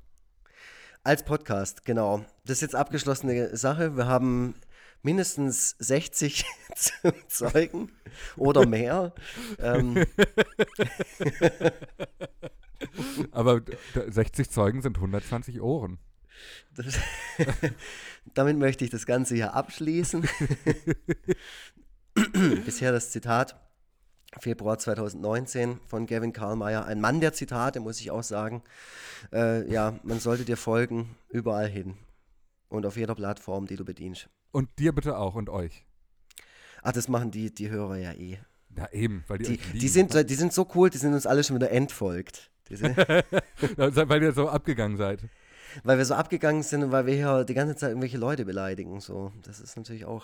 Als Podcast, genau. Das ist jetzt abgeschlossene Sache. Wir haben mindestens 60 Zeugen oder mehr. ähm, Aber d- d- 60 Zeugen sind 120 Ohren. das, damit möchte ich das Ganze hier abschließen. Bisher das Zitat. Februar 2019 von Gavin Karlmeier. Ein Mann der Zitate, muss ich auch sagen. Äh, ja, man sollte dir folgen, überall hin. Und auf jeder Plattform, die du bedienst. Und dir bitte auch und euch. Ach, das machen die, die Hörer ja eh. Ja, eben, weil die, Die, lieben. die, sind, die sind so cool, die sind uns alle schon wieder entfolgt. Weil ihr so abgegangen seid. weil wir so abgegangen sind und weil wir hier die ganze Zeit irgendwelche Leute beleidigen. So. Das ist natürlich auch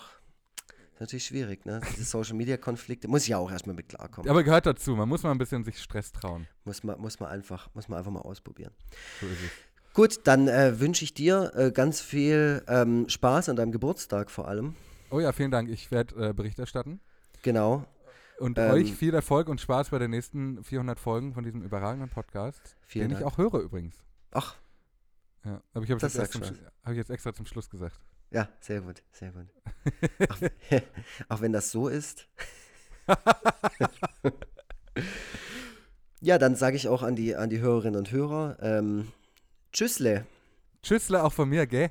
ist natürlich schwierig, ne? Diese Social Media Konflikte. Muss ich ja auch erstmal mit klarkommen. Aber gehört dazu, man muss mal ein bisschen sich Stress trauen. Muss, man, muss, man einfach, muss man einfach mal ausprobieren. So ist es. Gut, dann äh, wünsche ich dir äh, ganz viel ähm, Spaß an deinem Geburtstag vor allem. Oh ja, vielen Dank. Ich werde äh, Bericht erstatten. Genau. Und Ähm, euch viel Erfolg und Spaß bei den nächsten 400 Folgen von diesem überragenden Podcast, den Dank. ich auch höre übrigens. Ach, Ja, aber ich habe jetzt, zum Sch- hab ich jetzt extra zum Schluss gesagt. Ja, sehr gut, sehr gut. Auch, auch wenn das so ist. ja, dann sage ich auch an die, an die Hörerinnen und Hörer, ähm, Tschüssle. Tschüssle auch von mir, gell?